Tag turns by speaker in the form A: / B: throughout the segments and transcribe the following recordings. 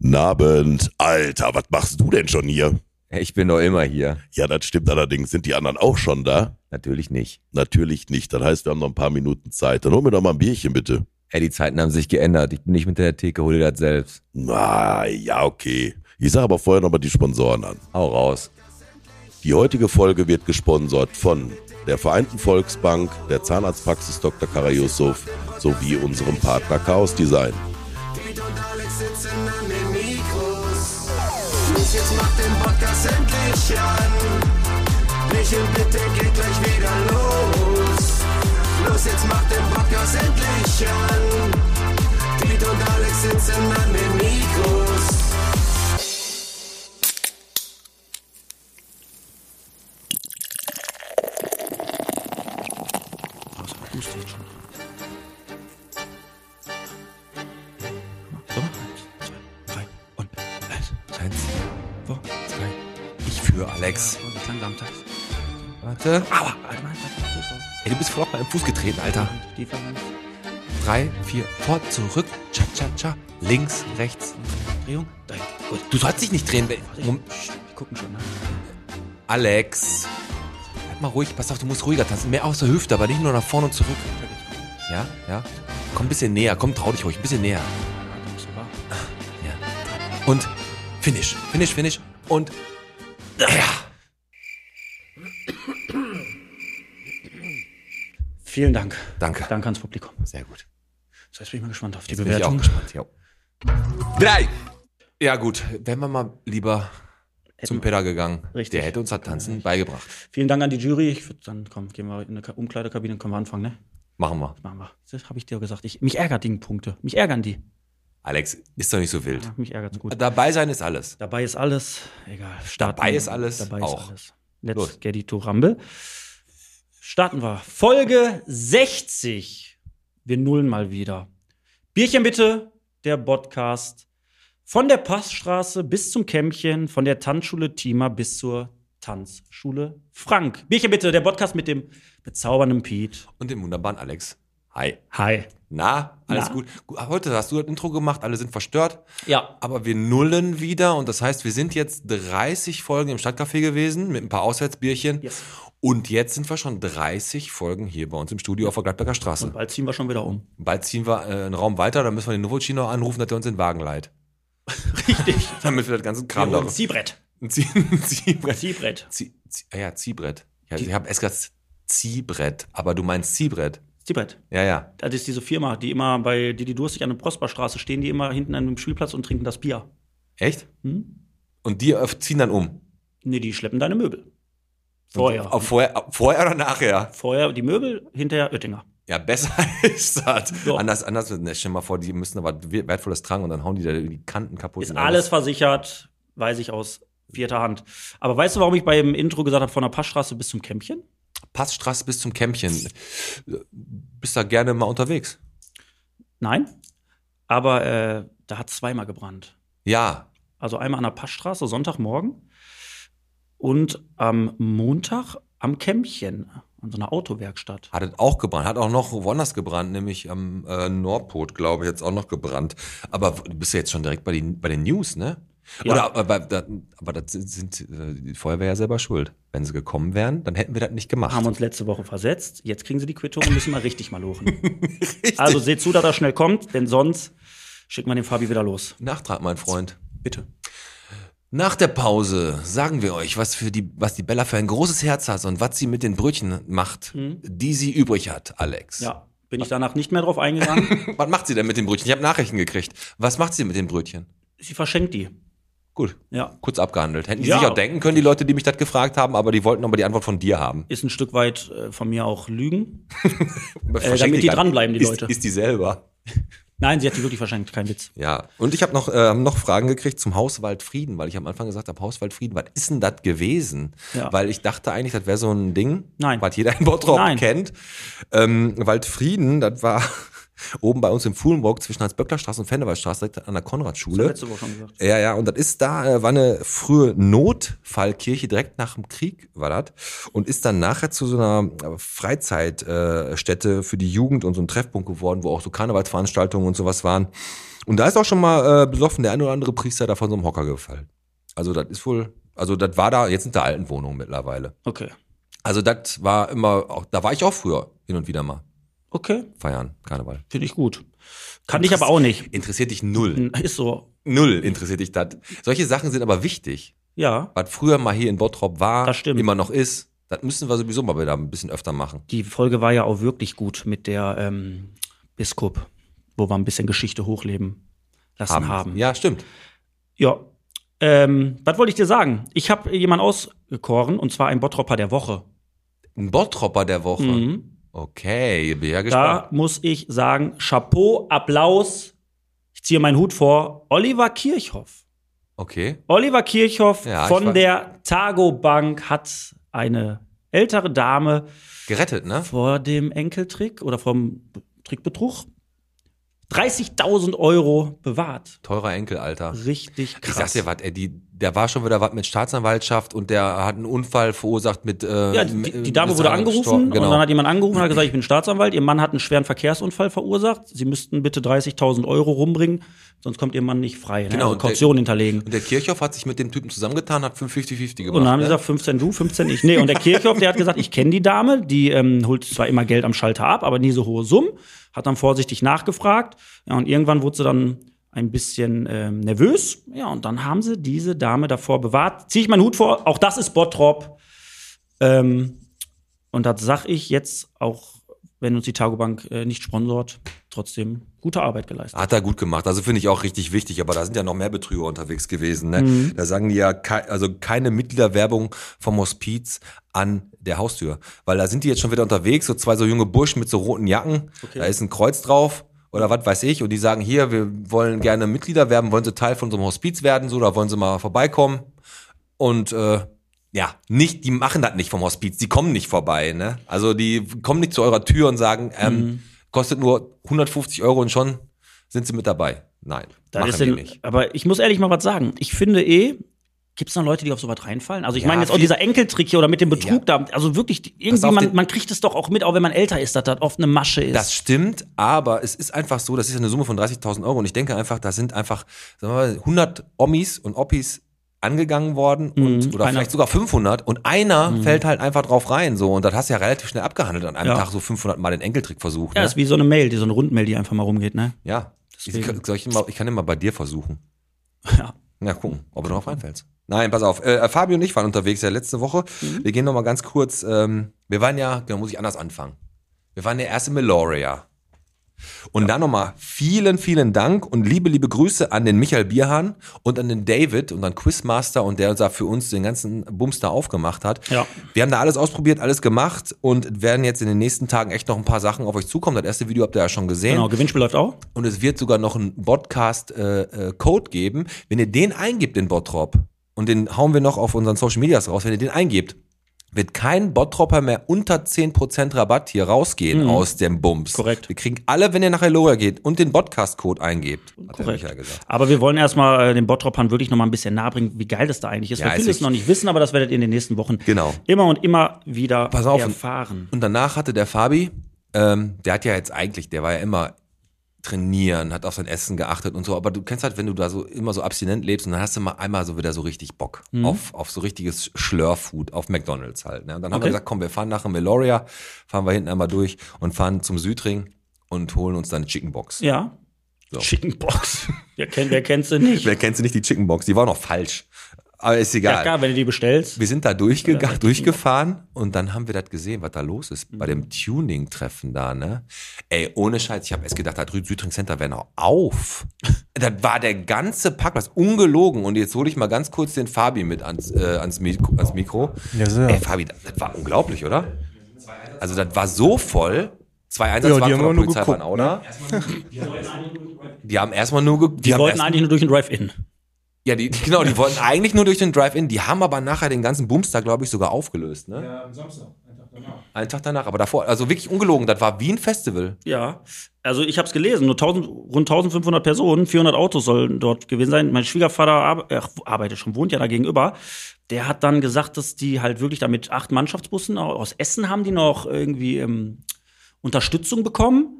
A: Nabend. Alter, was machst du denn schon hier?
B: Ich bin doch immer hier.
A: Ja, das stimmt allerdings. Sind die anderen auch schon da?
B: Natürlich nicht.
A: Natürlich nicht. Das heißt, wir haben noch ein paar Minuten Zeit. Dann hol mir doch mal ein Bierchen, bitte.
B: Ey, die Zeiten haben sich geändert. Ich bin nicht mit der Theke, hol dir das selbst.
A: Na, ja, okay. Ich sage aber vorher noch mal die Sponsoren an.
B: Hau raus.
A: Die heutige Folge wird gesponsert von der Vereinten Volksbank, der Zahnarztpraxis Dr. Karayusuf sowie unserem Partner Chaos Design.
C: Piet und Alex sitzen Podcast endlich an. Michel, bitte geht gleich wieder los. Los, jetzt macht den Podcast endlich an. Piet und Alex sitzen an den Mikros.
B: Alex. Warte.
D: Aua.
B: Ey, du bist voll auf meinen Fuß getreten, Alter. Drei, vier, vor, zurück. Cha, cha, cha. Links, rechts.
D: Drehung. Drei. Gut.
B: Du sollst dich nicht drehen. wenn- Mom-
D: Psst, wir gucken schon, ne?
B: Alex. Bleib mal ruhig. Pass auf, du musst ruhiger tanzen. Mehr aus der Hüfte, aber nicht nur nach vorne und zurück. Ja, ja. Komm ein bisschen näher. Komm, trau dich ruhig. Ein bisschen näher. Ja. Und finish. Finish, finish. Und. Ja.
D: Vielen Dank.
B: Danke.
D: Danke ans Publikum.
B: Sehr gut.
D: So, jetzt bin ich mal gespannt auf die
B: Jetzt bin ich auch
D: Bewertung.
B: gespannt. Jo. Drei. Ja, gut. Wären wir mal lieber zum
D: wir.
B: Peter gegangen.
D: Richtig.
B: Der hätte uns das Tanzen beigebracht.
D: Vielen Dank an die Jury. Ich würde dann, komm, gehen wir in eine Ka- Umkleidekabine, können wir anfangen, ne?
B: Machen wir.
D: Machen wir. Das habe ich dir gesagt. Ich, mich ärgert die Punkte. Mich ärgern die.
B: Alex, ist doch nicht so wild.
D: Ja, mich ärgert's gut.
B: Dabei sein ist alles.
D: Dabei ist alles. Egal. Starten
B: Dabei ist alles
D: Dabei
B: auch.
D: ist alles. Let's
B: Los.
D: get it to Rumble. Starten wir. Folge 60. Wir nullen mal wieder. Bierchen bitte, der Podcast. Von der Passstraße bis zum Kämmchen, von der Tanzschule Tima bis zur Tanzschule Frank. Bierchen bitte, der Podcast mit dem bezaubernden Piet.
B: Und dem wunderbaren Alex. Hi.
D: Hi.
B: Na, alles
D: Na?
B: gut. Gu- Heute hast du das Intro gemacht, alle sind verstört.
D: Ja,
B: Aber wir nullen wieder und das heißt, wir sind jetzt 30 Folgen im Stadtcafé gewesen mit ein paar Auswärtsbierchen.
D: Yes.
B: Und jetzt sind wir schon 30 Folgen hier bei uns im Studio auf der Gladbecker Straße.
D: und bald ziehen wir schon wieder um.
B: Bald ziehen wir äh, einen Raum weiter, dann müssen wir den Novochino anrufen, dass er uns den Wagen leiht.
D: Richtig.
B: Damit wir das ganze Kram
D: Wir
B: da.
D: holen Ziehbrett.
B: Ein Zieh- ein Ziehbrett.
D: Ziehbrett.
B: Zieh, Zieh, ah ja, Ziehbrett. Ja, ich habe erst gesagt Ziehbrett, aber du meinst Ziehbrett.
D: Ziehbrett.
B: Ja, ja.
D: Das ist diese Firma, die immer bei Didi Durstig an der Prosperstraße stehen, die immer hinten an dem Spielplatz und trinken das Bier.
B: Echt?
D: Hm?
B: Und die ziehen dann um.
D: Nee, die schleppen deine Möbel. Vorher.
B: Auf vorher, auf- vorher oder nachher?
D: Vorher die Möbel, hinterher Oettinger.
B: Ja, besser ist das.
D: Ja.
B: Anders, anders, ne, stell dir mal vor, die müssen aber wertvolles tragen und dann hauen die da die Kanten kaputt.
D: Ist alles versichert, weiß ich aus vierter Hand. Aber weißt du, warum ich beim Intro gesagt habe, von der Passstraße bis zum Kämpchen?
B: Passstraße bis zum Kämpchen. Bist da gerne mal unterwegs?
D: Nein. Aber äh, da hat zweimal gebrannt.
B: Ja.
D: Also einmal an der Passstraße, Sonntagmorgen. Und am Montag am Kämpchen, an so einer Autowerkstatt.
B: Hat es auch gebrannt. Hat auch noch woanders gebrannt, nämlich am äh, Nordpol, glaube ich, jetzt auch noch gebrannt. Aber du bist ja jetzt schon direkt bei den, bei den News, ne?
D: Ja.
B: Oder, aber, da, aber das sind, sind äh, die Feuerwehr ja selber schuld. Wenn sie gekommen wären, dann hätten wir das nicht gemacht.
D: Haben uns letzte Woche versetzt. Jetzt kriegen sie die Quittung und müssen mal richtig mal lochen. Also seht zu, dass er schnell kommt, denn sonst schickt man den Fabi wieder los.
B: Nachtrag, mein Freund. Bitte. Nach der Pause sagen wir euch, was für die, was die Bella für ein großes Herz hat und was sie mit den Brötchen macht, die sie übrig hat, Alex.
D: Mhm. Ja, bin ich danach nicht mehr drauf eingegangen.
B: Was macht sie denn mit den Brötchen? Ich habe Nachrichten gekriegt. Was macht sie mit den Brötchen?
D: sie verschenkt die.
B: Gut.
D: Ja,
B: Kurz abgehandelt. Hätten die
D: Ja.
B: sich auch denken können, die Leute, die mich das gefragt haben, aber die wollten aber die Antwort von dir haben.
D: ist ein Stück weit äh, von mir auch Lügen.
B: Verschenkt
D: damit die dranbleiben, die
B: ist,
D: Leute.
B: Ist die selber.
D: Nein, sie hat die wirklich verschenkt, kein Witz.
B: Ja. Und ich habe noch, äh, noch Fragen gekriegt zum Hauswald Frieden, weil ich am Anfang gesagt habe, Hauswald Frieden, was ist denn das gewesen?
D: Ja.
B: Weil ich dachte eigentlich, das wäre so ein Ding,
D: Nein.
B: was jeder in Bottrop
D: Nein.
B: kennt. Ähm, Waldfrieden, das war Oben bei uns im Fuhlenburg zwischen Hans-Böckler-Straße und Fendewaldstraße, direkt an der Konradschule.
D: Letzte Woche schon gesagt.
B: Ja, ja, und das ist da, äh, war eine frühe Notfallkirche, direkt nach dem Krieg war das. Und ist dann nachher zu so einer äh, Freizeitstätte äh, für die Jugend und so ein Treffpunkt geworden, wo auch so Karnevalsveranstaltungen und sowas waren. Und da ist auch schon mal äh, besoffen der ein oder andere Priester da von so einem Hocker gefallen. Also das ist wohl, also das war da, jetzt sind da Altenwohnungen mittlerweile.
D: Okay.
B: Also das war immer, auch, da war ich auch früher hin und wieder mal
D: Okay,
B: feiern, Karneval.
D: finde ich gut. Kann ich aber auch nicht.
B: Interessiert dich null.
D: Ist so.
B: Null interessiert dich das. Solche Sachen sind aber wichtig.
D: Ja,
B: was früher mal hier in Bottrop war,
D: Das stimmt.
B: immer noch ist, das müssen wir sowieso mal wieder ein bisschen öfter machen.
D: die Folge war ja auch wirklich gut mit der ähm, Biskup, wo wir ein bisschen Geschichte hochleben lassen haben.
B: Ja, stimmt.
D: Ja. Ähm, was wollte ich dir sagen? Ich habe jemanden ausgekoren und zwar ein Bottropper der Woche.
B: Ein Bottropper der Woche.
D: Mhm.
B: Okay, bin ja
D: Da
B: gespannt.
D: muss ich sagen, Chapeau, Applaus. Ich ziehe meinen Hut vor. Oliver Kirchhoff.
B: Okay.
D: Oliver Kirchhoff
B: Ja, ich
D: von der Targo Bank hat eine ältere Dame
B: Gerettet, ne?
D: vor dem Enkeltrick oder vom Trickbetrug 30.000 Euro bewahrt.
B: Teurer Enkel, Alter.
D: Richtig
B: Ich
D: krass.
B: sag's dir was, ey, die, der war schon wieder was mit Staatsanwaltschaft und der hat einen Unfall verursacht mit. Äh,
D: ja, die, die Dame wurde angerufen
B: gestorben.
D: und
B: Genau.
D: dann hat jemand angerufen und hat gesagt, ich bin Staatsanwalt. Ihr Mann hat einen schweren Verkehrsunfall verursacht. Sie müssten bitte 30.000 Euro rumbringen, sonst kommt Ihr Mann nicht frei. Ne?
B: Genau,
D: Also
B: und der-
D: Kaution hinterlegen.
B: und der Kirchhoff hat sich mit dem Typen zusammengetan, hat 50-50 gemacht.
D: Und dann haben sie
B: ne?
D: gesagt, 15 du, 15 ich. Nee, und der Kirchhoff, der hat gesagt, ich kenne die Dame, die ähm, holt zwar immer Geld am Schalter ab, aber nie so hohe Summen. Hat dann vorsichtig nachgefragt. Ja, und irgendwann wurde sie dann ein bisschen ähm, nervös. Ja, und dann haben sie diese Dame davor bewahrt. Zieh ich meinen Hut vor, auch das ist Bottrop. Ähm, und das sag ich jetzt auch, wenn uns die Tagobank äh, nicht sponsort, trotzdem gute Arbeit geleistet.
B: Hat er gut gemacht. Also finde ich auch richtig wichtig. Aber da sind ja noch mehr Betrüger unterwegs gewesen. Ne? Da sagen die ja, kei also keine Mitgliederwerbung vom Hospiz an der Haustür. Weil da sind die jetzt schon wieder unterwegs, so zwei so junge Burschen mit so roten Jacken. Da ist ein Kreuz drauf oder was weiß ich. Und die sagen, hier, wir wollen gerne Mitglieder werben, wollen sie Teil von so einem Hospiz werden, so, da wollen sie mal vorbeikommen. Und äh, ja, nicht, die machen das nicht vom Hospiz, die kommen nicht vorbei, ne? Also die kommen nicht zu eurer Tür und sagen, ähm,
D: Mhm.
B: kostet nur 150 Euro und schon sind sie mit dabei. Nein,
D: Da
B: machen
D: ist denn,
B: nicht.
D: aber ich muss ehrlich mal was sagen. Ich finde eh, gibt es noch Leute, die auf sowas reinfallen? Also ich
B: Ja,
D: meine jetzt auch dieser Enkeltrick hier oder mit dem Betrug da. Also wirklich, irgendwie, man, man kriegt es doch auch mit, auch wenn man älter ist, dass das oft eine Masche ist.
B: Das stimmt, aber es ist einfach so, das ist ja eine Summe von 30.000 Euro und ich denke einfach, da sind einfach sagen wir mal, 100 Omis und Oppis angegangen worden und,
D: Mhm,
B: oder
D: einer-
B: vielleicht sogar 500 und einer fällt halt einfach drauf rein so und das hast du ja relativ schnell abgehandelt an einem
D: Ja.
B: Tag so 500 Mal den Enkeltrick versucht.
D: ja,
B: ne?
D: ist wie so eine Mail, die so eine Rundmail, die einfach mal rumgeht, ne?
B: ja. Ich, soll ich, mal, ich kann immer bei dir versuchen.
D: Ja.
B: Na, gucken, ob du drauf reinfällst. Nein, pass auf. Äh, Fabio und ich waren unterwegs ja letzte Woche.
D: Mhm.
B: Wir gehen noch mal ganz kurz. Ähm, wir waren ja, genau, muss ich anders anfangen. Wir waren ja erst in Meloria. Und dann nochmal vielen, vielen Dank und liebe, liebe Grüße an den Michael Bierhahn und an den David und an Quizmaster und der uns da für uns den ganzen Bums da aufgemacht hat.
D: Ja.
B: Wir haben da alles ausprobiert, alles gemacht und werden jetzt in den nächsten Tagen echt noch ein paar Sachen auf euch zukommen. Das erste Video habt ihr ja schon gesehen.
D: Genau, Gewinnspiel läuft auch.
B: Und es wird sogar noch einen Podcast-Code geben. Wenn ihr den eingibt in Bottrop, und den hauen wir noch auf unseren Social Medias raus, wenn ihr den eingebt, wird kein Bottropper mehr unter 10% Rabatt hier rausgehen aus dem Bums.
D: Mhm. Korrekt.
B: Wir kriegen alle, wenn ihr nach Eloria geht und den Podcast-Code eingebt, hat der
D: Korrekt.
B: Michael gesagt.
D: Aber wir wollen erstmal äh, den Bottropern wirklich noch mal ein bisschen nahebringen, wie geil das da eigentlich ist.
B: Ja,
D: viele
B: ist
D: es noch nicht wissen, aber das werdet ihr in den nächsten Wochen
B: Genau.
D: immer und immer wieder
B: Pass auf.
D: erfahren.
B: Und danach hatte der Fabi, ähm, der hat ja jetzt eigentlich, der war ja immer trainieren, hat auf sein Essen geachtet und so, aber du kennst halt, wenn du da so immer so abstinent lebst und dann hast du mal einmal so wieder so richtig Bock
D: Mhm.
B: auf, auf so richtiges Schlörfood, auf McDonalds halt. Ne? Und dann haben
D: Okay.
B: wir gesagt, komm, wir fahren nach dem Meloria, fahren wir hinten einmal durch und fahren zum Südring und holen uns dann eine Chicken Box.
D: Ja.
B: So.
D: Chicken Box. wer, kennt, wer kennt sie nicht?
B: Wer kennt sie nicht, die Chicken Box? Die war noch falsch. Aber ist egal.
D: Ja, klar, wenn du die bestellst.
B: Wir sind da durchgegangen, durchgefahren und dann haben wir das gesehen, was da los ist bei dem Tuning-Treffen da, ne? Ey, ohne Scheiß, ich habe erst gedacht, da drüben Südring Center wäre noch auf. das war der ganze Parkplatz, ungelogen. Und jetzt hole ich mal ganz kurz den Fabi mit ans, äh, ans, Mikro, ans Mikro.
E: Ja, sehr.
B: Ey, Fabi, das, das war unglaublich, oder? Also das war so voll. Zwei
E: Ja,
B: Einsatzwagen
E: die haben
B: von der
E: nur
B: Polizei
E: geguckt,
B: waren auch da. Die haben erstmal nur, ge die,
D: Die
B: haben
D: wollten eigentlich nur durch den Drive-In.
B: Ja, die, genau, die wollten eigentlich nur durch den Drive-In, die haben aber nachher den ganzen Bums da, glaube ich, sogar aufgelöst, ne?
E: Ja, am Samstag.
B: Einen Tag danach, aber davor, also wirklich ungelogen, das war wie ein Festival.
D: Ja, also ich habe es gelesen, nur 1000, rund 1500 Personen, 400 Autos sollen dort gewesen sein. Mein Schwiegervater ar äh, arbeitet schon, wohnt ja da gegenüber. Der hat dann gesagt, dass die halt wirklich da mit acht Mannschaftsbussen aus Essen haben die noch irgendwie ähm, Unterstützung bekommen.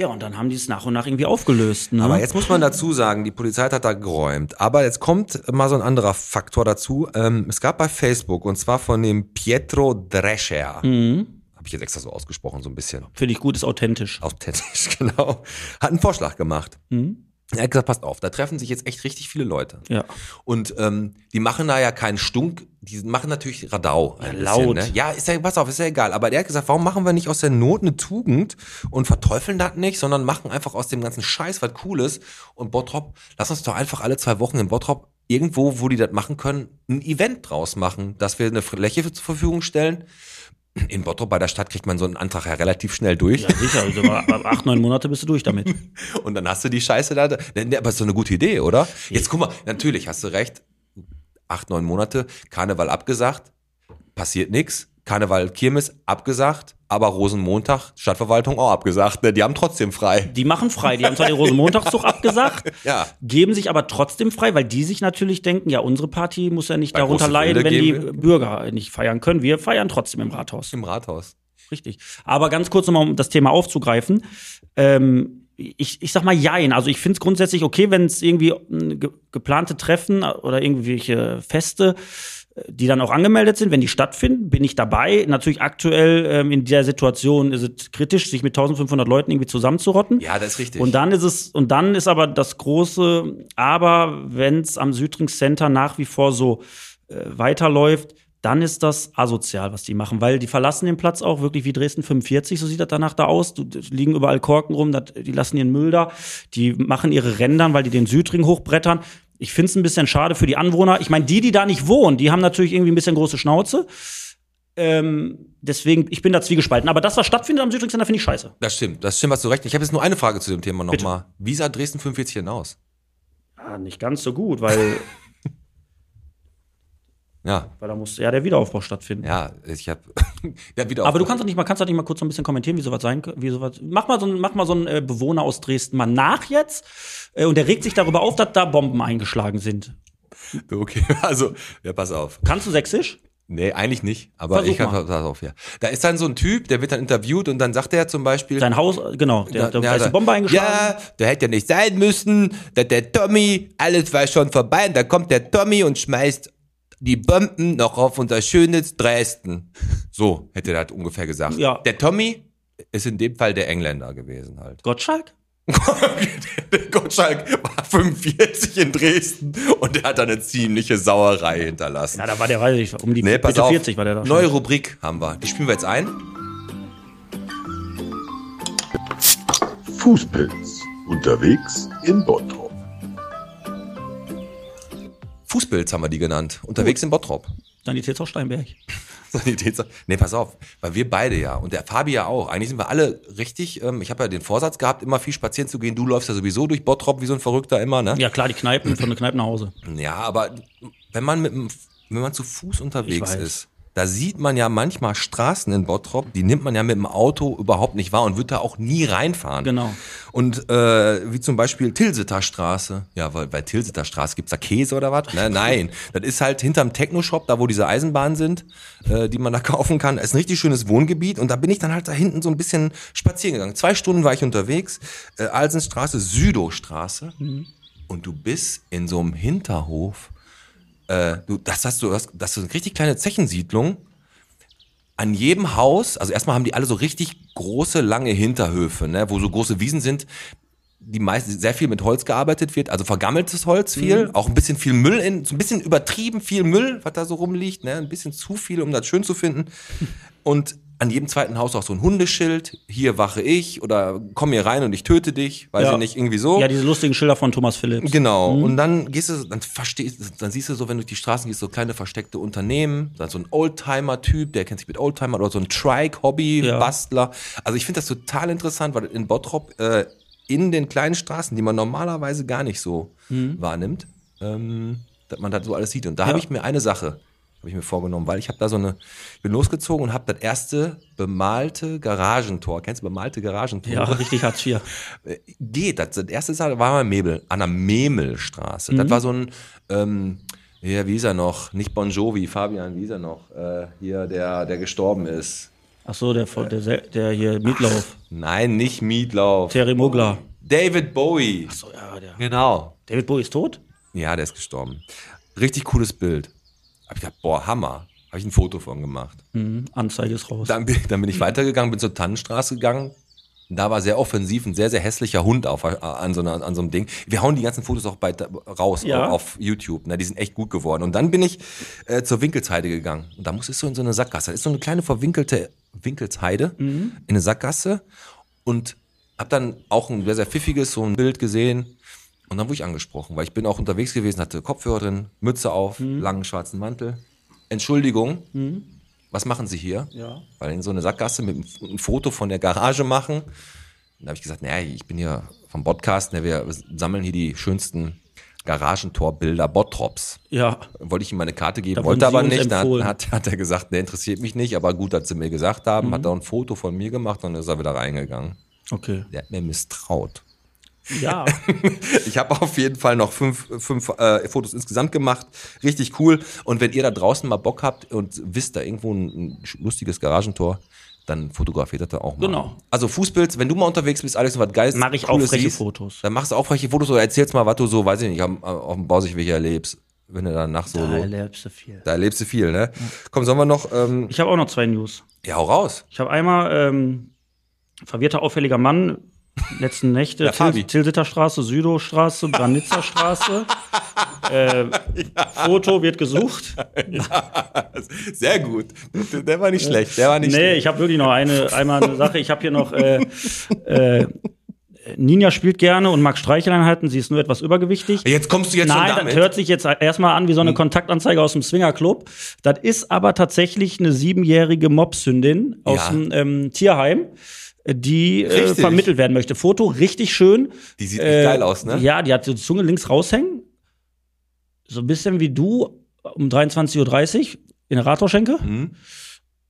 D: Ja, und dann haben die es nach und nach irgendwie aufgelöst. Ne?
B: Aber jetzt muss man dazu sagen, die Polizei hat da geräumt. Aber jetzt kommt mal so ein anderer Faktor dazu. Ähm, es gab bei Facebook, und zwar von dem Pietro Drescher,
D: Mhm.
B: habe ich jetzt extra so ausgesprochen, so ein bisschen.
D: Finde ich gut, ist authentisch.
B: Authentisch, genau. Hat einen Vorschlag gemacht.
D: Mhm.
B: Er hat gesagt, passt auf, da treffen sich jetzt echt richtig viele Leute.
D: Ja.
B: Und ähm, die machen da ja keinen Stunk, die machen natürlich Radau. Ein
D: Ja,
B: bisschen,
D: laut.
B: Ne? Ja, ist ja, pass auf, ist ja egal. Aber der hat gesagt, warum machen wir nicht aus der Not eine Tugend und verteufeln das nicht, sondern machen einfach aus dem ganzen Scheiß was Cooles. Und Bottrop, lass uns doch einfach alle zwei Wochen in Bottrop irgendwo, wo die das machen können, ein Event draus machen, dass wir eine Fläche zur Verfügung stellen. In Bottrop bei der Stadt kriegt man so einen Antrag ja relativ schnell durch.
D: Ja, sicher. Also acht, neun Monate bist du durch damit.
B: Und dann hast du die Scheiße da. Ne, ne, Aber ist doch eine gute Idee, oder? Jetzt guck mal, natürlich hast du recht. Acht, neun Monate, Karneval abgesagt, passiert nix. Karneval Kirmes abgesagt, aber Rosenmontag, Stadtverwaltung auch abgesagt. Ne? Die haben trotzdem frei.
D: Die machen frei. Die haben zwar den Rosenmontagszug abgesagt,
B: Ja.
D: geben sich aber trotzdem frei, weil die sich natürlich denken, ja, unsere Party muss ja nicht
B: Bei
D: darunter leiden, wenn die
B: geben wir-
D: Bürger nicht feiern können. Wir feiern trotzdem im Rathaus.
B: Im Rathaus.
D: Richtig. Aber ganz kurz nochmal, um das Thema aufzugreifen. Ähm, ich, ich sag mal Jein. Also ich finde es grundsätzlich okay, wenn es irgendwie ge geplante Treffen oder irgendwelche Feste, äh, die dann auch angemeldet sind, wenn die stattfinden, bin ich dabei. Natürlich aktuell ähm, in der Situation ist es kritisch, sich mit 1500 Leuten irgendwie zusammenzurotten.
B: Ja, das ist richtig.
D: Und dann ist es, und dann ist aber das große, aber wenn es am Südring Center nach wie vor so äh, weiterläuft, dann ist das asozial, was die machen, weil die verlassen den Platz auch wirklich wie Dresden 45, so sieht das danach da aus. Du, liegen überall Korken rum, das, die lassen ihren Müll da, die machen ihre Rändern, weil die den Südring hochbrettern. Ich finde es ein bisschen schade für die Anwohner. Ich meine, die, die da nicht wohnen, die haben natürlich irgendwie ein bisschen große Schnauze. Ähm, deswegen, ich bin da zwiegespalten. Aber das, was stattfindet am Südring Center, finde ich scheiße.
B: das stimmt, das stimmt, hast du recht. Ich habe jetzt nur eine Frage zu dem Thema nochmal. Wie sah Dresden 45 denn aus?
D: Ah, nicht ganz so gut, weil,
B: Ja,
D: weil da muss ja der Wiederaufbau stattfinden.
B: ja, ich habe ja, wieder
D: Aber du kannst doch nicht mal, kannst doch nicht mal kurz so ein bisschen kommentieren, wie sowas sein. Wie sowas. Mach mal so ein, mach mal so einen äh, Bewohner aus Dresden mal nach jetzt. Äh, und der regt sich darüber auf, dass da Bomben eingeschlagen sind.
B: Okay, also, ja, pass auf.
D: Kannst du sächsisch?
B: Nee, eigentlich nicht. Aber
D: Versuch
B: ich
D: mal.
B: pass auf, ja. Da ist dann so ein Typ, der wird dann interviewt und dann sagt er zum Beispiel.
D: Sein Haus, genau, der, der, da ist
B: da-
D: eine Bombe eingeschlagen.
B: Ja, der hätte ja nicht sein müssen. Der, der Tommy, alles war schon vorbei. Und da kommt der Tommy und schmeißt die Bomben noch auf unser schönes Dresden. So hätte er das ungefähr gesagt.
D: Ja.
B: Der Tommy ist in dem Fall der Engländer gewesen halt.
D: Gottschalk?
B: der Gottschalk war 45 in Dresden und der hat da eine ziemliche Sauerei hinterlassen.
D: Ja, da war der, weiß ich, um die
B: Nee, pass auf.
D: 40 war der da. schon.
B: Neue Rubrik haben wir. Die spielen wir jetzt ein.
E: Fußpilz. Unterwegs in Bottrop.
B: Fußpilz haben wir die genannt. Unterwegs in Bottrop.
D: Sanitätshaus Steinberg.
B: Sanitäts nee, pass auf, weil wir beide ja und der Fabi ja auch. Eigentlich sind wir alle richtig. Ähm, ich habe ja den Vorsatz gehabt, immer viel spazieren zu gehen. Du läufst ja sowieso durch Bottrop wie so ein Verrückter immer, ne?
D: Ja, klar, die Kneipen, von der Kneipe nach Hause.
B: Ja, aber wenn man mit dem, wenn man zu Fuß unterwegs ist, da sieht man ja manchmal Straßen in Bottrop, die nimmt man ja mit dem Auto überhaupt nicht wahr und wird da auch nie reinfahren.
D: Genau.
B: Und äh, wie zum Beispiel Tilsiter Straße. Ja, weil bei Tilsiter Straße gibt's da Käse oder was? Ne? Nein, das ist halt hinterm Techno-Shop, da wo diese Eisenbahnen sind, äh, die man da kaufen kann. Das ist ein richtig schönes Wohngebiet und da bin ich dann halt da hinten so ein bisschen spazieren gegangen. Zwei Stunden war ich unterwegs, äh, Alsenstraße, Südowstraße und du bist in so einem Hinterhof. Äh, du, das hast du, das, das ist eine richtig kleine Zechensiedlung an jedem Haus, also erstmal haben die alle so richtig große, lange Hinterhöfe, ne, wo so große Wiesen sind, die meist sehr viel mit Holz gearbeitet wird, also vergammeltes Holz viel, auch ein bisschen viel Müll in, so ein bisschen übertrieben viel Müll, was da so rumliegt, ne, ein bisschen zu viel, um das schön zu finden. Und an jedem zweiten Haus auch so ein Hundeschild, hier wache ich oder komm hier rein und ich töte dich, weiß
D: Ja.
B: ich nicht, irgendwie so.
D: Ja, diese lustigen Schilder von Thomas Phillips.
B: Genau. Und dann gehst du, dann verstehst, dann siehst du so, wenn du durch die Straßen gehst, so kleine versteckte Unternehmen, dann so ein Oldtimer-Typ, der kennt sich mit Oldtimer oder so ein Trike-Hobby-Bastler. Also ich finde das total interessant, weil in Bottrop äh, in den kleinen Straßen, die man normalerweise gar nicht so wahrnimmt, ähm, dass man das so alles sieht. Und da habe ich mir eine Sache habe ich mir vorgenommen, weil ich habe da so eine, ich bin losgezogen und habe das erste bemalte Garagentor. Kennst du bemalte Garagentor?
D: Ja, richtig Hartz IV.
B: Äh, Geht. Das, das erste Mal war mal Mebel, an der Memelstraße. Das war so ein, ähm, ja, wie hieß er noch? Nicht Bon Jovi, Fabian, wie hieß er noch? Äh, hier, der, der gestorben ist.
D: Ach so, der, der, der hier Mietlauf.
B: Nein, nicht Mietlauf.
D: Terry Mogler.
B: David Bowie.
D: Ach so, ja, der.
B: Genau.
D: David Bowie ist tot?
B: Ja, der ist gestorben. Richtig cooles Bild. Hab ich gedacht, boah, Hammer. Habe ich ein Foto von gemacht.
D: Mhm, Anzeige ist raus.
B: Dann bin, dann bin ich weitergegangen, bin zur Tannenstraße gegangen. Da war sehr offensiv ein sehr, sehr hässlicher Hund auf, äh, an, so einer, an so einem Ding. Wir hauen die ganzen Fotos auch bei, raus
D: Ja.
B: auf YouTube. Ne? Die sind echt gut geworden. Und dann bin ich äh, zur Winkelsheide gegangen. Und da muss es so in so eine Sackgasse. Das ist so eine kleine verwinkelte Winkelsheide in eine Sackgasse. Und habe dann auch ein sehr, sehr pfiffiges so ein Bild gesehen. Und dann wurde ich angesprochen, weil ich bin auch unterwegs gewesen, hatte Kopfhörer drin, Mütze auf, langen schwarzen Mantel. Entschuldigung, was machen Sie hier?
D: Ja.
B: Weil in so eine Sackgasse mit einem ein Foto von der Garage machen. Da habe ich gesagt, naja, ich bin hier vom Podcast, ne, wir sammeln hier die schönsten Garagentorbilder Bottrops.
D: Ja.
B: Wollte ich ihm meine Karte geben,
D: Da
B: wollte aber nicht. Da
D: empfohlen.
B: hat, hat er gesagt, ne, interessiert mich nicht, aber gut, dass sie mir gesagt haben,
D: Mhm.
B: hat er ein Foto von mir gemacht und ist er wieder reingegangen.
D: Okay.
B: Der hat mir misstraut.
D: Ja.
B: Ich habe auf jeden Fall noch fünf, fünf äh, Fotos insgesamt gemacht. Richtig cool. Und wenn ihr da draußen mal Bock habt und wisst, da irgendwo ein, ein lustiges Garagentor, dann fotografiert das da auch mal.
D: Genau.
B: Also Fußbild, wenn du mal unterwegs bist, Alex, und was Geiles,
D: Mach ich auch freche
B: siehst,
D: Fotos.
B: Dann machst du auch freche Fotos oder erzählst mal, was du so, weiß ich nicht, auf dem Bausichweg erlebst. Wenn du dann nach so,
D: Da erlebst du viel.
B: da erlebst du viel, ne? Komm, sollen wir noch, ähm,
D: Ich habe auch noch zwei News.
B: ja, hau raus.
D: Ich habe einmal ähm, verwirrter, auffälliger Mann, letzten Nächte,
B: Der Fabi.
D: Til Tilsiterstraße, Südowstraße, äh, Foto wird gesucht.
B: Sehr gut. Der war nicht schlecht, der war nicht
D: Nee,
B: schlecht.
D: ich habe wirklich noch eine, einmal eine Sache. Ich habe hier noch, äh, äh, Ninja spielt gerne und mag Streicheleinheiten. Sie ist nur etwas übergewichtig.
B: Jetzt kommst du jetzt
D: Nein,
B: schon
D: das
B: damit.
D: hört sich jetzt erstmal an wie so eine Kontaktanzeige aus dem Swingerclub. Das ist aber tatsächlich eine siebenjährige Mobshündin aus
B: Ja.
D: dem ähm, Tierheim, die äh, vermittelt werden möchte. Foto richtig schön.
B: Die sieht echt geil aus, ne?
D: Ja, die hat die Zunge links raushängen. So ein bisschen wie du um 23.30 Uhr in der Rathausschenke.
B: Mhm.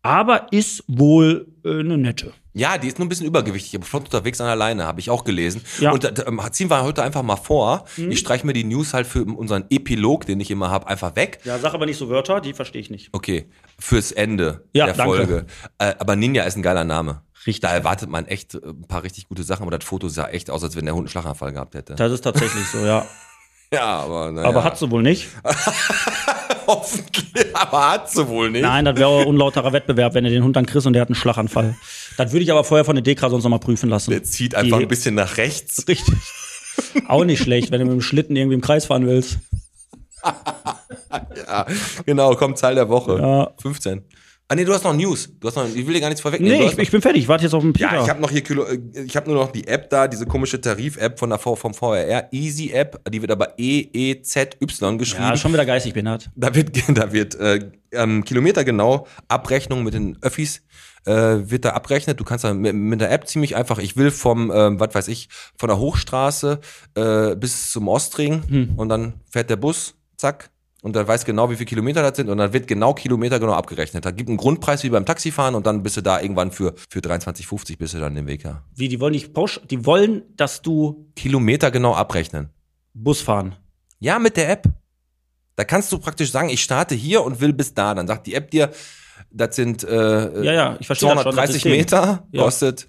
D: Aber ist wohl äh, eine nette.
B: Ja, die ist nur ein bisschen übergewichtig, aber flott unterwegs an der Leine, habe ich auch gelesen.
D: Ja.
B: Und da, ähm, ziehen wir heute einfach mal vor. Ich streiche mir die News halt für unseren Epilog, den ich immer habe, einfach weg.
D: Ja, sag aber nicht so Wörter, die verstehe ich nicht.
B: Okay, fürs Ende
D: Ja,
B: der
D: danke.
B: Folge. Äh, aber Ninja ist ein geiler Name.
D: Richtig.
B: Da erwartet man echt äh, ein paar richtig gute Sachen, aber das Foto sah echt aus, als wenn der Hund einen Schlaganfall gehabt hätte.
D: Das ist tatsächlich so, ja.
B: ja, aber naja.
D: Aber hat sie wohl nicht.
B: hoffentlich, aber hat sie wohl nicht.
D: Nein, das wäre ein unlauterer Wettbewerb, wenn du den Hund dann kriegst und der hat einen Schlaganfall. Das würde ich aber vorher von der Dekra sonst noch mal prüfen lassen.
B: Der zieht einfach
D: Die-
B: ein bisschen nach rechts.
D: Richtig. Auch nicht schlecht, wenn du mit dem Schlitten irgendwie im Kreis fahren willst.
B: Ja, genau, kommt Zahl der Woche.
D: Ja.
B: 15. Ah nee, du hast noch News. Du hast noch, ich will dir gar nichts vorwegnehmen.
D: Nee, ich, ich bin fertig. Ich warte jetzt auf den Peter.
B: Ja, ich habe noch hier Kilo, äh, ich habe nur noch die App da, diese komische Tarif-App von der v, vom VRR, Easy App, die wird aber E E Z Y geschrieben.
D: ja, schon wieder geistig behindert.
B: Da wird, da wird äh, ähm, kilometergenau Abrechnung mit den Öffis äh, wird da abrechnet. Du kannst da mit, mit der App ziemlich einfach, ich will vom, ähm, was weiß ich, von der Hochstraße äh, bis zum Ostring
D: Hm.
B: und dann fährt der Bus, zack, und dann weiß genau, wie viele Kilometer das sind und dann wird genau Kilometer genau abgerechnet. Da gibt einen Grundpreis wie beim Taxifahren und dann bist du da irgendwann für, für 23,50 bist du dann den Weg her.
D: Wie, die wollen nicht pausch, die wollen, dass du
B: Kilometer genau abrechnen.
D: Bus fahren.
B: Ja, mit der App. Da kannst du praktisch sagen, ich starte hier und will bis da. Dann sagt die App dir, das sind äh,
D: Ja, ja, ich verstehe das schon, das
B: 230
D: System.
B: Meter,
D: Ja.
B: kostet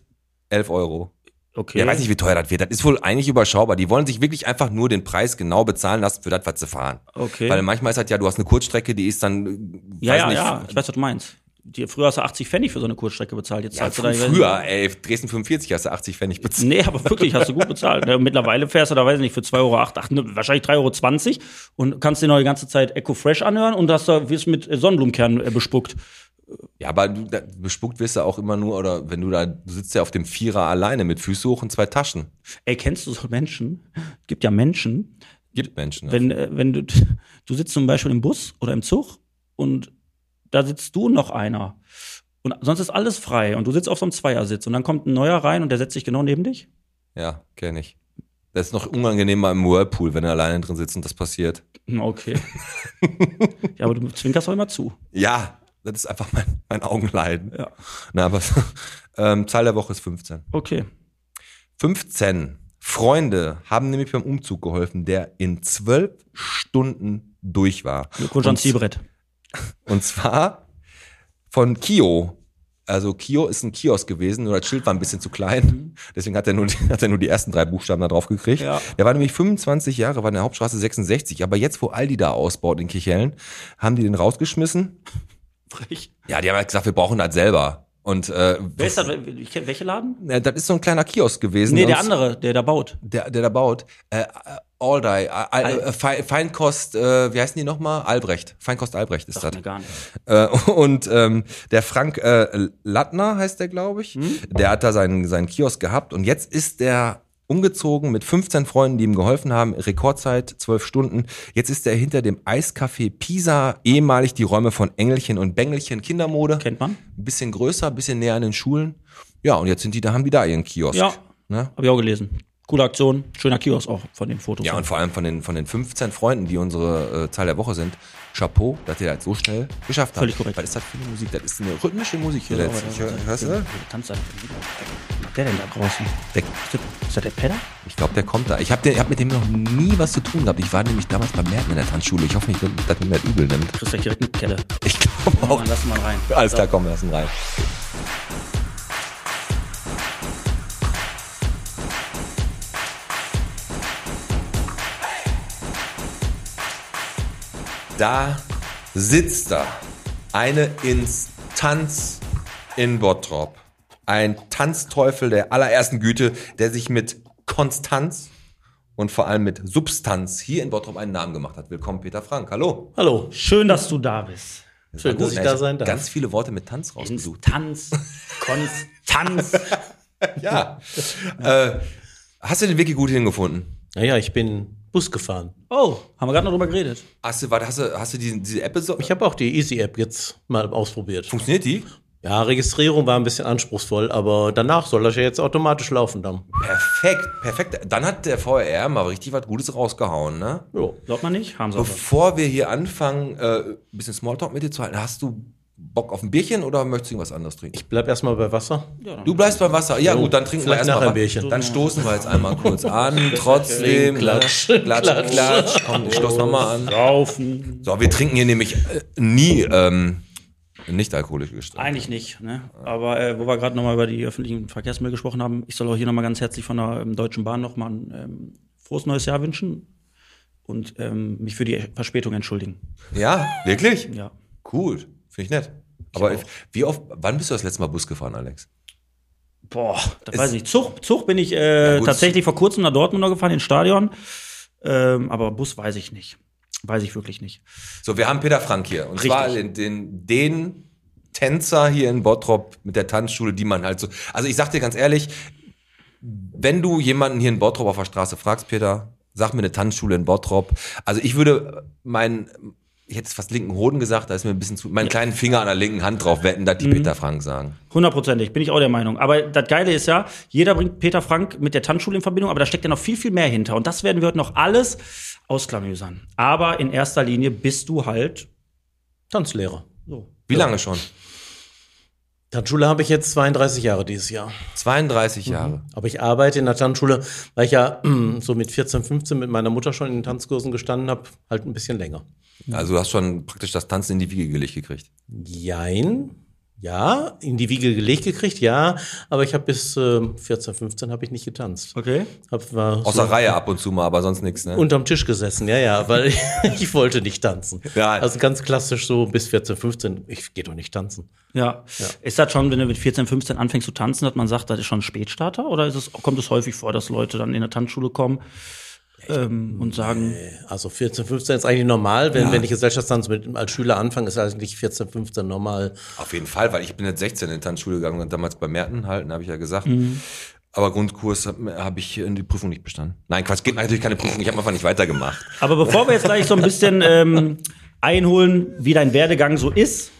B: 11 Euro.
D: Okay.
B: Ja, weiß nicht, wie teuer das wird. Das ist wohl eigentlich überschaubar. Die wollen sich wirklich einfach nur den Preis genau bezahlen lassen für das, was sie fahren.
D: Okay.
B: Weil manchmal ist halt ja, du hast eine Kurzstrecke, die ist dann, äh,
D: ja,
B: weiß
D: ja,
B: nicht,
D: ja, ich weiß, was du meinst. Die, früher hast du 80 Pfennig für so eine Kurzstrecke bezahlt. Jetzt
B: ja,
D: zahlst du da,
B: früher, ey, Dresden 45 hast du 80 Pfennig bezahlt.
D: Nee, aber wirklich, hast du gut bezahlt. Ja, Mittlerweile fährst du da, weiß ich nicht, für 2,08 Euro, ach, ne, wahrscheinlich 3,20 Euro und kannst dir noch die ganze Zeit Eco Fresh anhören und hast da, wirst mit Sonnenblumenkernen äh, bespuckt.
B: Ja, aber du, da, bespuckt wirst du auch immer nur, oder wenn du da, du sitzt ja auf dem Vierer alleine mit Füße hoch und zwei Taschen.
D: Ey, kennst du so Menschen? Es gibt ja Menschen,
B: Gibt Menschen. ne?
D: wenn, äh, wenn du, du sitzt zum Beispiel im Bus oder im Zug und da sitzt du noch einer. Und sonst ist alles frei und du sitzt auf so einem Zweiersitz und dann kommt ein neuer rein und der setzt sich genau neben dich.
B: Ja, kenne ich. Das ist noch unangenehmer im Whirlpool, wenn er alleine drin sitzt und das passiert.
D: Okay. ja, aber du zwinkerst auch immer zu.
B: Ja, das ist einfach mein, mein Augenleiden.
D: Ja.
B: Na, aber ähm, Zahl der Woche ist 15.
D: Okay.
B: 15 Freunde haben nämlich beim Umzug geholfen, der in zwölf Stunden durch war.
D: Glückwunsch an
B: Und-
D: Zielbrett.
B: Und zwar von Kio. Also Kio ist ein Kiosk gewesen, nur das Schild war ein bisschen zu klein. Deswegen hat er nur, die- hat er nur die ersten drei Buchstaben da drauf gekriegt.
D: Ja.
B: Der war nämlich 25 Jahre, war in der Hauptstraße 66. Aber jetzt, wo Aldi da ausbaut in Kirchhellen, haben die den rausgeschmissen.
D: Frech.
B: Ja, die haben halt gesagt, wir brauchen das selber. Und äh,
D: Wer ist das? Ich kenn- Welche Laden?
B: Ja, das ist so ein kleiner Kiosk gewesen.
D: Nee, der
B: Und-
D: andere, der da baut.
B: Der, der da baut. Äh, All Die. Äh, äh, Fe- Feinkost, äh, wie heißen die nochmal? Albrecht. Feinkost Albrecht ist das.
D: Gar nicht.
B: Äh, und ähm, der Frank äh, Lattner heißt der, glaube ich.
D: Hm?
B: Der hat da seinen, seinen Kiosk gehabt und jetzt ist der umgezogen mit 15 Freunden, die ihm geholfen haben. Rekordzeit, 12 Stunden. Jetzt ist er hinter dem Eiscafé Pisa, ehemalig die Räume von Engelchen und Bengelchen Kindermode.
D: Kennt man?
B: Ein bisschen größer, ein bisschen näher an den Schulen. Ja, und jetzt sind die, da haben die da ihren Kiosk.
D: Ja.
B: Ne?
D: Habe ich auch gelesen. Coole Aktion. Schöner Kiosk auch von den Fotos.
B: Ja, und vor allem von den, von den 15 Freunden, die unsere äh, Zahl der Woche sind. Chapeau, dass ihr das so schnell geschafft habt.
D: Völlig korrekt.
B: Was ist das für eine Musik? Das ist eine rhythmische Musik hier jetzt.
D: aber
B: Ich,
D: da-
B: hör- hörst du?
D: Tanzt wieder. Was macht der denn da draußen?
B: Der,
D: Ist das, ist das der Pedder?
B: ich glaube, der kommt da. Ich habe hab mit dem noch nie was zu tun gehabt. Ich war nämlich damals bei Merten in der Tanzschule. Ich hoffe nicht, dass mir das übel nimmt.
D: Kriegst gleich direkt eine Kelle.
B: Ich glaube auch.
D: dann lass mal rein.
B: Alles klar, komm, wir lassen rein. Da sitzt da eine Instanz in Bottrop. Ein Tanzteufel der allerersten Güte, der sich mit Konstanz und vor allem mit Substanz hier in Bottrop einen Namen gemacht hat. Willkommen, Peter Frank. Hallo.
F: Hallo,
D: Schön, dass du da bist.
F: schön, dass ich da sein darf.
B: Ganz viele Worte mit Tanz rausgesucht.
D: Instanz, Konstanz.
B: Ja. äh, hast du den Wiki gut hingefunden?
F: Naja, ich bin Bus gefahren.
D: Oh, haben wir gerade noch drüber geredet.
B: Hast du, warte, hast du, hast du diese, diese App so?
F: Ich habe auch die Easy-App jetzt mal ausprobiert.
B: Funktioniert die?
F: Ja, Registrierung war ein bisschen anspruchsvoll, aber danach soll das ja jetzt automatisch laufen dann.
B: Perfekt, perfekt. Dann hat der VR mal richtig was Gutes rausgehauen, ne?
F: Jo.
D: Glaubt man nicht? Haben sie.
B: Bevor wir hier anfangen, äh, ein bisschen Smalltalk mit dir zu halten, hast du Bock auf ein Bierchen oder möchtest du irgendwas anderes trinken?
F: Ich bleib erstmal bei Wasser.
B: Du bleibst beim Wasser. Ja, gut, dann trinken wir erstmal
F: ein
B: was.
F: Bierchen.
B: Dann stoßen wir jetzt einmal kurz an. Trotzdem.
F: Klatsch,
B: ne? Klatsch,
F: Klatsch.
B: Klatsch. Komm, ich stoß nochmal an.
D: Saufen.
B: So, wir trinken hier nämlich äh, nie ähm, nicht alkoholische Getränke.
D: Eigentlich nicht, ne? Aber äh, wo wir gerade nochmal über die öffentlichen Verkehrsmittel gesprochen haben, ich soll auch hier nochmal ganz herzlich von der ähm, Deutschen Bahn nochmal ein ähm, frohes neues Jahr wünschen und ähm, mich für die Verspätung entschuldigen.
B: Ja, wirklich?
D: Ja.
B: Cool, finde ich nett. Aber wie oft, wann bist du das letzte Mal Bus gefahren, Alex?
D: Boah, das weiß ich nicht. Zug, Zug bin ich äh,
B: Ja,
D: tatsächlich vor kurzem nach Dortmund noch gefahren, ins Stadion. Ähm, aber Bus weiß ich nicht. Weiß ich wirklich nicht.
B: So, wir haben Peter Frank hier. Und
D: Richtig.
B: zwar den, den, den Tänzer hier in Bottrop mit der Tanzschule, die man halt so. Also ich sag dir ganz ehrlich, wenn du jemanden hier in Bottrop auf der Straße fragst, Peter, sag mir eine Tanzschule in Bottrop. Also ich würde meinen, ich hätte es fast linken Hoden gesagt, da ist mir ein bisschen zu, meinen kleinen Finger an der linken Hand drauf wetten, dass die
D: Mhm.
B: Peter Frank sagen.
D: Hundertprozentig, bin ich auch der Meinung. Aber das Geile ist ja, jeder bringt Peter Frank mit der Tanzschule in Verbindung, aber da steckt ja noch viel, viel mehr hinter. Und das werden wir heute noch alles ausklamüsern. Aber in erster Linie bist du halt
F: Tanzlehrer.
D: so.
B: Wie lange schon?
F: Tanzschule habe ich jetzt 32 Jahre dieses Jahr.
B: 32 Jahre.
F: Aber ich arbeite in der Tanzschule, weil ich ja so mit 14, 15 mit meiner Mutter schon in den Tanzkursen gestanden habe, halt ein bisschen länger.
B: Also du hast schon praktisch das Tanzen in die Wiege gelegt gekriegt.
F: Jein. Ja, in die Wiege gelegt gekriegt, ja, aber ich habe bis äh, 14, 15 habe ich nicht getanzt.
D: Okay.
F: Hab, war
B: Aus
F: so
B: der Reihe ab und zu mal, aber sonst nichts, ne?
F: unterm Tisch gesessen, ja, ja, weil ich, ich wollte nicht tanzen.
B: Ja.
F: Also ganz klassisch so bis 14, 15, ich gehe doch nicht tanzen.
D: Ja. Ist das schon, wenn du mit 14, 15 anfängst zu tanzen, dass man sagt, das ist schon ein Spätstarter? Oder ist es, kommt es häufig vor, dass Leute dann in der Tanzschule kommen ähm, und sagen,
F: Also 14, 15 ist eigentlich normal, wenn, wenn ich Gesellschaftstanz mit, als Schüler anfange, ist eigentlich 14, 15 normal.
B: Auf jeden Fall, weil ich bin jetzt 16 in die Tanzschule gegangen und damals bei Merten halten, habe ich ja gesagt. Aber Grundkurs habe hab ich in die Prüfung nicht bestanden. Nein, Quatsch, geht natürlich keine Prüfung, ich habe einfach nicht weitergemacht.
D: Aber bevor wir jetzt gleich so ein bisschen ähm, einholen, wie dein Werdegang so ist,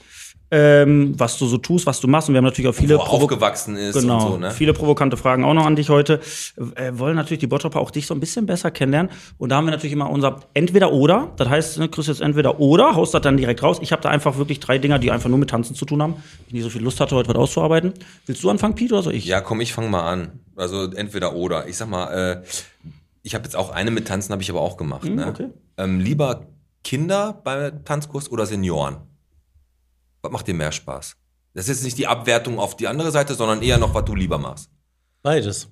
D: ähm, was du so tust, was du machst. Und wir haben natürlich auch viele
B: Wo aufgewachsen ist
D: Genau,
B: und so, ne?
D: viele provokante Fragen auch noch an dich heute. Äh, wollen natürlich die Bottropper auch dich so ein bisschen besser kennenlernen. Und da haben wir natürlich immer unser Entweder-Oder. Das heißt, ne, kriegst jetzt Entweder-Oder, haust das dann direkt raus. Ich habe da einfach wirklich drei Dinger, die einfach nur mit Tanzen zu tun haben. Ich nicht so viel Lust hatte, heute was auszuarbeiten. Willst du anfangen, Pete, oder soll ich?
B: Ja, komm, ich fange mal an. Also entweder oder. Ich sag mal, äh, ich habe jetzt auch eine mit Tanzen, habe ich aber auch gemacht. ne?
D: Hm, okay.
B: ähm, lieber Kinder beim Tanzkurs oder Senioren? Was macht dir mehr Spaß? Das ist jetzt nicht die Abwertung auf die andere Seite, sondern eher noch, was du lieber machst.
F: Beides.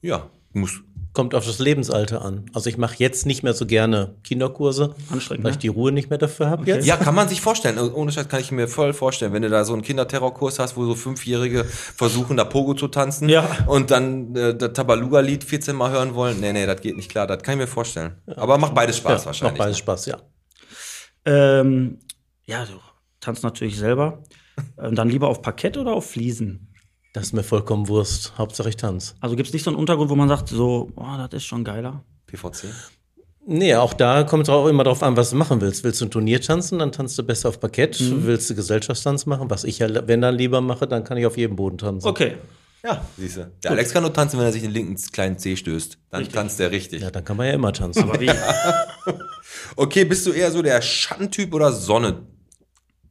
B: Ja, muss.
F: Kommt auf das Lebensalter an. Also ich mache jetzt nicht mehr so gerne Kinderkurse,
D: Anstrengend,
F: weil
D: ne?
F: ich die Ruhe nicht mehr dafür habe jetzt.
B: Ja, kann man sich vorstellen. Ohne Scheiß kann ich mir voll vorstellen, wenn du da so einen Kinderterrorkurs hast, wo so Fünfjährige versuchen, da Pogo zu tanzen
D: Ja.
B: und dann äh, das Tabaluga-Lied 14 Mal hören wollen. Nee, nee, das geht nicht klar. Das kann ich mir vorstellen. Aber macht beides Spaß
F: Ja,
B: wahrscheinlich.
F: Macht beides
B: ne?
F: Spaß, ja.
D: Ähm, ja, du tanzt natürlich selber. Und dann lieber auf Parkett oder auf Fliesen?
F: Das ist mir vollkommen Wurst. Hauptsache ich tanz.
D: Also gibt es nicht so einen Untergrund, wo man sagt, so, oh, das ist schon geiler.
B: PVC.
F: Nee, auch da kommt es auch immer darauf an, was du machen willst. Willst du ein Turnier tanzen, dann tanzt du besser auf Parkett.
D: Mhm.
F: Willst du Gesellschaftstanz machen, was ich ja, wenn dann lieber mache, dann kann ich auf jedem Boden tanzen.
D: Okay.
B: Ja, siehst du. Der Alex kann nur tanzen, wenn er sich den linken kleinen C stößt. Dann tanzt er richtig.
F: Ja, dann kann man ja immer tanzen.
D: Aber wie?
B: Okay, bist du eher so der Schattentyp oder Sonne?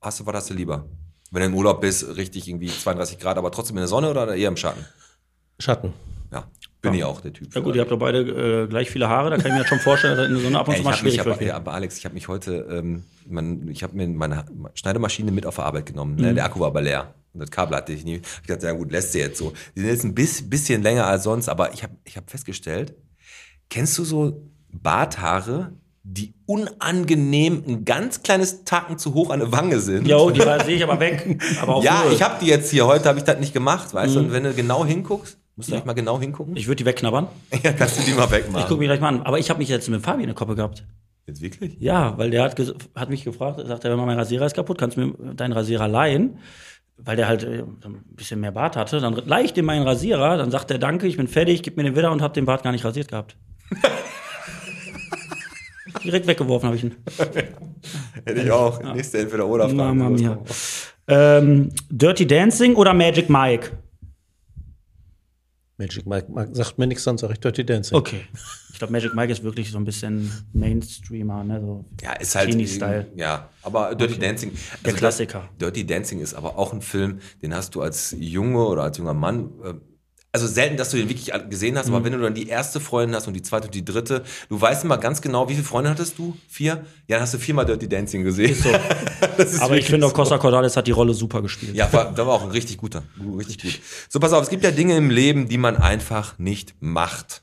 B: Hast du, was hast du lieber? Wenn du im Urlaub bist, richtig irgendwie 32 Grad, aber trotzdem in der Sonne oder eher im Schatten?
F: Schatten.
B: Ja, bin ich auch der Typ.
D: Ja gut, ihr habt doch beide äh, gleich viele Haare, da kann ich mir schon vorstellen, dass das in der Sonne ab und zu mal
B: mich
D: schwierig
B: aber,
D: wird.
B: ja, aber Alex, ich habe mich heute, ähm, mein, ich habe mir meine Schneidemaschine mit auf der Arbeit genommen.
D: Mhm.
B: Ne? Der Akku war aber leer. Und das Kabel hatte ich nie. Ich dachte, ja gut, lässt sie jetzt so. Die sind jetzt ein bis, bisschen länger als sonst, aber ich habe ich hab festgestellt, kennst du so Barthaare, die unangenehm ein ganz kleines Tacken zu hoch an der Wange sind?
D: Jo, die sehe ich aber weg. Aber
B: Ja,
D: null.
B: ich habe die jetzt hier. Heute habe ich das nicht gemacht, weißt du? Und wenn du genau hinguckst, musst du echt mal genau hingucken.
D: Ich würde die wegknabbern.
B: ja, kannst du die mal
D: Ich
B: wegmachen.
D: gucke mich gleich mal an. Aber ich habe mich jetzt mit Fabi in der Koppe gehabt.
B: Jetzt wirklich?
D: Ja, weil der hat, hat mich gefragt, sagt er, wenn mein Rasierer ist kaputt, kannst du mir deinen Rasierer leihen? Weil der halt äh, ein bisschen mehr Bart hatte. Dann leih ich dem meinen Rasierer, dann sagt er, danke, ich bin fertig, gib mir den wieder und hab den Bart gar nicht rasiert gehabt. Direkt weggeworfen habe ich ihn.
B: Hätte ich auch. Nächste entweder oder Frage.
D: Mama mia. Ähm, Dirty Dancing oder Magic Mike?
F: Magic Mike Mike sagt mir nichts, dann sage ich Dirty Dancing.
D: Okay. Ich glaube, Magic Mike ist wirklich so ein bisschen Mainstreamer, ne? So
B: Ja, ist halt.
D: Teenie-Style.
B: Ja, aber Dirty Dancing.
D: Der
B: also
D: Klassiker.
B: Dirty Dancing ist aber auch ein Film, den hast du als Junge oder als junger Mann. äh, Also selten, dass du den wirklich gesehen hast,
D: Mhm.
B: aber wenn du dann die erste Freundin hast und die zweite und die dritte, du weißt immer ganz genau, wie viele Freunde hattest du? Vier? Ja, dann hast du viermal Dirty Dancing gesehen.
D: so. Aber ich finde auch
B: so.
D: Costa Cordalis hat die Rolle super gespielt.
B: Ja, war, da war auch ein richtig guter. Richtig gut. So, pass auf, es gibt ja Dinge im Leben, die man einfach nicht macht.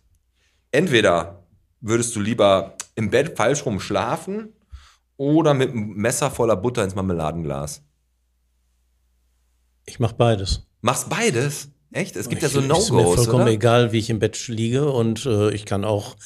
B: Entweder würdest du lieber im Bett falsch rum schlafen oder mit einem Messer voller Butter ins Marmeladenglas.
F: Ich mache beides.
B: Machst beides? Echt? Es gibt ja so
F: Ich- Ist mir
B: No-Gos,
F: vollkommen
B: oder?
F: egal, wie ich im Bett liege und äh, ich kann auch,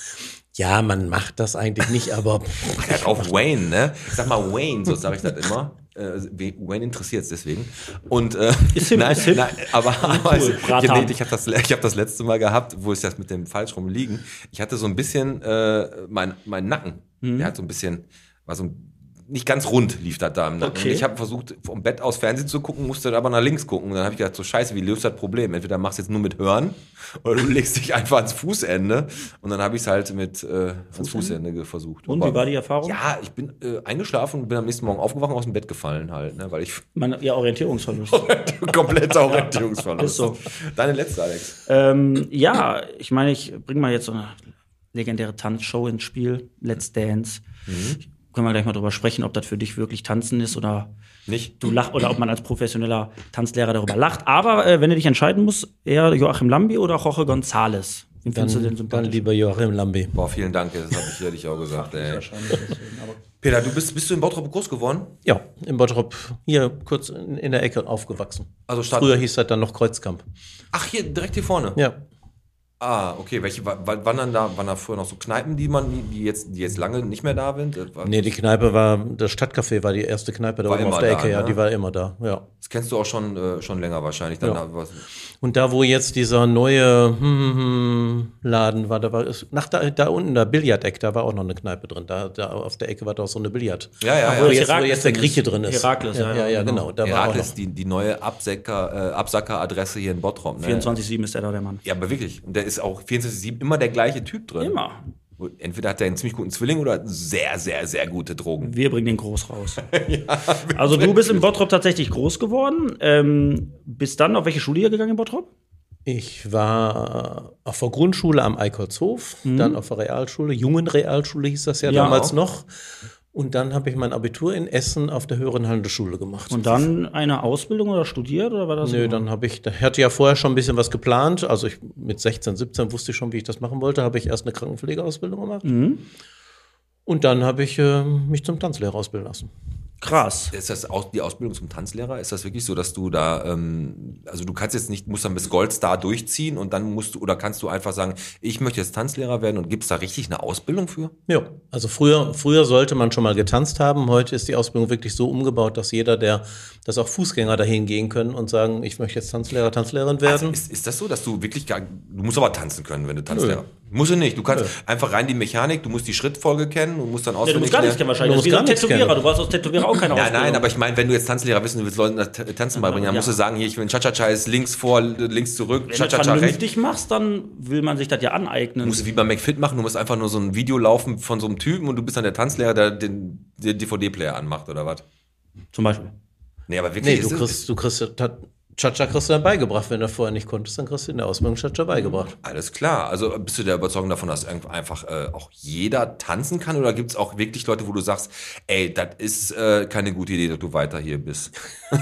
F: ja, man macht das eigentlich nicht, aber
B: Er hat auch Wayne, ne? Ich sag mal Wayne, so sage ich das immer. Äh, Wayne interessiert es deswegen. Und äh,
D: Ist hip,
B: nein,
D: ist hip.
B: nein, aber, aber
D: cool,
B: ich, nee, ich habe das, ich hab das letzte Mal gehabt, wo ich das mit dem falsch rum liegen. Ich hatte so ein bisschen äh, mein, mein Nacken.
D: Mhm.
B: Der hat so ein bisschen, war so ein, nicht ganz rund lief das da im Nacken.
D: Okay.
B: Und ich habe versucht, vom Bett aus Fernsehen zu gucken, musste aber nach links gucken. Und dann habe ich gedacht, so scheiße, wie löst das Problem? Entweder machst du jetzt nur mit Hören oder du legst dich einfach ans Fußende. Und dann habe ich es halt mit äh, ans Fußende versucht.
D: Und
B: Aber-
D: wie war die Erfahrung?
B: ja, ich bin äh, eingeschlafen und bin am nächsten Morgen aufgewacht und aus dem Bett gefallen halt, ne, weil ich
D: Mein, ja, Orientierungsverlust.
B: kompletter Orientierungsverlust.
D: Ist so.
B: Deine letzte, Alex.
D: ähm, ja, ich meine, ich bringe mal jetzt so eine legendäre Tanzshow ins Spiel, Let's Dance. Können wir gleich mal drüber sprechen, ob das für dich wirklich Tanzen ist oder
B: Nicht?
D: du lachst oder ob man als professioneller Tanzlehrer darüber lacht. Aber äh, wenn du dich entscheiden musst, eher Joachim Lambi oder Jorge González. Wen findest du denn
F: dann, dann
D: sympathisch?
F: lieber Joachim Lambi.
B: Boah, vielen Dank, das habe ich ehrlich auch gesagt, ey. Peter, du bist, bist du in Bottrop groß geworden?
F: Ja, in Bottrop, hier kurz in, in der Ecke aufgewachsen.
B: Also Stadt.
F: Früher hieß das dann noch Kreuzkamp.
B: Ach, hier, direkt hier vorne.
F: Ja,
B: Ah, okay. Welche wa- wa- waren dann da, waren da früher noch so Kneipen, die man, die- die jetzt, die jetzt lange nicht mehr da sind? Äh,
F: Nee, die Kneipe war, das Stadtcafé war die erste Kneipe da
B: War
F: oben auf
B: immer
F: der
B: da,
F: Ecke, ja,
B: ne?
F: die war immer da, ja.
B: Das kennst du auch schon, äh, schon länger wahrscheinlich. Dann
F: Ja.
B: da, was,
F: Und da, wo jetzt dieser neue hm, hm, hm, Laden war, da war es, nach da, da unten, der Billardeck, da war auch noch eine Kneipe drin. Da, da auf der Ecke war doch so eine Billard.
B: ja, ja,
F: Wo
B: ja.
F: jetzt, wo jetzt der Grieche
D: ist.
F: drin ist.
D: Herakles,
F: ja, ja, ja, genau. Da war auch
B: Herakles,
F: noch.
B: die, die neue äh, Absacker-Adresse hier in Bottrop. Ne?
D: 24-7 ist der da, der Mann.
B: Ja, aber wirklich. Der ist auch 24-7 immer der gleiche Typ drin.
D: Immer.
B: Entweder hat er einen ziemlich guten Zwilling oder sehr, sehr, sehr gute Drogen.
D: Wir bringen den groß raus. also du bist in Bottrop tatsächlich groß geworden. Ähm, bist dann auf welche Schule hier gegangen in Bottrop?
F: Ich war auf der Grundschule am Eikolshof, dann auf der Realschule, Jungenrealschule hieß das ja,
D: Mhm. Ja,
F: damals
D: auch.
F: noch. Und dann habe ich mein Abitur in Essen auf der höheren Handelsschule gemacht.
D: Und dann eine Ausbildung oder studiert oder war das?
F: Nö, dann habe ich, da hatte ja vorher schon ein bisschen was geplant. Also ich mit 16, 17 wusste ich schon, wie ich das machen wollte. Habe ich erst eine Krankenpflegeausbildung gemacht.
D: Mhm.
F: Und dann habe ich äh, mich zum Tanzlehrer ausbilden lassen.
D: Krass.
B: Ist das auch die Ausbildung zum Tanzlehrer? Ist das wirklich so, dass du da, ähm, also du kannst jetzt nicht, musst dann bis Goldstar durchziehen und dann musst du, oder kannst du einfach sagen, ich möchte jetzt Tanzlehrer werden und gibt's da richtig eine Ausbildung für?
F: Ja, also früher, früher sollte man schon mal getanzt haben. Heute ist die Ausbildung wirklich so umgebaut, dass jeder, der, dass auch Fußgänger dahin gehen können und sagen, ich möchte jetzt Tanzlehrer, Tanzlehrerin werden.
B: Also ist, ist das so, dass du wirklich gar, du musst aber tanzen können, wenn du Tanzlehrer. Musst du nicht. Du kannst einfach rein die Mechanik, du musst die Schrittfolge kennen und musst dann
D: Ja, du
B: auswendig
D: musst gar nichts kennen wahrscheinlich.
F: Du
D: Das ist wie so ein
F: musst gar nichts
D: Tätowierer.
F: kennen.
D: Du brauchst als Tätowierer auch keine
B: Nein,
D: Ausbildung.
B: nein, aber ich meine, wenn du jetzt Tanzlehrer bist und du willst Leuten das T- Tanzen beibringen, dann
D: Ja.
B: musst du sagen, hier, ich will ein Cha-Cha-Cha ist links vor, links zurück,
D: Wenn du das
B: Cha-Cha-Cha rechts.
D: vernünftig machst, dann will man sich das ja aneignen.
B: Du musst es wie bei McFit machen, du musst einfach nur so ein Video laufen von so einem Typen und du bist dann der Tanzlehrer, der den, den DVD-Player anmacht oder was?
D: Zum Beispiel.
B: Nee, aber wirklich.
F: Nee, du kriegst, du kriegst Cha-Cha kriegst du dann beigebracht. Wenn du vorher nicht konntest, dann kriegst du in der Ausbildung Cha-Cha beigebracht.
B: Alles klar. Also bist du der Überzeugung davon, dass einfach äh, auch jeder tanzen kann oder gibt es auch wirklich Leute, wo du sagst, ey, das ist äh, keine gute Idee, dass du weiter hier bist?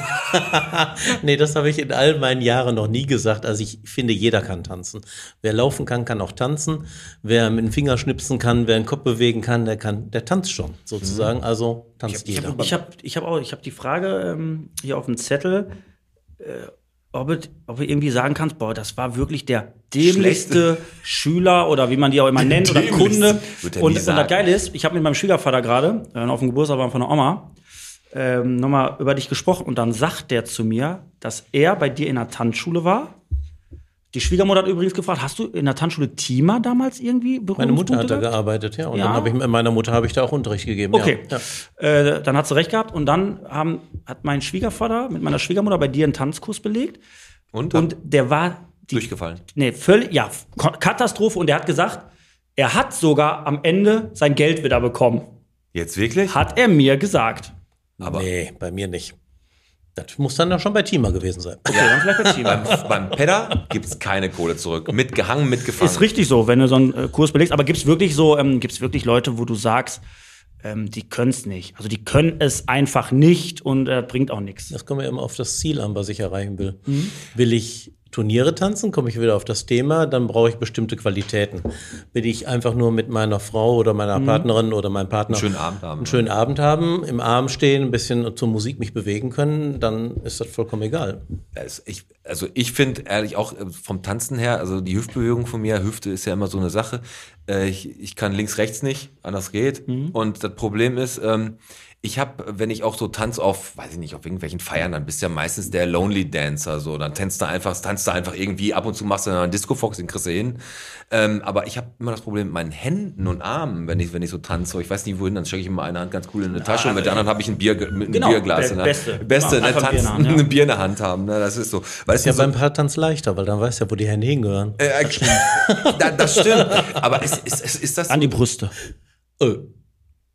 F: Nee, das habe ich in all meinen Jahren noch nie gesagt. Also ich finde, jeder kann tanzen. Wer laufen kann, kann auch tanzen. Wer mit dem Finger schnipsen kann, wer den Kopf bewegen kann, der kann, der tanzt schon sozusagen. Also tanzt
D: Ich
F: jeder.
D: habe ich hab, ich hab auch ich hab die Frage ähm, hier auf dem Zettel, äh, ob, ob du irgendwie sagen kannst, boah, das war wirklich der dämlichste Schüler oder wie man die auch immer nennt oder Kunde. Und, und das Geile ist, ich habe mit meinem Schwiegervater gerade äh, auf dem Geburtstag von der Oma ähm, nochmal über dich gesprochen und dann sagt der zu mir, dass er bei dir in der Tanzschule war. Die Schwiegermutter hat übrigens gefragt, hast du in der Tanzschule Tima damals irgendwie
F: Meine Mutter hat
D: Berührungspunkte
F: da gearbeitet, ja. Und
D: Ja.
F: dann habe ich mit meiner Mutter habe ich da auch Unterricht gegeben.
D: Okay,
F: Ja.
D: Äh, dann hat sie recht gehabt und dann haben, hat mein Schwiegervater mit meiner Schwiegermutter bei dir einen Tanzkurs belegt
B: Und,
D: und der war die,
B: durchgefallen.
D: nee, völlig, ja, Katastrophe und der hat gesagt, er hat sogar am Ende sein Geld wieder bekommen.
B: Jetzt wirklich?
D: Hat er mir gesagt.
B: Aber
F: Nee, bei mir nicht. Das muss dann doch schon bei Tima gewesen sein.
D: Okay, dann vielleicht bei Tima.
B: beim, beim Pedder gibt es keine Kohle zurück. Mitgehangen, mitgefangen.
D: Ist richtig so, wenn du so einen äh, Kurs belegst. Aber gibt es wirklich so, ähm, gibt es wirklich Leute, wo du sagst, ähm, die können es nicht. Also die können es einfach nicht und äh, bringt auch nichts.
F: Das kommt ja immer auf das Ziel an, was ich erreichen will. Will ich Turniere tanzen, komme ich wieder auf das Thema, dann brauche ich bestimmte Qualitäten. Will ich einfach nur mit meiner Frau oder meiner Partnerin oder meinem Partner
B: Einen schönen Abend haben.
F: einen schönen Abend haben, im Arm stehen, ein bisschen zur Musik mich bewegen können, dann ist das vollkommen egal.
B: Es- Ich, also ich finde ehrlich auch äh, vom Tanzen her, also die Hüftbewegung von mir, Hüfte ist ja immer so eine Sache. Äh, Ich, ich kann links, rechts nicht, anders geht. Und das Problem ist, ähm, ich habe, wenn ich auch so tanz auf, weiß ich nicht, auf irgendwelchen Feiern, dann bist du ja meistens der Lonely Dancer, so, dann tanzt du einfach, tanzt du einfach irgendwie, ab und zu machst du dann einen Disco-Fox, den kriegst du hin. Ähm, aber ich habe immer das Problem mit meinen Händen und Armen, wenn ich, wenn ich so tanze, ich weiß nicht wohin, dann stecke ich immer eine Hand ganz cool in eine Tasche und mit der anderen habe ich ein Bier, mit einem
D: Genau,
B: Bierglas.
D: be-
B: in der-
D: beste.
B: Beste,
D: Immer
B: ne,
D: einfach ein Bier in der
B: tanzen,
D: Hand, ja.
B: ein Bier in der Hand haben, ne, das ist so. Weißt
F: Ja,
B: du, so,
F: beim Paartanz leichter, weil dann weißt du ja, wo die Hände hingehören.
B: äh, da, das stimmt. Aber ist, ist, ist, ist das
D: An die Brüste.
F: Äh,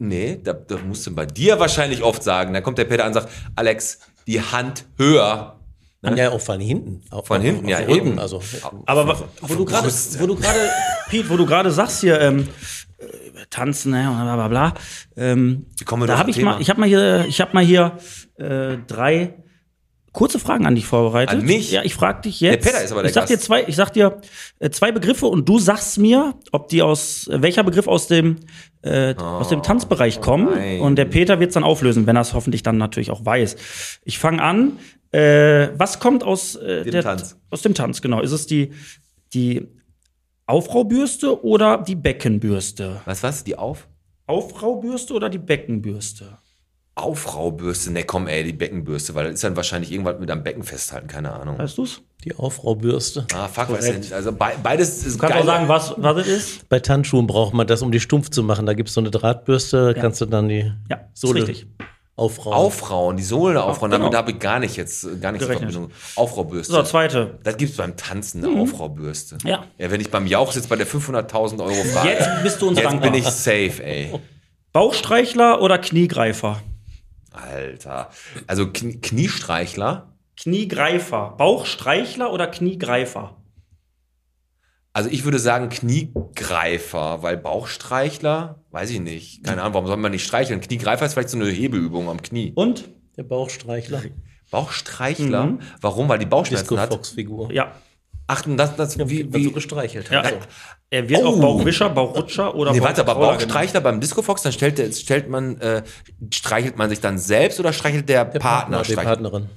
B: Nee, da, da musst du bei dir wahrscheinlich oft sagen. Da kommt der Peter an und sagt, Alex, die Hand höher.
F: Kann ja auch von hinten. Auch
B: Von
F: auf-
B: hinten,
F: auf
B: ja,
F: Rücken,
B: eben.
F: Also,
D: Aber wo du gerade, wo du gerade, Piet, wo du gerade sagst hier, ähm, äh, tanzen, ne, und bla bla bla. Ähm, da habe ich mal, ich habe mal hier, ich habe mal hier äh, drei kurze Fragen an dich vorbereitet.
B: An mich?
D: Ja, ich frage dich jetzt.
B: Der Peter ist aber der
D: ich sag dir
B: Gast.
D: zwei, ich sag dir äh, zwei Begriffe und du sagst mir, ob die aus äh, welcher Begriff aus dem äh, aus dem Tanzbereich kommen.
B: Oh, nein.
D: Und der Peter wird es dann auflösen, wenn er es hoffentlich dann natürlich auch weiß. Ich fange an. Äh, was kommt aus äh,
B: Dem
D: der,
B: Tanz.
D: Aus dem Tanz, genau. Ist es die die Aufraubürste oder die Beckenbürste?
B: Was, was? Die Auf?
D: Aufraubürste oder die Beckenbürste?
B: Aufraubürste? Ne, komm, ey, die Beckenbürste, weil das ist dann wahrscheinlich irgendwas mit am Becken festhalten, keine Ahnung.
D: Weißt du's?
F: Die Aufraubürste.
B: Ah, fuck, weiß ich nicht. Also be beides ist
D: Du kannst
B: geil.
D: auch sagen, was, was es ist.
F: Bei Tanzschuhen braucht man das, um die stumpf zu machen. Da gibt es so eine Drahtbürste, da kannst du dann die
D: Ja,
F: Sohle
D: richtig.
F: aufrauen.
B: Aufrauen, die Sohle aufrauen,
D: genau.
B: damit habe ich gar nicht jetzt, gar nicht. Verbindung. Aufraubürste.
D: So, zweite.
B: das gibt's beim Tanzen, eine Aufraubürste.
D: Ja.
B: Ja, wenn ich beim Jauch sitze bei der 500.000 Euro Frage.
D: Jetzt bist du uns
B: Jetzt
D: dankbar.
B: bin ich safe, ey.
D: Bauchstreichler oder Kniegreifer?
B: Alter. Also Knie Kniestreichler.
D: Kniegreifer. Bauchstreichler oder Kniegreifer?
B: Also ich würde sagen Kniegreifer, weil Bauchstreichler, weiß ich nicht. Keine Ahnung, warum soll man nicht streicheln? Kniegreifer ist vielleicht so eine Hebeübung am Knie.
D: Und?
F: Der Bauchstreichler.
B: Bauchstreichler?
D: Mhm.
B: Warum? Weil die Bauchschmerzen
F: Disco
B: hat.
F: Fox-Figur.
D: Ja.
B: Ach, und das, wie,
F: Wird so
B: wie,
F: gestreichelt.
D: ja.
F: Also.
D: Er wird
B: Oh.
D: auch Bauchwischer, Bauchrutscher oder
B: Nee, warte, aber
D: Bauchroller genannt.
B: Bauchstreichler beim Disco Fox, dann stellt, der- stellt man, äh, streichelt man sich dann selbst oder streichelt der,
F: Der
B: Partner?
F: Partner, die Partnerin.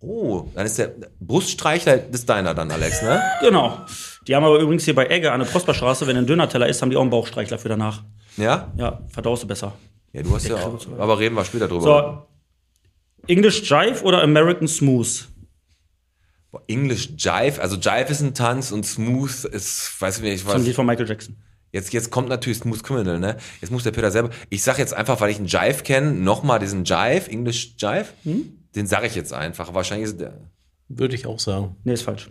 B: Oh, dann ist der Bruststreichler ist deiner dann, Alex, ne?
D: Genau. Die haben aber übrigens hier bei Egge an der Prosperstraße, wenn ein Dönerteller ist, haben die auch einen Bauchstreichler für danach.
B: Ja?
D: Ja, verdaust du besser.
B: Ja, du hast ja auch. Aber reden wir später drüber.
D: So. English Jive oder American Smooth?
B: Boah, English Jive, also Jive ist ein Tanz und Smooth ist, weiß ich nicht,
D: Das ist
B: was.
D: Von Michael Jackson.
B: Jetzt, jetzt kommt natürlich Smooth Criminal, ne? Jetzt muss der Peter selber. Ich sag jetzt einfach, weil ich einen Jive kenne, nochmal diesen Jive, English Jive.
D: Hm?
B: Den sage ich jetzt einfach. Wahrscheinlich ist der.
F: Würde ich auch sagen.
D: Nee, ist falsch.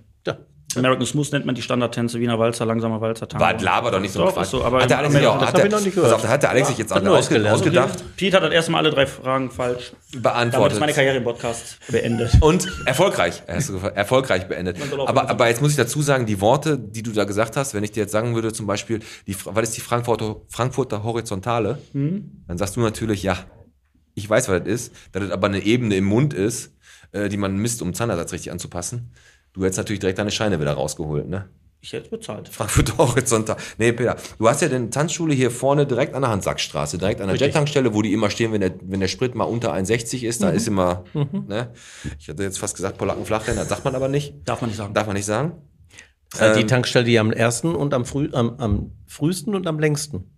F: Ja.
D: American Smooth nennt man die Standardtänze, Wiener Walzer, langsamer Walzer, Tango.
B: War laber doch nicht so
D: Doch,
B: ein
D: so, aber
B: hat der Alex sich auch, hat der,
F: noch nicht gehört.
B: auf, da hat der Alex sich jetzt
F: hat
B: ausge,
F: Neues gelernt.
B: ausgedacht,
D: Pete hat das erste Mal alle drei Fragen falsch. Damit ist
B: beantwortet.
D: meine Karriere im Podcast beendet.
B: Und erfolgreich. Erfolgreich beendet. Aber, aber jetzt muss ich dazu sagen, die Worte, die du da gesagt hast, wenn ich dir jetzt sagen würde, zum Beispiel, die, was ist die Frankfurter, Frankfurter Horizontale?
D: Hm?
B: Dann sagst du natürlich, ja, ich weiß, was das ist, dass das aber eine Ebene im Mund ist, äh, die man misst, um Zahnersatz richtig anzupassen. Du hättest natürlich direkt deine Scheine wieder rausgeholt, ne?
D: Ich hätte bezahlt.
B: Frankfurter Horizontal. Nee, Peter, du hast ja den Tanzschule hier vorne direkt an der Handsackstraße, direkt an der. Jet-Tankstelle, wo die immer stehen, wenn der, wenn der Sprit mal unter 1,60 ist,
D: Mhm.
B: da ist immer, ne? Ich hatte jetzt fast gesagt, Polacken Flachländer, sagt man aber nicht.
D: Darf man nicht sagen.
B: Darf man nicht sagen?
F: Das ist halt
B: Ähm,
F: die Tankstelle, die am ersten und am, früh, am, am frühesten und am längsten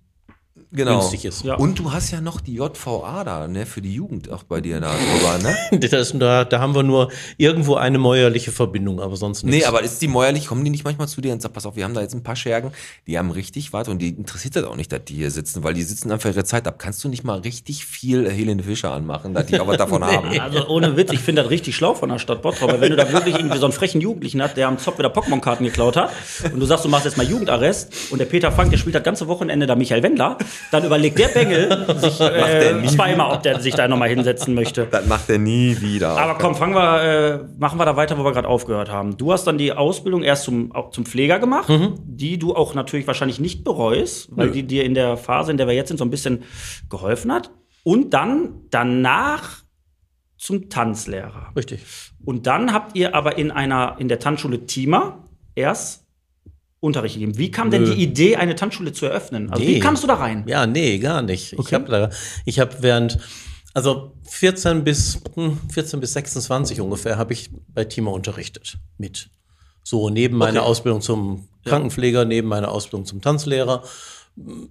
B: Genau.
F: günstig ist.
D: Ja.
B: Und du hast ja noch die JVA da, ne, für die Jugend auch bei dir da drüber, ne?
F: Das, da, da haben wir nur irgendwo eine mäuerliche Verbindung, aber sonst nichts.
B: Nee, aber ist die mäuerlich, kommen die nicht manchmal zu dir und sagen, pass auf, wir haben da jetzt ein paar Schergen, die haben richtig was und die interessiert das auch nicht, dass die hier sitzen, weil die sitzen einfach ihre Zeit ab. Kannst du nicht mal richtig viel Helene Fischer anmachen, dass die auch was davon haben?
D: Also ohne Witz, ich finde das richtig schlau von der Stadt Bottrop, weil wenn du da wirklich irgendwie so einen frechen Jugendlichen hast, der am Zopf wieder Pokémon-Karten geklaut hat und du sagst, du machst jetzt mal Jugendarrest und der Peter Frank, der spielt das ganze Wochenende da Michael Wendler, dann überlegt der Bengel sich äh, zweimal, ob der sich da nochmal hinsetzen möchte.
B: Das macht er nie wieder.
D: Aber komm, fangen wir, äh, machen wir da weiter, wo wir gerade aufgehört haben. Du hast dann die Ausbildung erst zum, auch zum Pfleger gemacht, die du auch natürlich wahrscheinlich nicht bereust, weil die dir in der Phase, in der wir jetzt sind, so ein bisschen geholfen hat. Und dann danach zum Tanzlehrer.
F: Richtig.
D: Und dann habt ihr aber in einer, in der Tanzschule Thima erst Unterricht gegeben. Wie kam denn
F: Nö.
D: die Idee, eine Tanzschule zu eröffnen? Also wie
F: Nee.
D: kamst du da rein?
F: Ja, nee, gar nicht. Ich
D: Okay.
F: habe da, ich habe während, also 14 bis, hm, 14 bis 26 ungefähr, habe ich bei Tima unterrichtet. Mit. So, neben meiner Ausbildung zum Krankenpfleger, neben meiner Ausbildung zum Tanzlehrer.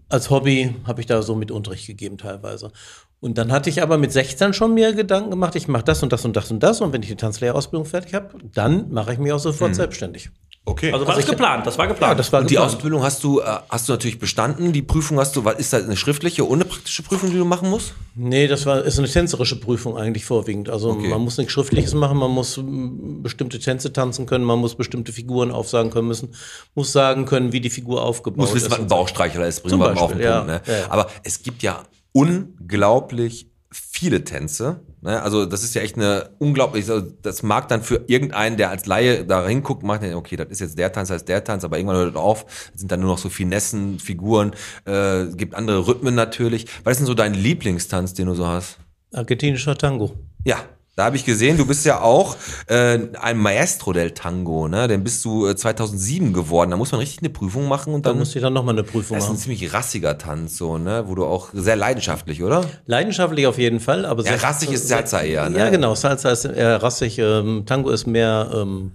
F: Als Hobby habe ich da so mit Unterricht gegeben teilweise. Und dann hatte ich aber mit 16 schon mir Gedanken gemacht, ich mache das und das und das und das. Und wenn ich die Tanzlehrerausbildung fertig habe, dann mache ich mich auch sofort selbstständig.
B: Okay.
D: Also war das
F: ich-
D: geplant? Das war geplant.
F: Ja, das war
B: und die
F: geplant.
B: Ausbildung hast du, äh, hast du natürlich bestanden. Die Prüfung hast du, was ist das, eine schriftliche und eine praktische Prüfung, die du machen musst?
F: Nee, das war, ist eine tänzerische Prüfung eigentlich vorwiegend. Also
B: Okay.
F: man muss nichts Schriftliches machen, man muss mm, bestimmte Tänze tanzen können, man muss bestimmte Figuren aufsagen können müssen, muss sagen können, wie die Figur aufgebaut
B: muss wissen,
F: ist.
B: was ein Bauchstreichler ist, bringen
F: Zum
B: wir mal auf den
F: Beispiel,
B: Punkt. Ne?
F: ja. Ja, ja.
B: Aber es gibt ja unglaublich viele Tänze. Ne? Also das ist ja echt eine unglaublich, also das mag dann für irgendeinen, der als Laie da hinguckt, macht okay, das ist jetzt der Tanz, das ist der Tanz, aber irgendwann hört das auf, es sind dann nur noch so Finessen, Figuren, äh, gibt andere Rhythmen natürlich. Was ist denn so dein Lieblingstanz, den du so hast?
F: Argentinischer Tango.
B: Ja, da habe ich gesehen, du bist ja auch äh, ein Maestro del Tango, ne? Den bist du äh, 2007 geworden. Da muss man richtig eine Prüfung machen und
F: Da
B: dann
F: musste ich dann nochmal eine Prüfung
B: das ist ein
F: machen.
B: ziemlich rassiger Tanz, so, ne? Wo du auch sehr leidenschaftlich, oder?
F: Leidenschaftlich auf jeden Fall, aber
B: Ja, rassig ist Salsa eher, ne?
F: Ja, genau. Salsa ist eher rassig. Ähm, Tango ist mehr ähm,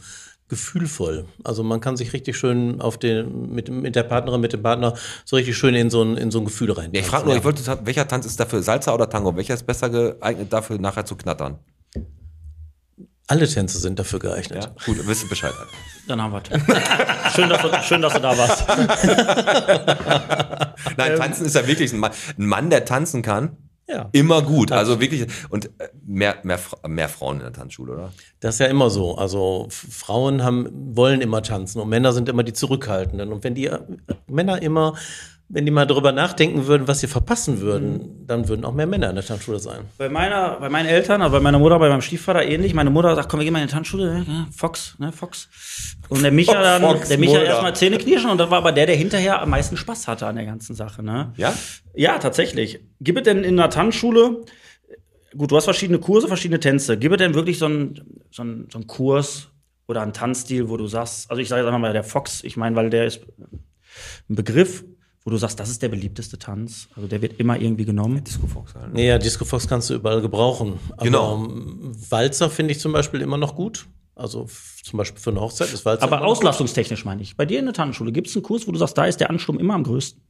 F: gefühlvoll. Also man kann sich richtig schön auf den, mit, mit der Partnerin, mit dem Partner so richtig schön in so ein, in so ein Gefühl rein.
B: Ja, ich frage nur, ich wollte, welcher Tanz ist dafür, Salsa oder Tango? Welcher ist besser geeignet dafür, nachher zu knattern?
F: Alle Tänze sind dafür geeignet.
B: Ja, gut, wisst ihr Bescheid. Alter.
D: Dann haben wir schön, dass du, schön, dass du da warst.
B: Nein, tanzen ist ja wirklich ein Mann, ein Mann der tanzen kann.
F: Ja.
B: Immer gut. Also wirklich. Und äh, mehr, mehr, mehr Frauen in der Tanzschule, oder?
F: Das ist ja immer so. Also Frauen haben, wollen immer tanzen und Männer sind immer die Zurückhaltenden. Und wenn die äh, Männer immer, wenn die mal darüber nachdenken würden, was sie verpassen würden, dann würden auch mehr Männer in der Tanzschule sein.
D: Bei, meiner, bei meinen Eltern, also bei meiner Mutter, bei meinem Stiefvater ähnlich. Meine Mutter sagt, komm, wir gehen mal in die Tanzschule. Ne? Ja, Fox, ne, Fox. Und der Micha dann,
B: Fox
D: der Micha erstmal Zähne knirschen und das war aber der, der hinterher am meisten Spaß hatte an der ganzen Sache, ne?
B: Ja?
D: Ja, tatsächlich. Gibt es denn in der Tanzschule, gut, du hast verschiedene Kurse, verschiedene Tänze. Gibt es denn wirklich so einen so einen- so einen Kurs oder einen Tanzstil, wo du sagst, also ich sage jetzt einfach mal der Fox, ich meine, weil der ist ein Begriff, wo du sagst, das ist der beliebteste Tanz. Also der wird immer irgendwie genommen.
B: Disco Fox halt.
F: Nee, ja, Disco Fox kannst du überall gebrauchen. Aber,
B: Genau.
F: Walzer finde ich zum Beispiel immer noch gut. Also zum Beispiel für eine Hochzeit ist Walzer.
D: Aber auslastungstechnisch meine ich. Bei dir in der Tanzschule gibt es einen Kurs, wo du sagst, da ist der Ansturm immer am größten.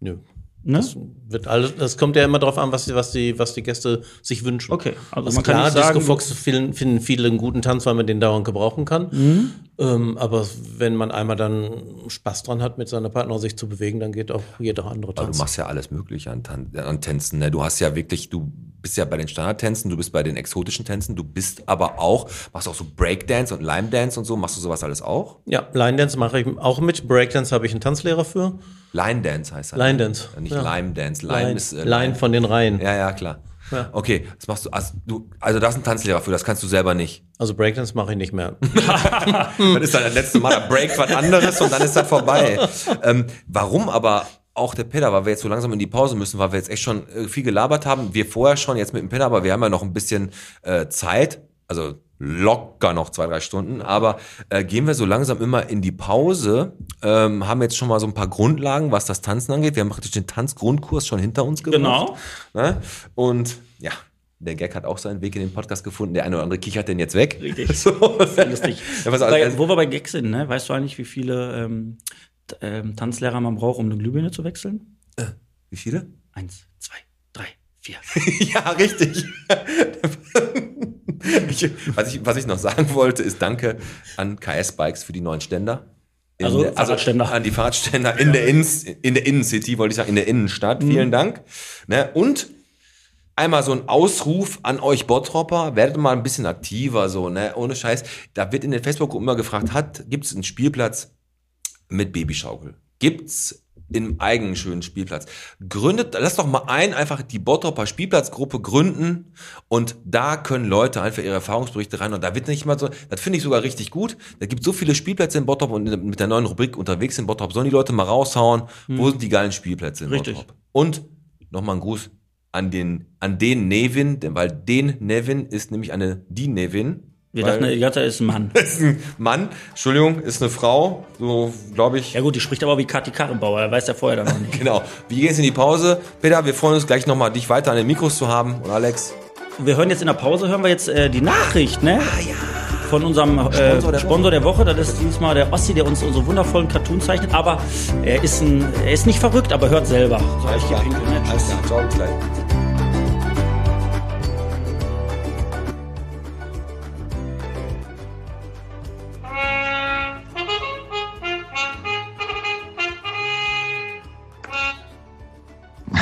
F: Nö.
D: Ne?
F: Das wird alles, das kommt ja immer darauf an, was die, was die, was die Gäste sich wünschen.
D: Okay, also man kann
F: klar,
D: nicht sagen,
F: Disco Fox finden, finden viele einen guten Tanz, weil man den dauernd gebrauchen kann.
D: Mhm.
F: Ähm, aber wenn man einmal dann Spaß dran hat, mit seiner Partnerin sich zu bewegen, dann geht auch jeder andere
B: Aber
F: Tanz.
B: du machst ja alles Mögliche an, Tan an Tänzen. Ne? Du hast ja wirklich, du bist ja bei den Standardtänzen, du bist bei den exotischen Tänzen, du bist aber auch, machst auch so Breakdance und Lime Dance und so. Machst du sowas alles auch?
F: ja, Line Dance mache ich auch mit. Breakdance habe ich einen Tanzlehrer für.
B: Line Dance heißt das.
F: Line Dance,
B: Nicht
F: ja.
B: Lime Dance. Lime,
F: Line,
B: ist äh,
F: Line von den Reihen.
B: Ja, ja, klar.
F: Ja.
B: Okay, das machst du also, du. also da ist ein Tanzlehrer für, das kannst du selber nicht.
F: Also Breakdance mache ich nicht mehr.
B: Dann ist dann das letzte Mal, da breakt was anderes und dann ist das vorbei. Ähm, warum aber auch der Peter, weil wir jetzt so langsam in die Pause müssen, weil wir jetzt echt schon äh, viel gelabert haben. Wir vorher schon jetzt mit dem Peter, aber wir haben ja noch ein bisschen äh, Zeit, also locker noch zwei, drei Stunden. Aber äh, gehen wir so langsam immer in die Pause, ähm, haben jetzt schon mal so ein paar Grundlagen, was das Tanzen angeht. Wir haben praktisch den Tanzgrundkurs schon hinter uns gebracht.
D: Genau.
B: Ne? Und ja, der Gag hat auch seinen Weg in den Podcast gefunden. Der eine oder andere kichert den jetzt weg.
D: Richtig.
B: So.
D: lustig.
B: Ja, pass auf,
D: bei,
B: also-
D: wo wir bei Gags sind, ne? weißt du eigentlich, wie viele ähm, ähm, Tanzlehrer man braucht, um eine Glühbirne zu wechseln?
B: Wie viele?
D: Eins, zwei, drei, vier.
B: ja, richtig. ich, was, ich, was ich noch sagen wollte, ist Danke an KS Bikes für die neuen Ständer. In
D: Also
B: der-
D: Fahrradständer.
B: an die Fahrradständer in, der Inns, in der Innencity, wollte ich sagen, in der Innenstadt.
D: Mhm.
B: Vielen Dank. Ne? Und einmal so ein Ausruf an euch Bottropper, werdet mal ein bisschen aktiver, so, ne? Ohne Scheiß. Da wird in den Facebook-Gruppen immer gefragt, hat, gibt es einen Spielplatz mit Babyschaukel? Gibt's im eigenen schönen Spielplatz? Gründet, lass doch mal ein, einfach die Bottropper Spielplatzgruppe gründen und da können Leute einfach ihre Erfahrungsberichte rein und da wird nicht mal so, das finde ich sogar richtig gut. Da gibt so viele Spielplätze in Bottrop und mit der neuen Rubrik unterwegs in Bottrop sollen die Leute mal raushauen, wo sind die geilen Spielplätze in
D: Richtig.
B: Bottrop? Und nochmal ein Gruß an den, an den Nevin, denn weil den Nevin ist nämlich eine, die Nevin.
D: Wir
B: weil-
D: dachten, Zeit ist ein Mann.
B: ist ein Mann, Entschuldigung, ist eine Frau, so glaube ich.
D: Ja gut, die spricht aber wie Kathi Karrenbauer, er weiß der vorher dann noch nicht.
B: Genau. Wir gehen jetzt in die Pause. Peter, wir freuen uns gleich nochmal, dich weiter an den Mikros zu haben. Und Alex.
D: Wir hören jetzt in der Pause, hören wir jetzt äh, die Nachricht, ne? Von unserem äh,
B: Sponsor der
D: Sponsor der Woche. Das ist diesmal der Ossi, der uns unsere wundervollen Cartoons zeichnet. Aber er ist, ein, er ist nicht verrückt, aber hört selber. So, ich gebe Ihnen, ne?
B: Alles klar, ciao, gleich.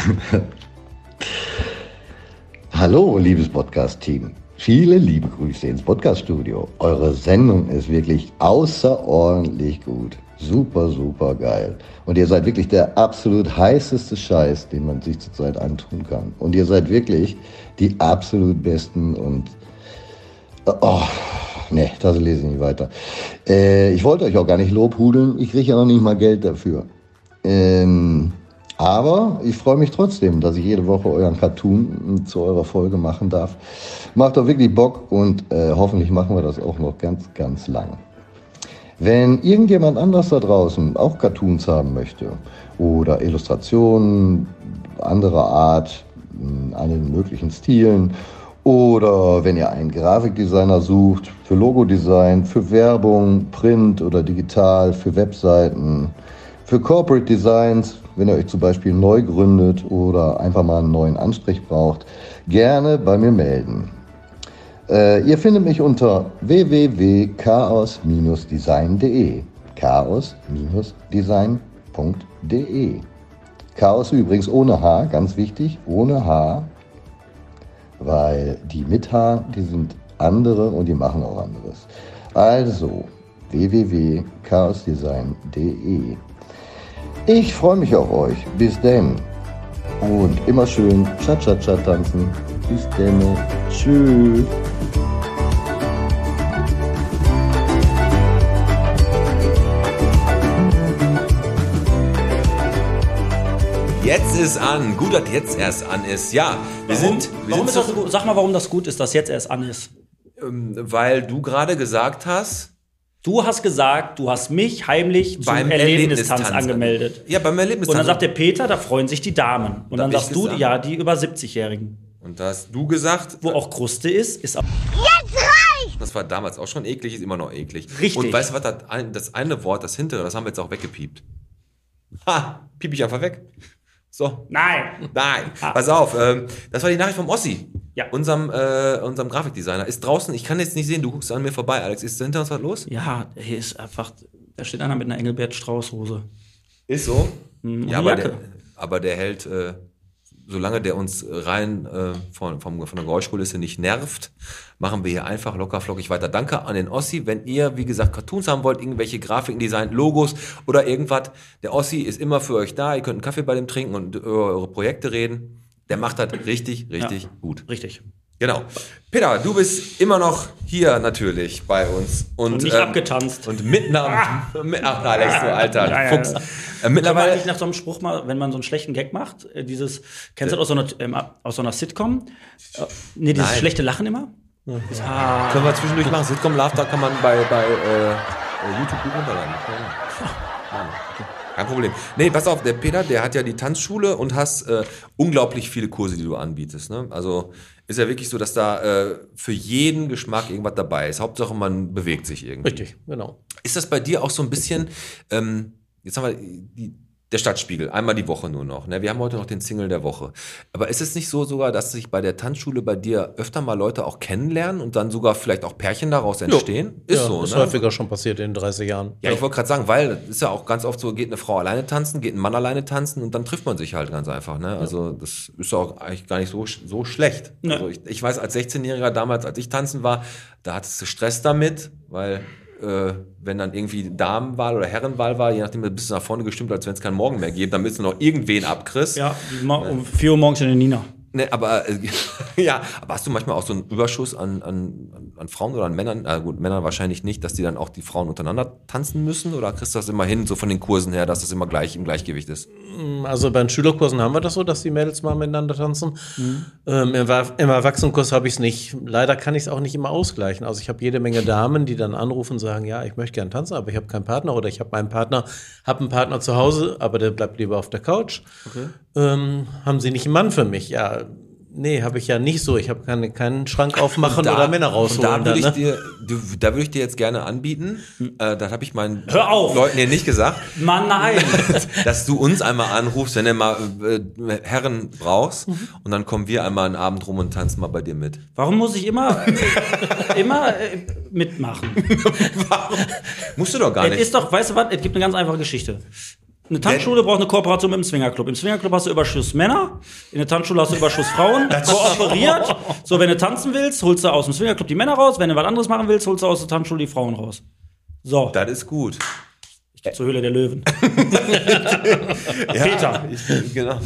G: Hallo, liebes Podcast-Team. Viele liebe Grüße ins Podcast-Studio. Eure Sendung ist wirklich außerordentlich gut. Super, super geil. Und ihr seid wirklich der absolut heißeste Scheiß, den man sich zurzeit antun kann. Und ihr seid wirklich die absolut besten und Oh, nee, das lese ich nicht weiter. Äh, ich wollte euch auch gar nicht lobhudeln. Ich kriege ja noch nicht mal Geld dafür. Ähm, aber ich freue mich trotzdem, dass ich jede Woche euren Cartoon zu eurer Folge machen darf. Macht doch wirklich Bock und äh, hoffentlich machen wir das auch noch ganz, ganz lang. Wenn irgendjemand anders da draußen auch Cartoons haben möchte oder Illustrationen anderer Art, in allen möglichen Stilen Oder wenn ihr einen Grafikdesigner sucht, für Logodesign, für Werbung, Print oder digital, für Webseiten, für Corporate Designs, wenn ihr euch zum Beispiel neu gründet oder einfach mal einen neuen Anstrich braucht, gerne bei mir melden. Äh, ihr findet mich unter www.chaos-design.de. Chaos-design.de. Chaos übrigens ohne H, ganz wichtig, ohne H, weil die mit H, die sind andere und die machen auch anderes. Also www.chaosdesign.de. Ich freue mich auf euch. Bis denn. Und immer schön Cha-Cha-Cha tanzen. Bis denn. Tschüss.
B: Jetzt ist an. Gut, dass jetzt erst an ist. Ja, wir sind. Wir
D: Warum
B: sind
D: ist das so gut? Sag mal, warum das gut ist, dass jetzt erst an ist.
B: ähm, weil du gerade gesagt hast,
D: Du hast gesagt, du hast mich heimlich zum
B: Beim
D: Erlebnistanz
B: Erlebnistanz
D: angemeldet.
B: ja, beim Erlebnis.
D: Und dann sagt der Peter, da freuen sich die Damen. Und
B: Da
D: dann sagst du,
B: gesagt.
D: ja, die über 70-Jährigen.
B: und da hast du gesagt,
D: Wo auch Kruste ist, ist auch.
B: das war damals auch schon eklig, ist immer noch eklig.
D: Richtig.
B: Und weißt du was, das, ein, das eine Wort, das hintere, das haben wir jetzt auch weggepiept. Ha, piep ich einfach weg. So.
D: Nein!
B: Nein, pass auf, ähm, das war die Nachricht vom Ossi,
D: Ja.
B: unserem, äh, unserem Grafikdesigner. Ist draußen, ich kann jetzt nicht sehen, du guckst an mir vorbei, Alex. Ist hinter uns was los?
D: Ja, hier ist einfach. Da steht einer mit einer Engelbert Strauß-Hose.
B: Ist so.
D: und
B: ja, aber der, aber der hält, äh, solange der uns rein äh, von, vom, von der Geräuschkulisse nicht nervt, machen wir hier einfach locker flockig weiter. Danke an den Ossi. Wenn ihr, wie gesagt, Cartoons haben wollt, irgendwelche Grafiken, Design, Logos oder irgendwas, der Ossi ist immer für euch da. Ihr könnt einen Kaffee bei dem trinken und über eure Projekte reden. Der macht das richtig, richtig
D: Ja.
B: gut.
D: Richtig.
B: Genau. Peter, du bist immer noch hier natürlich bei uns. Und,
D: Und nicht
B: ähm,
D: abgetanzt.
B: Und mitten am. Mit, ach, Alex, du alter
D: Ja, ja,
B: Fuchs.
D: ja.
B: Äh,
D: Kann man
B: mittlerweile.
D: nach so einem Spruch mal, wenn man so einen schlechten Gag macht, äh, dieses, kennst du das aus so einer, ähm, aus so einer Sitcom? Äh, nee, dieses
B: Nein.
D: schlechte Lachen immer? Ah,
B: Können wir zwischendurch machen. Sitcom Laughter kann man bei, bei äh, äh, YouTube gut runterladen. Ja. Kein Problem. Nee, pass auf, der Peter, der hat ja die Tanzschule und hast äh, unglaublich viele Kurse, die du anbietest. Ne? Also ist ja wirklich so, dass da äh, für jeden Geschmack irgendwas dabei ist. Hauptsache, man bewegt sich irgendwie.
F: Richtig, genau.
B: Ist das bei dir auch so ein bisschen, ähm, jetzt haben wir die, der Stadtspiegel, einmal die Woche nur noch. Ne? Wir haben heute noch den Single der Woche. Aber ist es nicht so sogar, dass sich bei der Tanzschule bei dir öfter mal Leute auch kennenlernen und dann sogar vielleicht auch Pärchen daraus entstehen? Ist
F: ja,
B: so,
F: ist
B: ne?
F: häufiger schon passiert in 30 Jahren.
B: Ja, ich wollte gerade sagen, weil das ist ja auch ganz oft so, geht eine Frau alleine tanzen, geht ein Mann alleine tanzen und dann trifft man sich halt ganz einfach. Ne? Also das ist ja auch eigentlich gar nicht so, so schlecht.
D: Ne.
B: Also ich, ich weiß, als 16-Jähriger damals, als ich tanzen war, da hattest du Stress damit, weil äh, wenn dann irgendwie Damenwahl oder Herrenwahl war, je nachdem, bist du nach vorne gestimmt, als wenn es keinen Morgen mehr gibt, damit du noch irgendwen abkriegst.
D: ja, ma- um 4 Uhr morgens in den Nina.
B: Ne, aber äh, ja, aber hast du manchmal auch so einen Überschuss an, an, an- Frauen oder an Männern? Na gut, Männern wahrscheinlich nicht, dass die dann auch die Frauen untereinander tanzen müssen? Oder kriegst du das immer hin, so von den Kursen her, dass das immer gleich im Gleichgewicht ist?
F: Also bei den Schülerkursen haben wir das so, dass die Mädels mal miteinander tanzen. Ähm, im, Im Erwachsenenkurs habe ich es nicht. Leider kann ich es auch nicht immer ausgleichen. Also ich habe jede Menge Damen, die dann anrufen und sagen, ja, ich möchte gerne tanzen, aber ich habe keinen Partner oder ich habe meinen Partner, habe einen Partner zu Hause, aber der bleibt lieber auf der Couch. Ähm, haben Sie nicht einen Mann für mich? Ja, nee, habe ich ja nicht so. Ich habe keine, keinen Schrank aufmachen oder Männer rausholen.
B: Und da würde ich,
F: ne?
B: dir, du, da würde ich dir jetzt gerne anbieten, äh, das habe ich meinen
D: Hör auf!
B: Leuten hier nicht gesagt,
D: Mann, nein!
B: dass du uns einmal anrufst, wenn du mal äh, Herren brauchst und dann kommen wir einmal einen Abend rum und tanzen mal bei dir mit.
D: Warum muss ich immer, immer äh, mitmachen?
B: Musst du doch gar
D: Es
B: nicht.
D: ist doch, weißt du was, es gibt eine ganz einfache Geschichte. Eine Tanzschule braucht eine Kooperation mit dem Swingerclub. Im Swingerclub hast du Überschuss Männer, in der Tanzschule hast du Überschuss Frauen, kooperiert. So, wenn du tanzen willst, holst du aus dem Swingerclub die Männer raus, wenn du was anderes machen willst, holst du aus der Tanzschule die Frauen raus. So,
B: das ist gut.
D: zur Höhle der Löwen.
B: Peter. Ich, genau.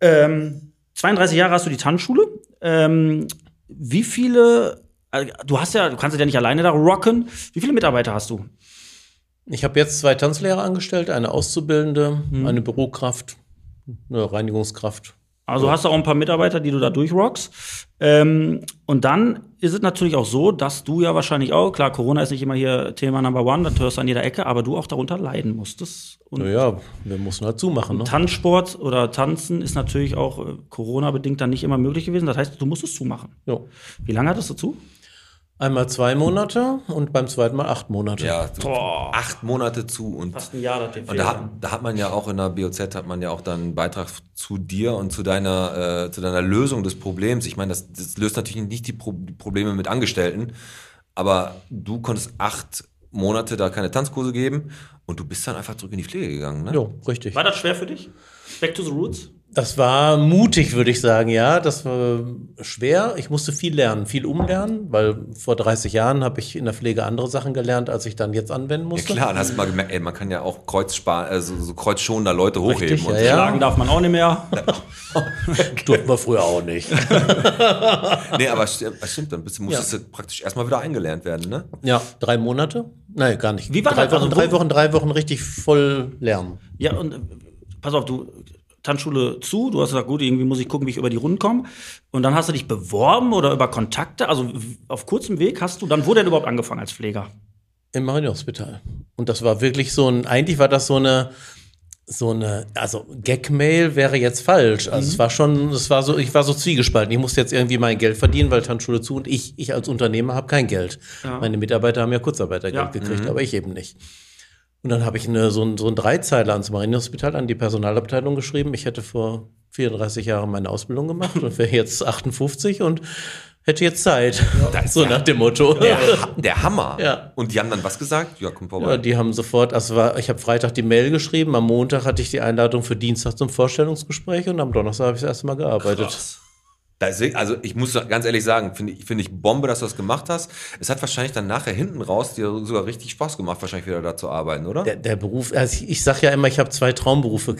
D: Ähm, 32 Jahre hast du die Tanzschule. Ähm, wie viele, äh, du hast ja, du kannst ja nicht alleine da rocken. Wie viele Mitarbeiter hast du?
F: Ich habe jetzt zwei Tanzlehrer angestellt, eine Auszubildende,
B: Hm.
F: eine Bürokraft, eine Reinigungskraft.
D: Also hast du auch ein paar Mitarbeiter, die du da durchrockst. Ähm, und dann ist es natürlich auch so, dass du ja wahrscheinlich auch, klar, Corona ist nicht immer hier Thema Number One, das hörst du an jeder Ecke, aber du auch darunter leiden musstest. Und
F: Naja, wir mussten halt zumachen. Ne?
D: Tanzsport oder Tanzen ist natürlich auch äh, Corona-bedingt dann nicht immer möglich gewesen. Das heißt, du musstest zumachen.
F: Jo.
D: Wie lange hattest du zu?
F: Einmal zwei Monate und beim zweiten Mal acht Monate.
B: Ja, so acht Monate zu und
D: Fast ein Jahr, das dir
B: Und da hat, da hat man ja auch in der BOZ hat man ja auch dann einen Beitrag zu dir und zu deiner, äh, zu deiner Lösung des Problems. Ich meine, das, das löst natürlich nicht die, Pro die Probleme mit Angestellten, aber du konntest acht Monate da keine Tanzkurse geben und du bist dann einfach zurück in die Pflege gegangen. Ne?
F: Jo, richtig.
D: War das schwer für dich? Back to the roots?
F: Das war mutig, würde ich sagen, ja. Das war schwer. Ich musste viel lernen, viel umlernen, weil vor 30 Jahren habe ich in der Pflege andere Sachen gelernt, als ich dann jetzt anwenden
B: Ja
F: musste.
B: klar, dann hast du mal gemerkt, ey, man kann ja auch kreuzspar also so kreuzschonender Leute hochheben.
F: Richtig,
B: und
F: ja,
B: so.
F: ja.
D: Schlagen darf man auch nicht mehr.
F: Durften wir früher auch nicht.
B: Nee, aber stimmt, dann musstest du praktisch erstmal wieder eingelernt werden, ne?
F: Ja, drei Monate? Nein, gar nicht.
D: Wie war
F: drei
D: das?
F: Wochen,
D: Also,
F: drei
D: wo-
F: Wochen, drei Wochen richtig voll lernen.
D: Ja, und äh, pass auf, du Tanzschule zu, du hast gesagt, gut, irgendwie muss ich gucken, wie ich über die Runden komme. Und dann hast du dich beworben oder über Kontakte, also auf kurzem Weg hast du, dann wo denn überhaupt angefangen als Pfleger?
F: Im Marinehospital. Und das war wirklich so ein, eigentlich war das so eine, so eine, also Gag-Mail wäre jetzt falsch. Also es war schon, es war so, ich war so zwiegespalten. Ich musste jetzt irgendwie mein Geld verdienen, weil Tanzschule zu und ich, ich als Unternehmer habe kein Geld.
D: Ja.
F: Meine Mitarbeiter haben ja Kurzarbeitergeld
D: Ja.
F: gekriegt, aber ich eben nicht. Und dann habe ich eine, so, ein, so ein Dreizeiler ans Marinehospital an die Personalabteilung geschrieben. Ich hätte vor 34 Jahren meine Ausbildung gemacht und wäre jetzt 58 und hätte jetzt Zeit. so nach dem Motto.
B: Der, der Hammer.
F: Ja.
B: Und die haben dann was gesagt? Ja, komm vorbei.
F: Ja, die haben sofort, also war, ich habe Freitag die Mail geschrieben, am Montag hatte ich die Einladung für Dienstag zum Vorstellungsgespräch und am Donnerstag habe ich das erste Mal gearbeitet.
B: Deswegen, also ich muss ganz ehrlich sagen, finde ich, finde ich Bombe, dass du das gemacht hast. Es hat wahrscheinlich dann nachher hinten raus dir sogar richtig Spaß gemacht, wahrscheinlich wieder da zu arbeiten, oder?
F: Der, der Beruf, also ich, ich sage ja immer, ich habe zwei Traumberufe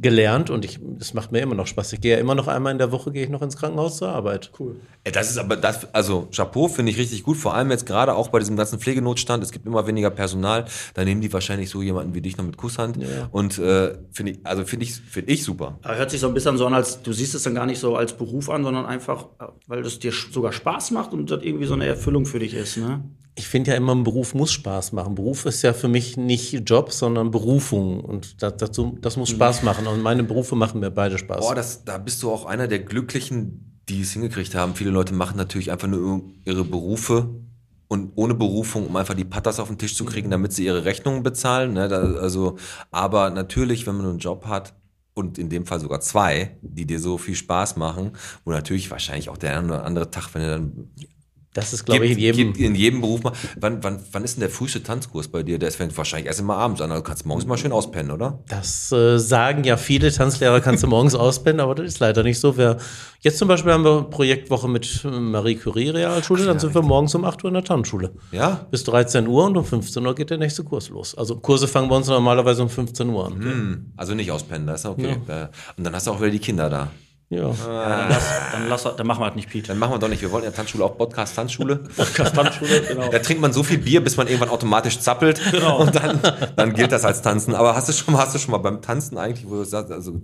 F: gelernt und ich, es macht mir immer noch Spaß. Ich gehe ja immer noch einmal in der Woche, gehe ich noch ins Krankenhaus zur Arbeit. Cool.
B: Das ist aber das, also Chapeau finde ich richtig gut, vor allem jetzt gerade auch bei diesem ganzen Pflegenotstand. Es gibt immer weniger Personal, da nehmen die wahrscheinlich so jemanden wie dich noch mit Kusshand. Und äh, finde ich, also finde ich, finde ich super.
D: Hört sich so ein bisschen so an, als du siehst es dann gar nicht so als Beruf an, sondern einfach, äh, weil das dir sogar Spaß macht und das irgendwie so eine Erfüllung für dich ist, ne?
F: Ich finde ja immer, ein Beruf muss Spaß machen. Beruf ist ja für mich nicht Job, sondern Berufung und das, dazu, das muss Spaß machen und meine Berufe machen mir beide Spaß.
B: Boah, das, da bist du auch einer der Glücklichen, die es hingekriegt haben. Viele Leute machen natürlich einfach nur ihre Berufe und ohne Berufung, um einfach die Patas auf den Tisch zu kriegen, damit sie ihre Rechnungen bezahlen. Ne? Da, also, aber natürlich, wenn man einen Job hat und in dem Fall sogar zwei, die dir so viel Spaß machen, wo natürlich wahrscheinlich auch der eine oder andere Tag, wenn er dann
F: das ist, glaube ich, in jedem.
B: gibt in jedem Beruf mal. Wann, wann, wann ist denn der früheste Tanzkurs bei dir? Der ist wahrscheinlich erst immer abends an. Also kannst du morgens mal schön auspennen, oder?
F: Das äh, sagen ja viele Tanzlehrer, kannst du morgens auspennen, aber das ist leider nicht so. Wir, jetzt zum Beispiel haben wir Projektwoche mit äh, Marie Curie Realschule, dann sind wir morgens um 8 Uhr in der Tanzschule.
B: Ja.
F: Bis 13 Uhr und um 15 Uhr geht der nächste Kurs los. Also Kurse fangen bei uns normalerweise um 15 Uhr an.
B: Hm, also nicht auspennen, das ist okay. Ja. Und dann hast du auch wieder die Kinder da.
F: Ja.
D: Dann, lass, dann, lass, dann machen wir das nicht, Pete.
B: Dann machen wir doch nicht. Wir wollen ja Tanzschule auch Podcast Tanzschule.
D: Podcast Tanzschule, genau.
B: Da trinkt man so viel Bier, bis man irgendwann automatisch zappelt. Und dann, dann gilt das als Tanzen. Aber hast du schon hast du schon mal beim Tanzen eigentlich, wo du sagst, also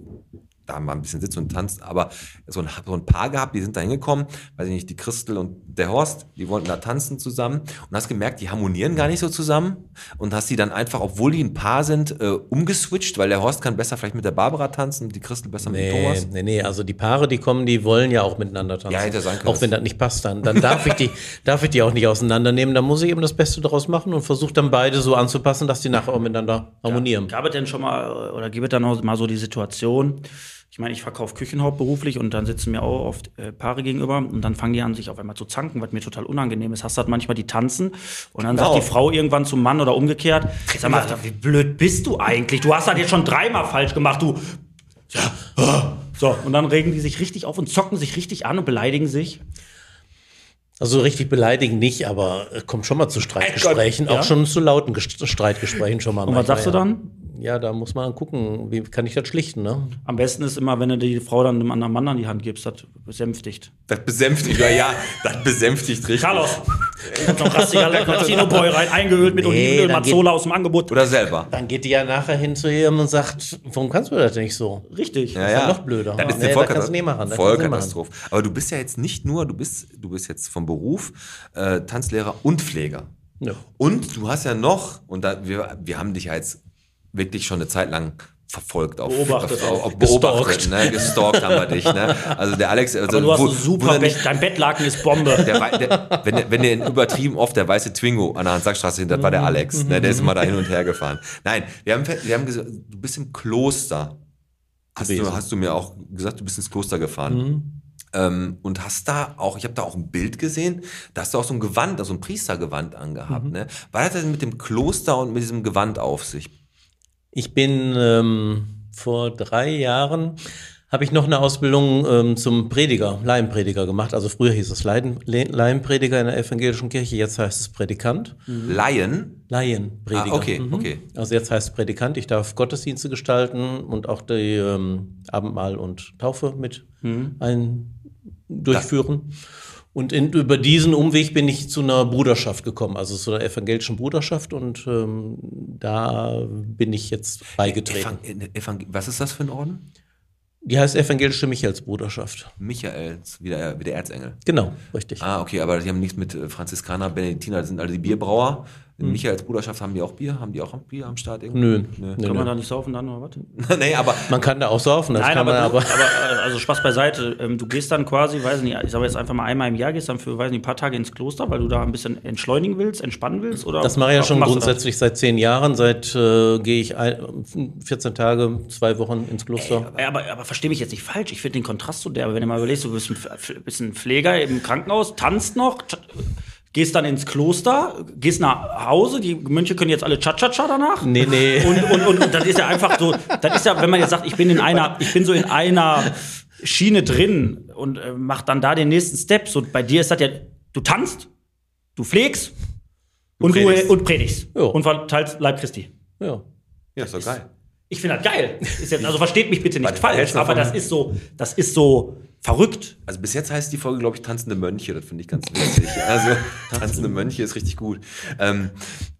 B: da mal ein bisschen sitzt und tanzt, aber so ein, so ein Paar gehabt, die sind da hingekommen, weiß ich nicht, die Christel und der Horst, die wollten da tanzen zusammen und hast gemerkt, die harmonieren gar nicht so zusammen und hast die dann einfach, obwohl die ein Paar sind, äh, umgeswitcht, weil der Horst kann besser vielleicht mit der Barbara tanzen und die Christel besser mit dem
F: Nee,
B: Thomas.
F: nee, nee, also die Paare, die kommen, die wollen ja auch miteinander tanzen.
B: Ja, hätte sein können.
F: Auch wenn das nicht passt, dann, dann darf ich die, darf ich die auch nicht auseinandernehmen. Da muss ich eben das Beste daraus machen und versuche dann beide so anzupassen, dass die nachher auch miteinander harmonieren.
D: Gab es denn schon mal, oder gibt es dann auch mal so die Situation, ich meine, ich verkaufe Küchenhaupt beruflich und dann sitzen mir auch oft äh, Paare gegenüber und dann fangen die an, sich auf einmal zu zanken, was mir total unangenehm ist. Hast du halt manchmal die tanzen und dann
B: Genau.
D: sagt die Frau irgendwann zum Mann oder umgekehrt, sag mal, wie blöd bist du eigentlich? Du hast das jetzt schon dreimal falsch gemacht, du. Ja. ah. So, und dann regen die sich richtig auf und zocken sich richtig an und beleidigen sich.
F: Also richtig beleidigen nicht, aber es kommt schon mal zu Streitgesprächen,
D: ja?
F: auch schon zu lauten Streitgesprächen schon mal.
D: Und was sagst du dann?
F: Ja, da muss man gucken, wie kann ich das schlichten, ne?
D: Am besten ist immer, wenn du die Frau dann einem anderen Mann an die Hand gibst, das besänftigt.
B: Das besänftigt, ja, ja, das besänftigt richtig.
D: Carlos, noch rastiger Latino-Boy rein, eingeölt mit
F: Nee,
D: Olivenöl,
F: dann geht-
D: Mazzola aus dem Angebot.
B: Oder selber.
F: Dann geht die ja nachher hin zu ihm und sagt, warum kannst du das nicht so?
D: Richtig.
B: Ja,
F: ist
B: ja.
F: noch blöder.
B: Das ist
F: Nee,
B: eine
F: das kannst du nicht machen,
B: Vollkatastrophe.
F: das du nicht
B: Vollkatastrophe. Aber du bist ja jetzt nicht nur, du bist, du bist jetzt vom Beruf äh, Tanzlehrer und Pfleger.
F: Ja.
B: Und du hast ja noch, und da, wir, wir haben dich ja jetzt wirklich schon eine Zeit lang verfolgt, auf,
D: Beobachtet
B: auf, auf beobachtet, ne? gestalkt haben wir dich. Ne? Also der Alex, also
D: Aber du hast
B: wo-
D: super
B: er
D: Bett, dein Bettlaken ist Bombe.
B: der, der, wenn, der- wenn der übertrieben oft der weiße Twingo an der Hansackstraße hinter, war der Alex. Ne, der ist immer da hin und her gefahren. Nein, wir haben, wir haben gesagt, du bist im Kloster. Hast du, hast du mir auch gesagt, du bist ins Kloster gefahren. Ähm, und hast da auch, ich habe da auch ein Bild gesehen, da hast du auch so ein Gewand, also ein Priestergewand angehabt. Ne? Was hat das denn mit dem Kloster und mit diesem Gewand auf sich?
F: Ich bin ähm, vor drei Jahren habe ich noch eine Ausbildung ähm, zum Prediger, Laienprediger gemacht. Also früher hieß es Leiden, Le- Laienprediger in der evangelischen Kirche, jetzt heißt es Predikant.
B: Laien?
F: Laienprediger.
B: Mhm. Ah, okay, okay.
F: Also jetzt heißt es Predikant. Ich darf Gottesdienste gestalten und auch die ähm, Abendmahl und Taufe mit
B: Mhm.
F: ein, durchführen. Und in, über diesen Umweg bin ich zu einer Bruderschaft gekommen, also zu einer evangelischen Bruderschaft und ähm, da bin ich jetzt beigetreten.
B: Evang Evang was ist das für ein Orden?
F: Die heißt evangelische Michaelsbruderschaft.
B: Michael, wie der, wie der Erzengel.
F: Genau, richtig.
B: Ah, okay, aber die haben nichts mit äh, Franziskaner, Benediktiner, das sind alle die Bierbrauer. In Michaels Bruderschaft haben die auch Bier? Haben die auch Bier am Start? irgendwie?
F: Nö,
B: Nö.
F: nö,
D: Kann man
F: nö.
D: da nicht saufen dann oder was?
B: nee, aber
F: Man kann da auch saufen, das
D: Nein,
F: kann
D: aber,
F: man
D: du,
F: aber.
D: aber äh, also Spaß beiseite. Ähm, Du gehst dann quasi, weiß nicht, ich sage jetzt einfach mal einmal im Jahr, gehst dann für, weiß nicht, ein paar Tage ins Kloster, weil du da ein bisschen entschleunigen willst, entspannen willst? Oder
F: Das mache ich ja schon grundsätzlich seit zehn Jahren. Seit äh, gehe ich ein, 14 Tage, zwei Wochen ins Kloster.
D: Ey, aber, aber versteh mich jetzt nicht falsch. Ich finde den Kontrast so der, aber wenn du mal überlegst, du bist ein, bist ein Pfleger im Krankenhaus, tanzt noch, gehst dann ins Kloster, gehst nach Hause, die Mönche können jetzt alle Cha-Cha-Cha danach.
F: Nee, nee.
D: Und, und, und, und das ist ja einfach so, das ist ja, wenn man jetzt sagt, ich bin in einer, ich bin so in einer Schiene drin und äh, mach dann da den nächsten Step. So bei dir ist das ja, du tanzt, du pflegst und
B: predigst.
D: du und predigst
F: Ja.
D: und verteilst Leib Christi.
F: ja.
B: ja, ist doch geil.
D: Ich finde das geil. Jetzt, also versteht mich bitte nicht
B: Was
D: falsch, aber das ist so, das ist so verrückt.
B: Also bis jetzt heißt die Folge, glaube ich, tanzende Mönche. Das finde ich ganz witzig. Also tanzende Mönche ist richtig gut. Ähm,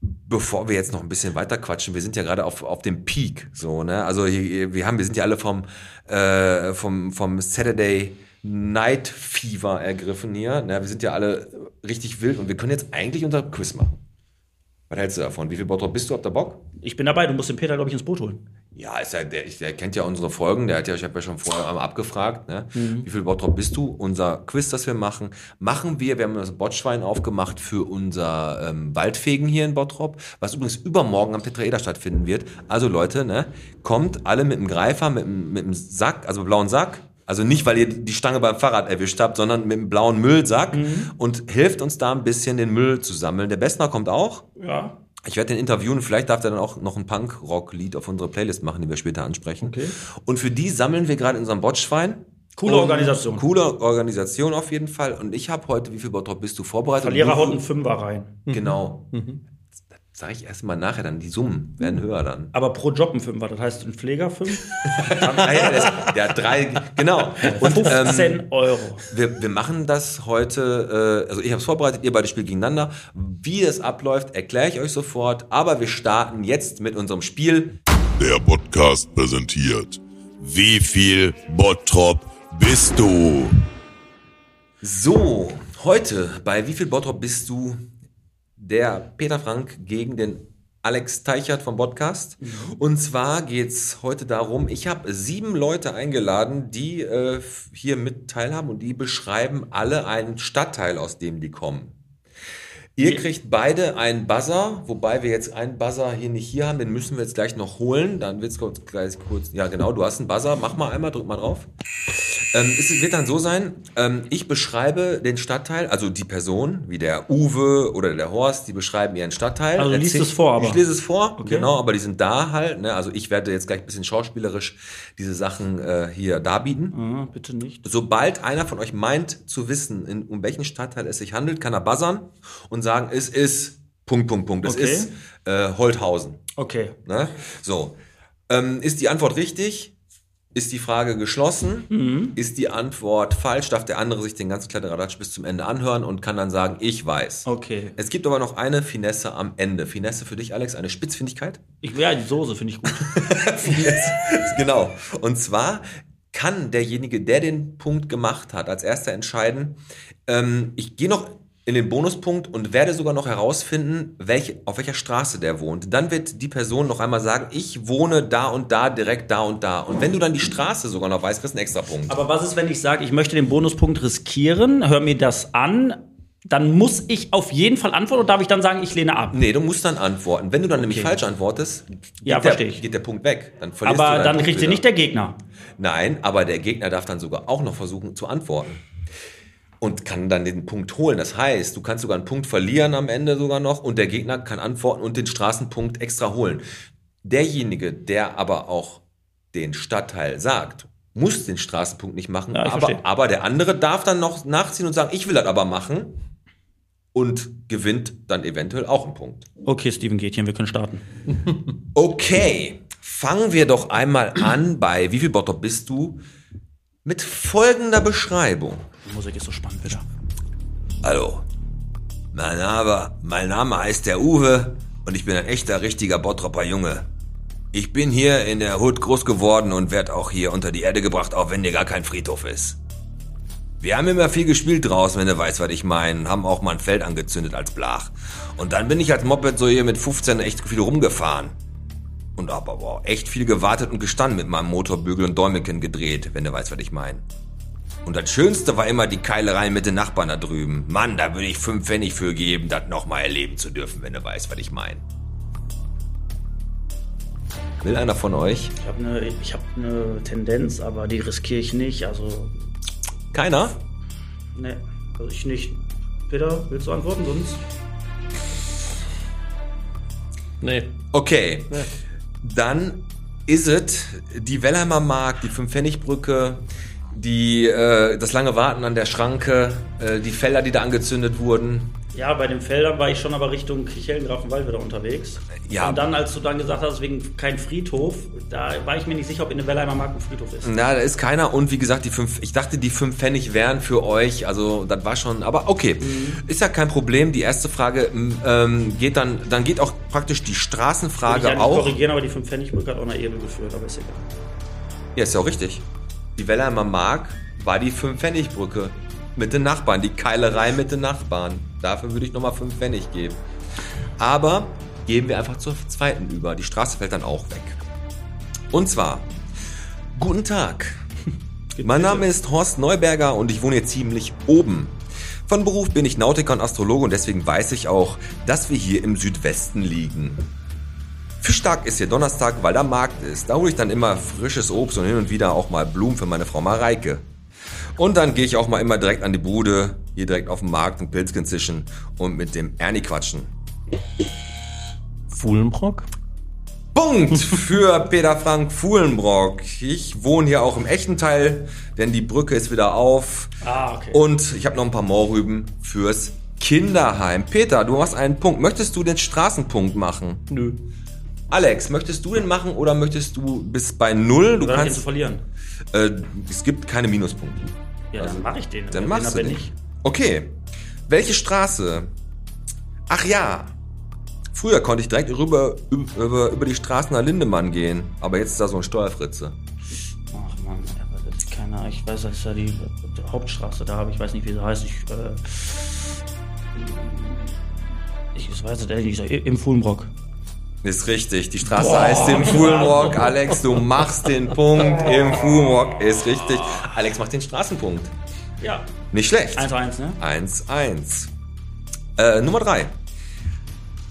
B: bevor wir jetzt noch ein bisschen weiter quatschen, wir sind ja gerade auf, auf dem Peak. So, ne? Also hier, wir haben, wir sind ja alle vom, äh, vom, vom Saturday Night Fever ergriffen hier. Ne? Wir sind ja alle richtig wild und wir können jetzt eigentlich unser Quiz machen. Was hältst du davon? Wie viel Bottrop bist du? Habt ihr Bock?
D: Ich bin dabei, du musst den Peter, glaube ich, ins Boot holen.
B: Ja, ist ja, der, der kennt ja unsere Folgen, der hat ja, ich habe ja schon vorher einmal abgefragt, ne?
D: Mhm.
B: wie viel Bottrop bist du? Unser Quiz, das wir machen, machen wir, wir haben das Botschwein aufgemacht für unser ähm, Waldfegen hier in Bottrop, was übrigens übermorgen am Tetraeder stattfinden wird. Also Leute, ne, kommt alle mit dem Greifer, mit, dem- mit dem Sack, also blauen Sack, also nicht, weil ihr die Stange beim Fahrrad erwischt habt, sondern mit dem blauen Müllsack
D: Mhm.
B: und hilft uns da ein bisschen den Müll zu sammeln. Der Bessner kommt auch.
D: Ja.
B: Ich werde den interviewen, vielleicht darf der dann auch noch ein Punk-Rock-Lied auf unsere Playlist machen, die wir später ansprechen.
D: Okay.
B: Und für die sammeln wir gerade in unserem Botschwein.
D: Coole
B: Und-
D: Organisation.
B: Coole Organisation auf jeden Fall. Und ich habe heute, wie viel Bottrop bist du vorbereitet?
D: Verlierer haut einen Fünfer rein.
B: Genau. Das sage ich erst mal nachher dann. Die Summen werden höher dann.
D: Aber pro Job ein Fünfer, das heißt ein Pfleger fünf,
B: Ah, ja, der, ist- der hat drei, genau. Und ähm,
D: 15 Euro.
B: wir, wir machen das heute, äh, also ich habe es vorbereitet, ihr beide spielt gegeneinander. Wie es abläuft, erkläre ich euch sofort. Aber wir starten jetzt mit unserem Spiel.
E: Der Podcast präsentiert. Wie viel Bottrop bist du?
B: So, heute bei Wie viel Bottrop bist du? Der Peter Frank gegen den Alex Teichert vom Podcast. Und zwar geht's heute darum, ich habe sieben Leute eingeladen, die äh, hier mit teilhaben und die beschreiben alle einen Stadtteil, aus dem die kommen. Ihr kriegt beide einen Buzzer, wobei wir jetzt einen Buzzer hier nicht hier haben, den müssen wir jetzt gleich noch holen. Dann wird's kurz, gleich kurz. Ja, genau, du hast einen Buzzer. Mach mal einmal, drück mal drauf. Ähm, es wird dann so sein, ähm, ich beschreibe den Stadtteil, also die Person, wie der Uwe oder der Horst, die beschreiben ihren Stadtteil.
D: Also du liest es vor, aber.
B: Ich lese es vor,
D: Okay.
B: genau, aber die sind da halt. Ne? Also ich werde jetzt gleich ein bisschen schauspielerisch diese Sachen äh, hier darbieten.
D: Ah, bitte nicht.
B: Sobald einer von euch meint zu wissen, in, um welchen Stadtteil es sich handelt, kann er buzzern und sagen, es ist Punkt, Punkt, Punkt. Es
D: Okay.
B: ist äh, Holthausen.
D: Okay.
B: Ne? So. Ähm, ist die Antwort richtig? Ist die Frage geschlossen?
D: Mhm.
B: Ist die Antwort falsch? Darf der andere sich den ganzen Kladderadatsch bis zum Ende anhören und kann dann sagen, ich weiß.
D: Okay.
B: Es gibt aber noch eine Finesse am Ende. Finesse für dich, Alex, eine Spitzfindigkeit?
D: Ich, ja, die Soße finde ich gut.
B: genau. Und zwar kann derjenige, der den Punkt gemacht hat, als erster entscheiden, ähm, ich gehe noch in den Bonuspunkt und werde sogar noch herausfinden, welche, auf welcher Straße der wohnt. Dann wird die Person noch einmal sagen, ich wohne da und da, direkt da und da. Und wenn du dann die Straße sogar noch weißt, kriegst du einen extra Punkt.
D: Aber was ist, wenn ich sage, ich möchte den Bonuspunkt riskieren, hör mir das an, dann muss ich auf jeden Fall antworten oder darf ich dann sagen, ich lehne ab?
B: Nee, du musst dann antworten. Wenn du dann nämlich
D: Okay.
B: falsch antwortest, geht,
D: Ja,
B: der, geht der Punkt weg. Dann
D: Aber dann
B: Punkt
D: kriegt sie nicht der Gegner.
B: Nein, aber der Gegner darf dann sogar auch noch versuchen zu antworten. Und kann dann den Punkt holen. Das heißt, du kannst sogar einen Punkt verlieren am Ende sogar noch und der Gegner kann antworten und den Straßenpunkt extra holen. Derjenige, der aber auch den Stadtteil sagt, muss den Straßenpunkt nicht machen,
D: Ja,
B: aber, aber der andere darf dann noch nachziehen und sagen, ich will das aber machen und gewinnt dann eventuell auch einen Punkt.
D: Okay, Steven Gätchen, wir können starten.
B: Okay, fangen wir doch einmal an bei Wie viel Bottrop bist du? Mit folgender Beschreibung.
D: Die Musik ist so spannend wieder.
B: Hallo, mein Name, mein Name heißt der Uwe und ich bin ein echter, richtiger Bottropper Junge. Ich bin hier in der Hut groß geworden und werd auch hier unter die Erde gebracht, auch wenn hier gar kein Friedhof ist. Wir haben immer viel gespielt draußen, wenn du weißt, was ich meine, haben auch mal ein Feld angezündet als Blach. Und dann bin ich als Moped so hier mit 15 echt viel rumgefahren. Und hab aber auch echt viel gewartet und gestanden mit meinem Motorbügel und Däumchen gedreht, wenn du weißt, was ich meine. Und das Schönste war immer die Keilerei mit den Nachbarn da drüben. Mann, da würde ich fünf Pfennig für geben, das nochmal erleben zu dürfen, wenn du weißt, was ich meine. Will einer von euch?
D: Ich habe eine ich hab ne Tendenz, aber die riskiere ich nicht. Also,
B: Keiner?
D: ne, also ich nicht. Peter, willst du antworten? Sonst.
F: Nee.
B: Okay. Dann ist es die Wellheimer Mark, die Fünf-Pfennig-Brücke, äh, das lange Warten an der Schranke, äh, die Felder, die da angezündet wurden.
D: Ja, bei den Feldern war ich schon aber Richtung Kirchhellen-Grafenwald wieder unterwegs.
B: Ja.
D: Und dann, als du dann gesagt hast, wegen kein Friedhof, da war ich mir nicht sicher, ob in der Wellheimer Mark ein Friedhof ist.
B: Na, da ist keiner und wie gesagt, die fünf, ich dachte, die fünf Pfennig wären für euch, also das war schon, aber okay, ist ja kein Problem. Die erste Frage ähm, geht dann, dann geht auch praktisch die
D: Würde ich
B: Straßenfrage
D: eigentlich
B: auch.
D: korrigieren, aber die 5 Pfennigbrücke hat auch eine Ebel geführt, aber ist egal.
B: Ja, ist ja auch richtig. Die Wellheimer Mark war die Fünf-Pfennig-Brücke mit den Nachbarn, die Keilerei mit den Nachbarn. Dafür würde ich nochmal fünf Pfennig geben. Aber gehen wir einfach zur zweiten über. Die Straße fällt dann auch weg. Und zwar, guten Tag. Mein Name ist Horst Neuberger und ich wohne hier ziemlich oben. Von Beruf bin ich Nautiker und Astrologe und deswegen weiß ich auch, dass wir hier im Südwesten liegen. Fischtag ist hier Donnerstag, weil da Markt ist. Da hole ich dann immer frisches Obst und hin und wieder auch mal Blumen für meine Frau Mareike. Und dann gehe ich auch mal immer direkt an die Bude, hier direkt auf dem Markt und Pilzchen zischen und mit dem Ernie quatschen.
F: Fuhlenbrock?
B: Punkt für Peter Frank Fuhlenbrock. Ich wohne hier auch im echten Teil, denn die Brücke ist wieder auf.
D: Ah, okay.
B: Und ich habe noch ein paar Mohrrüben fürs Kinderheim. Peter, du hast einen Punkt. Möchtest du den Straßenpunkt machen?
F: Nö.
B: Alex, möchtest du den machen oder möchtest du bis bei null? Du
D: Oder kannst zu verlieren.
B: Äh, es gibt keine Minuspunkte.
D: Ja, dann mache ich den.
B: Dann machst du
D: Gewinner
B: den.
D: bin ich.
B: Okay. Welche Straße? Ach ja. Früher konnte ich direkt rüber, über, über die Straße nach Lindemann gehen, aber jetzt ist da so ein Steuerfritze.
D: Ach man, aber das ist keine Ahnung. Ich weiß, das ist ja die, die Hauptstraße da, aber ich weiß nicht, wie sie heißt. Ich, äh, ich weiß es ehrlich nicht. Im Fuhlenbrock.
B: Ist richtig. Die Straße heißt im Fuhlenrock. Alex, du machst den Punkt. Im Fuhlenrock ist richtig. Alex macht den Straßenpunkt.
D: Ja.
B: Nicht schlecht.
D: 1-1, ne?
B: 1-1. Äh, Nummer 3.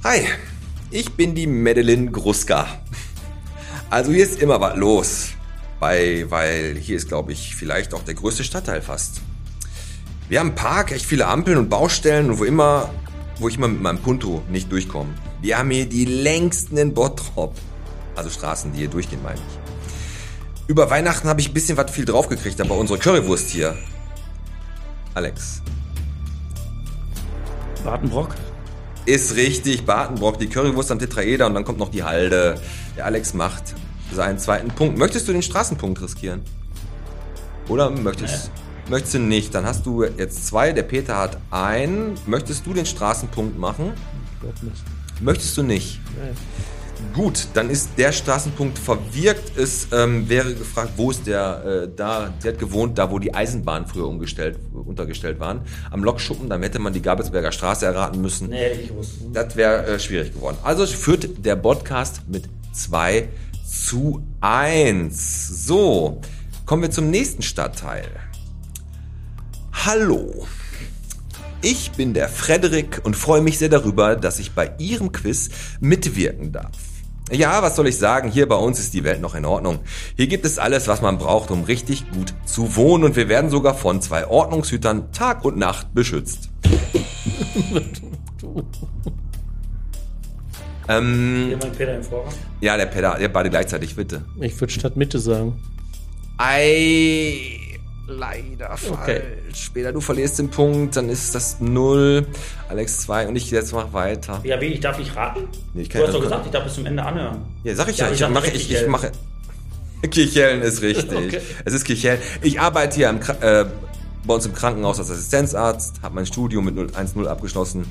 B: Hi, ich bin die Madeline Gruska. Also hier ist immer was los. Bei, weil hier ist, glaube ich, vielleicht auch der größte Stadtteil fast. Wir haben einen Park, echt viele Ampeln und Baustellen und wo immer, wo ich immer mit meinem Punto nicht durchkomme. Wir haben hier die längsten in Bottrop. Also Straßen, die hier durchgehen, meine ich. Über Weihnachten habe ich ein bisschen was viel draufgekriegt, aber unsere Currywurst hier. Alex.
D: Bartenbrock?
B: Ist richtig, Bartenbrock, die Currywurst am Tetraeder und dann kommt noch die Halde. Der Alex macht seinen zweiten Punkt. Möchtest du den Straßenpunkt riskieren? Oder möchtest, möchtest du nicht? Dann hast du jetzt zwei, der Peter hat einen. Möchtest du den Straßenpunkt machen? Möchtest du nicht? Gut, dann ist der Straßenpunkt verwirkt. Es ähm, wäre gefragt, wo ist der äh, da? Der hat gewohnt, da wo die Eisenbahnen früher umgestellt, untergestellt waren. Am Lokschuppen, dann hätte man die Gabelsberger Straße erraten müssen.
D: Nee, ich gewusst.
B: Das wäre äh, schwierig geworden. Also führt der Podcast mit 2 zu 1. So, kommen wir zum nächsten Stadtteil. Hallo. Ich bin der Frederik und freue mich sehr darüber, dass ich bei Ihrem Quiz mitwirken darf. Ja, was soll ich sagen? Hier bei uns ist die Welt noch in Ordnung. Hier gibt es alles, was man braucht, um richtig gut zu wohnen und wir werden sogar von zwei Ordnungshütern Tag und Nacht beschützt. ähm,
D: Peter im Vorrang.
B: ja, der Peter, ihr beide gleichzeitig, bitte.
F: Ich würde statt Mitte sagen.
B: Ei, leider falsch.
F: Okay.
B: Später du verlierst den Punkt, dann ist das 0. Alex 2 und ich jetzt mach weiter.
D: Ja, wie, ich darf nicht raten?
B: Nee, ich
D: Du hast doch gesagt, ich darf bis zum Ende anhören.
B: Ja, sag ich
D: Ja,
B: ja.
D: ich
B: Ich, mache, ich, ich
D: Kirchhellen.
B: mache. Kirchhellen ist richtig.
F: Okay.
B: Es ist Kirchhellen. Ich arbeite hier im, äh, bei uns im Krankenhaus als Assistenzarzt, habe mein Studium mit 0 1-0 abgeschlossen.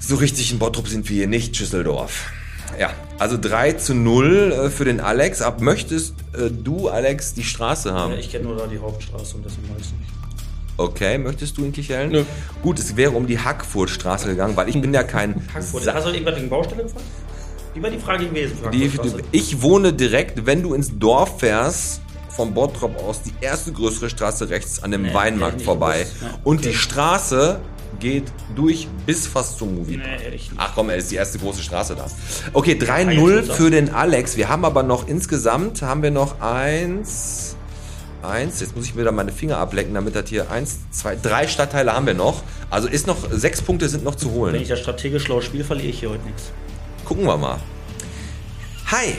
B: So richtig in Bottrop sind wir hier nicht, Schüsseldorf. Ja, also 3 zu 0 äh, für den Alex. Ab möchtest äh, du, Alex, die Straße haben?
D: Ja, ich kenne nur da die Hauptstraße und deswegen weiß ich nicht.
B: Okay, möchtest du in Kirchhellen?
F: Nö.
B: Gut, es wäre um die Hackfurtstraße gegangen, weil ich bin ja kein.
D: Frankfurt.
B: Sa-
D: Hast du irgendwas wegen Baustelle gefragt? Wie war die Frage gewesen?
B: Die, ich wohne direkt, wenn du ins Dorf fährst, vom Bottrop aus, die erste größere Straße rechts an dem
D: Nee,
B: Weinmarkt vorbei.
D: Ja,
B: Und
D: okay.
B: die Straße geht durch bis fast zum Movie.
D: Nee.
B: Ach komm, er ist die erste große Straße da. Okay,
D: eigentlich
B: 3-0
D: schon.
B: für den Alex. Wir haben aber noch insgesamt, haben wir noch eins, eins, jetzt muss ich wieder meine Finger ablecken, damit das hier eins, zwei, drei Stadtteile haben wir noch. Also ist noch, sechs Punkte sind noch zu
D: Wenn
B: holen.
D: ich das strategisch schlau spiele, verliere ich hier heute nichts.
B: Gucken wir mal. Hi,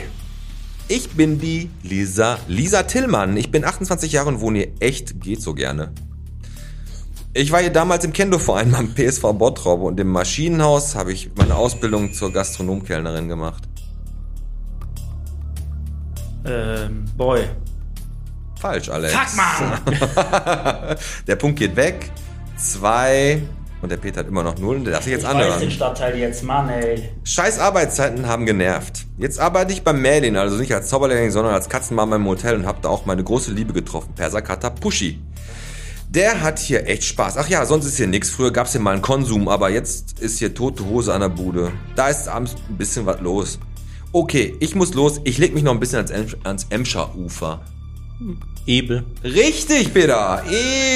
B: ich bin die Lisa, Lisa Tillmann. Ich bin 28 Jahre und wohne hier echt, geht so gerne. Ich war hier damals im Kendo-Verein beim PSV Bottrop und im Maschinenhaus habe ich meine Ausbildung zur Gastronomkellnerin gemacht.
D: Ähm, Boy.
B: Falsch, Alex.
D: Fuck, man!
B: Der Punkt geht weg. Zwei. Und der Peter hat immer noch null. Der darf sich jetzt
D: Ich weiß den
B: anhören.
D: Stadtteil jetzt, Mann, ey.
B: Scheiß Arbeitszeiten haben genervt. Jetzt arbeite ich beim Merlin, also nicht als Zauberlehrling, sondern als Katzenmama im Hotel und habe da auch meine große Liebe getroffen, Persakata Pushi. Der hat hier echt Spaß. Ach ja, sonst ist hier nix. Früher gab's hier mal einen Konsum, aber jetzt ist hier tote Hose an der Bude. Da ist abends ein bisschen was los. Okay, ich muss los. Ich leg mich noch ein bisschen ans, Em ans Emscher Ufer.
F: Ebel.
B: Richtig, Peter.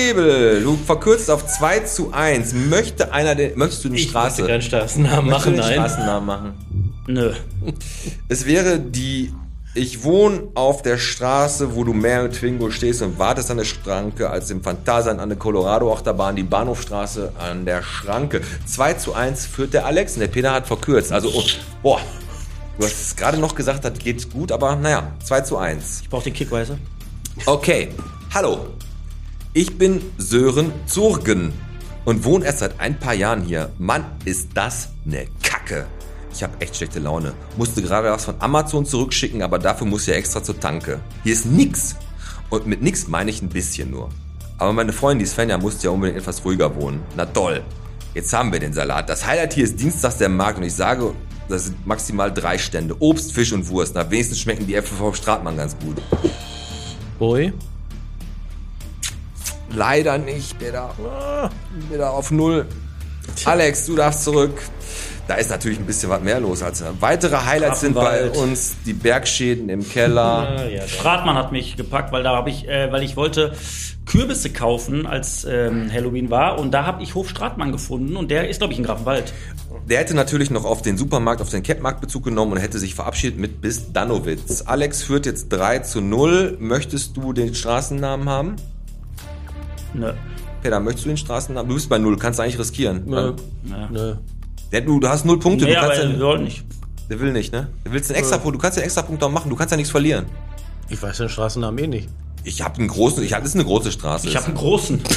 B: Ebel. Du verkürzt auf 2 zu 1. Möchte einer den, möchtest du eine
F: Ich
B: Straße?
F: möchte keinen Straßennamen
B: Möchtest du
F: machen,
B: den
F: nein.
B: Straßennamen machen?
D: Nö.
B: Es wäre die. Ich wohne auf der Straße, wo du mehr mit Twingo stehst und wartest an der Schranke, als im Phantasian an der Colorado-Achterbahn, die Bahnhofstraße an der Schranke. 2 zu 1 führt der Alex und der Peter hat verkürzt. Also, oh, boah, du hast es gerade noch gesagt, das geht gut, aber naja, 2 zu 1.
D: Ich brauch den Kick, weißt du?
B: Okay, hallo. Ich bin Sören Zurgen und wohne erst seit ein paar Jahren hier. Mann, ist das ne Kacke. Ich habe echt schlechte Laune. Musste gerade was von Amazon zurückschicken, aber dafür muss ich ja extra zur Tanke. Hier ist nix. Und mit nix meine ich ein bisschen nur. Aber meine Freundin, die Svenja, musste ja unbedingt etwas ruhiger wohnen. Na toll. Jetzt haben wir den Salat. Das Highlight hier ist dienstags der Markt und ich sage, das sind maximal drei Stände. Obst, Fisch und Wurst. Na, wenigstens schmecken die Äpfel vom Stratmann ganz gut.
F: Boy.
B: Leider nicht, Peter. Wieder auf Null. Alex, du darfst zurück. Da ist natürlich ein bisschen was mehr los als weitere Highlights sind bei uns die Bergschäden im Keller.
F: Ah, ja,
D: Stratmann hat mich gepackt, weil da habe ich, äh, weil ich wollte Kürbisse kaufen, als ähm, Halloween war. Und da habe ich Hof Stratmann gefunden und der ist, glaube ich, in Grafenwald.
B: Der hätte natürlich noch auf den Supermarkt, auf den Kettmarkt Bezug genommen und hätte sich verabschiedet mit bis Danowitz. Alex führt jetzt 3 zu 0. Möchtest du den Straßennamen haben?
D: Ne.
B: Peter, möchtest du den Straßennamen? Du bist bei 0, kannst du eigentlich riskieren.
F: Nö.
D: Ja.
F: Nö.
B: Der, du, du hast 0 Punkte,
D: Nee,
B: du
D: aber
B: kannst
D: wir
B: ja,
D: wollen nicht.
B: Der will nicht, ne? Der willst einen extra Punkt, du kannst ja einen extra Punkt auch machen, du kannst ja nichts verlieren.
F: Ich weiß den Straßennamen eh nicht.
B: Ich habe einen großen, ich hab, das ist eine große Straße.
D: Ich habe einen großen.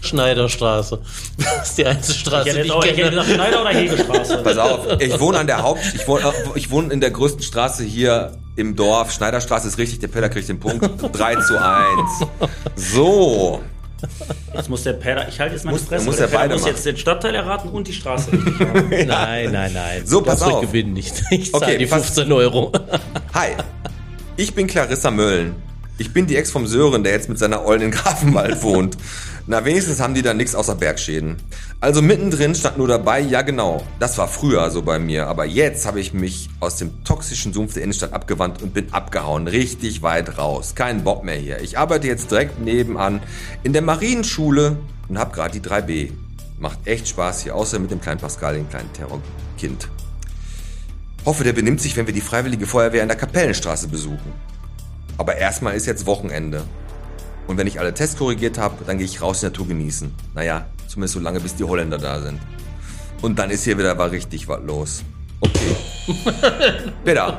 F: Schneiderstraße. Das ist die einzige Straße,
D: Ich
F: die ich
D: auch, ich
F: kenne.
D: gesagt Schneider oder Hegestraße.
B: Pass auf, ich wohne an der Haupt, ich wohne, äh, ich wohne in der größten Straße hier im Dorf. Schneiderstraße ist richtig, der Peter kriegt den Punkt. 3 zu 1. So.
D: Jetzt muss der Peter, ich halte jetzt meine
B: Muss-
D: Fresse,
B: muss
D: der
B: der
D: muss jetzt den Stadtteil erraten und die Straße richtig haben.
F: Nein, nein, nein.
B: So, pass
F: Das
B: auf.
F: gewinnen nicht. Ich zahle
B: Okay,
F: die
B: pass-
F: 15 Euro.
B: Hi, ich bin Clarissa Möllen. Ich bin die Ex vom Sören, der jetzt mit seiner Ollen in Grafenwald wohnt. Na, wenigstens haben die da nichts außer Bergschäden. Also mittendrin stand nur dabei, ja genau, das war früher so bei mir, aber jetzt habe ich mich aus dem toxischen Sumpf der Innenstadt abgewandt und bin abgehauen, richtig weit raus. Kein Bock mehr hier. Ich arbeite jetzt direkt nebenan in der Marienschule und habe gerade die 3B. Macht echt Spaß hier, außer mit dem kleinen Pascal, dem kleinen Terrorkind. Hoffe, der benimmt sich, wenn wir die Freiwillige Feuerwehr in der Kapellenstraße besuchen. Aber erstmal ist jetzt Wochenende. Und wenn ich alle Tests korrigiert habe, dann gehe ich raus in die Natur genießen. Naja, zumindest so lange, bis die Holländer da sind. Und dann ist hier wieder mal richtig was los. Okay. Peter,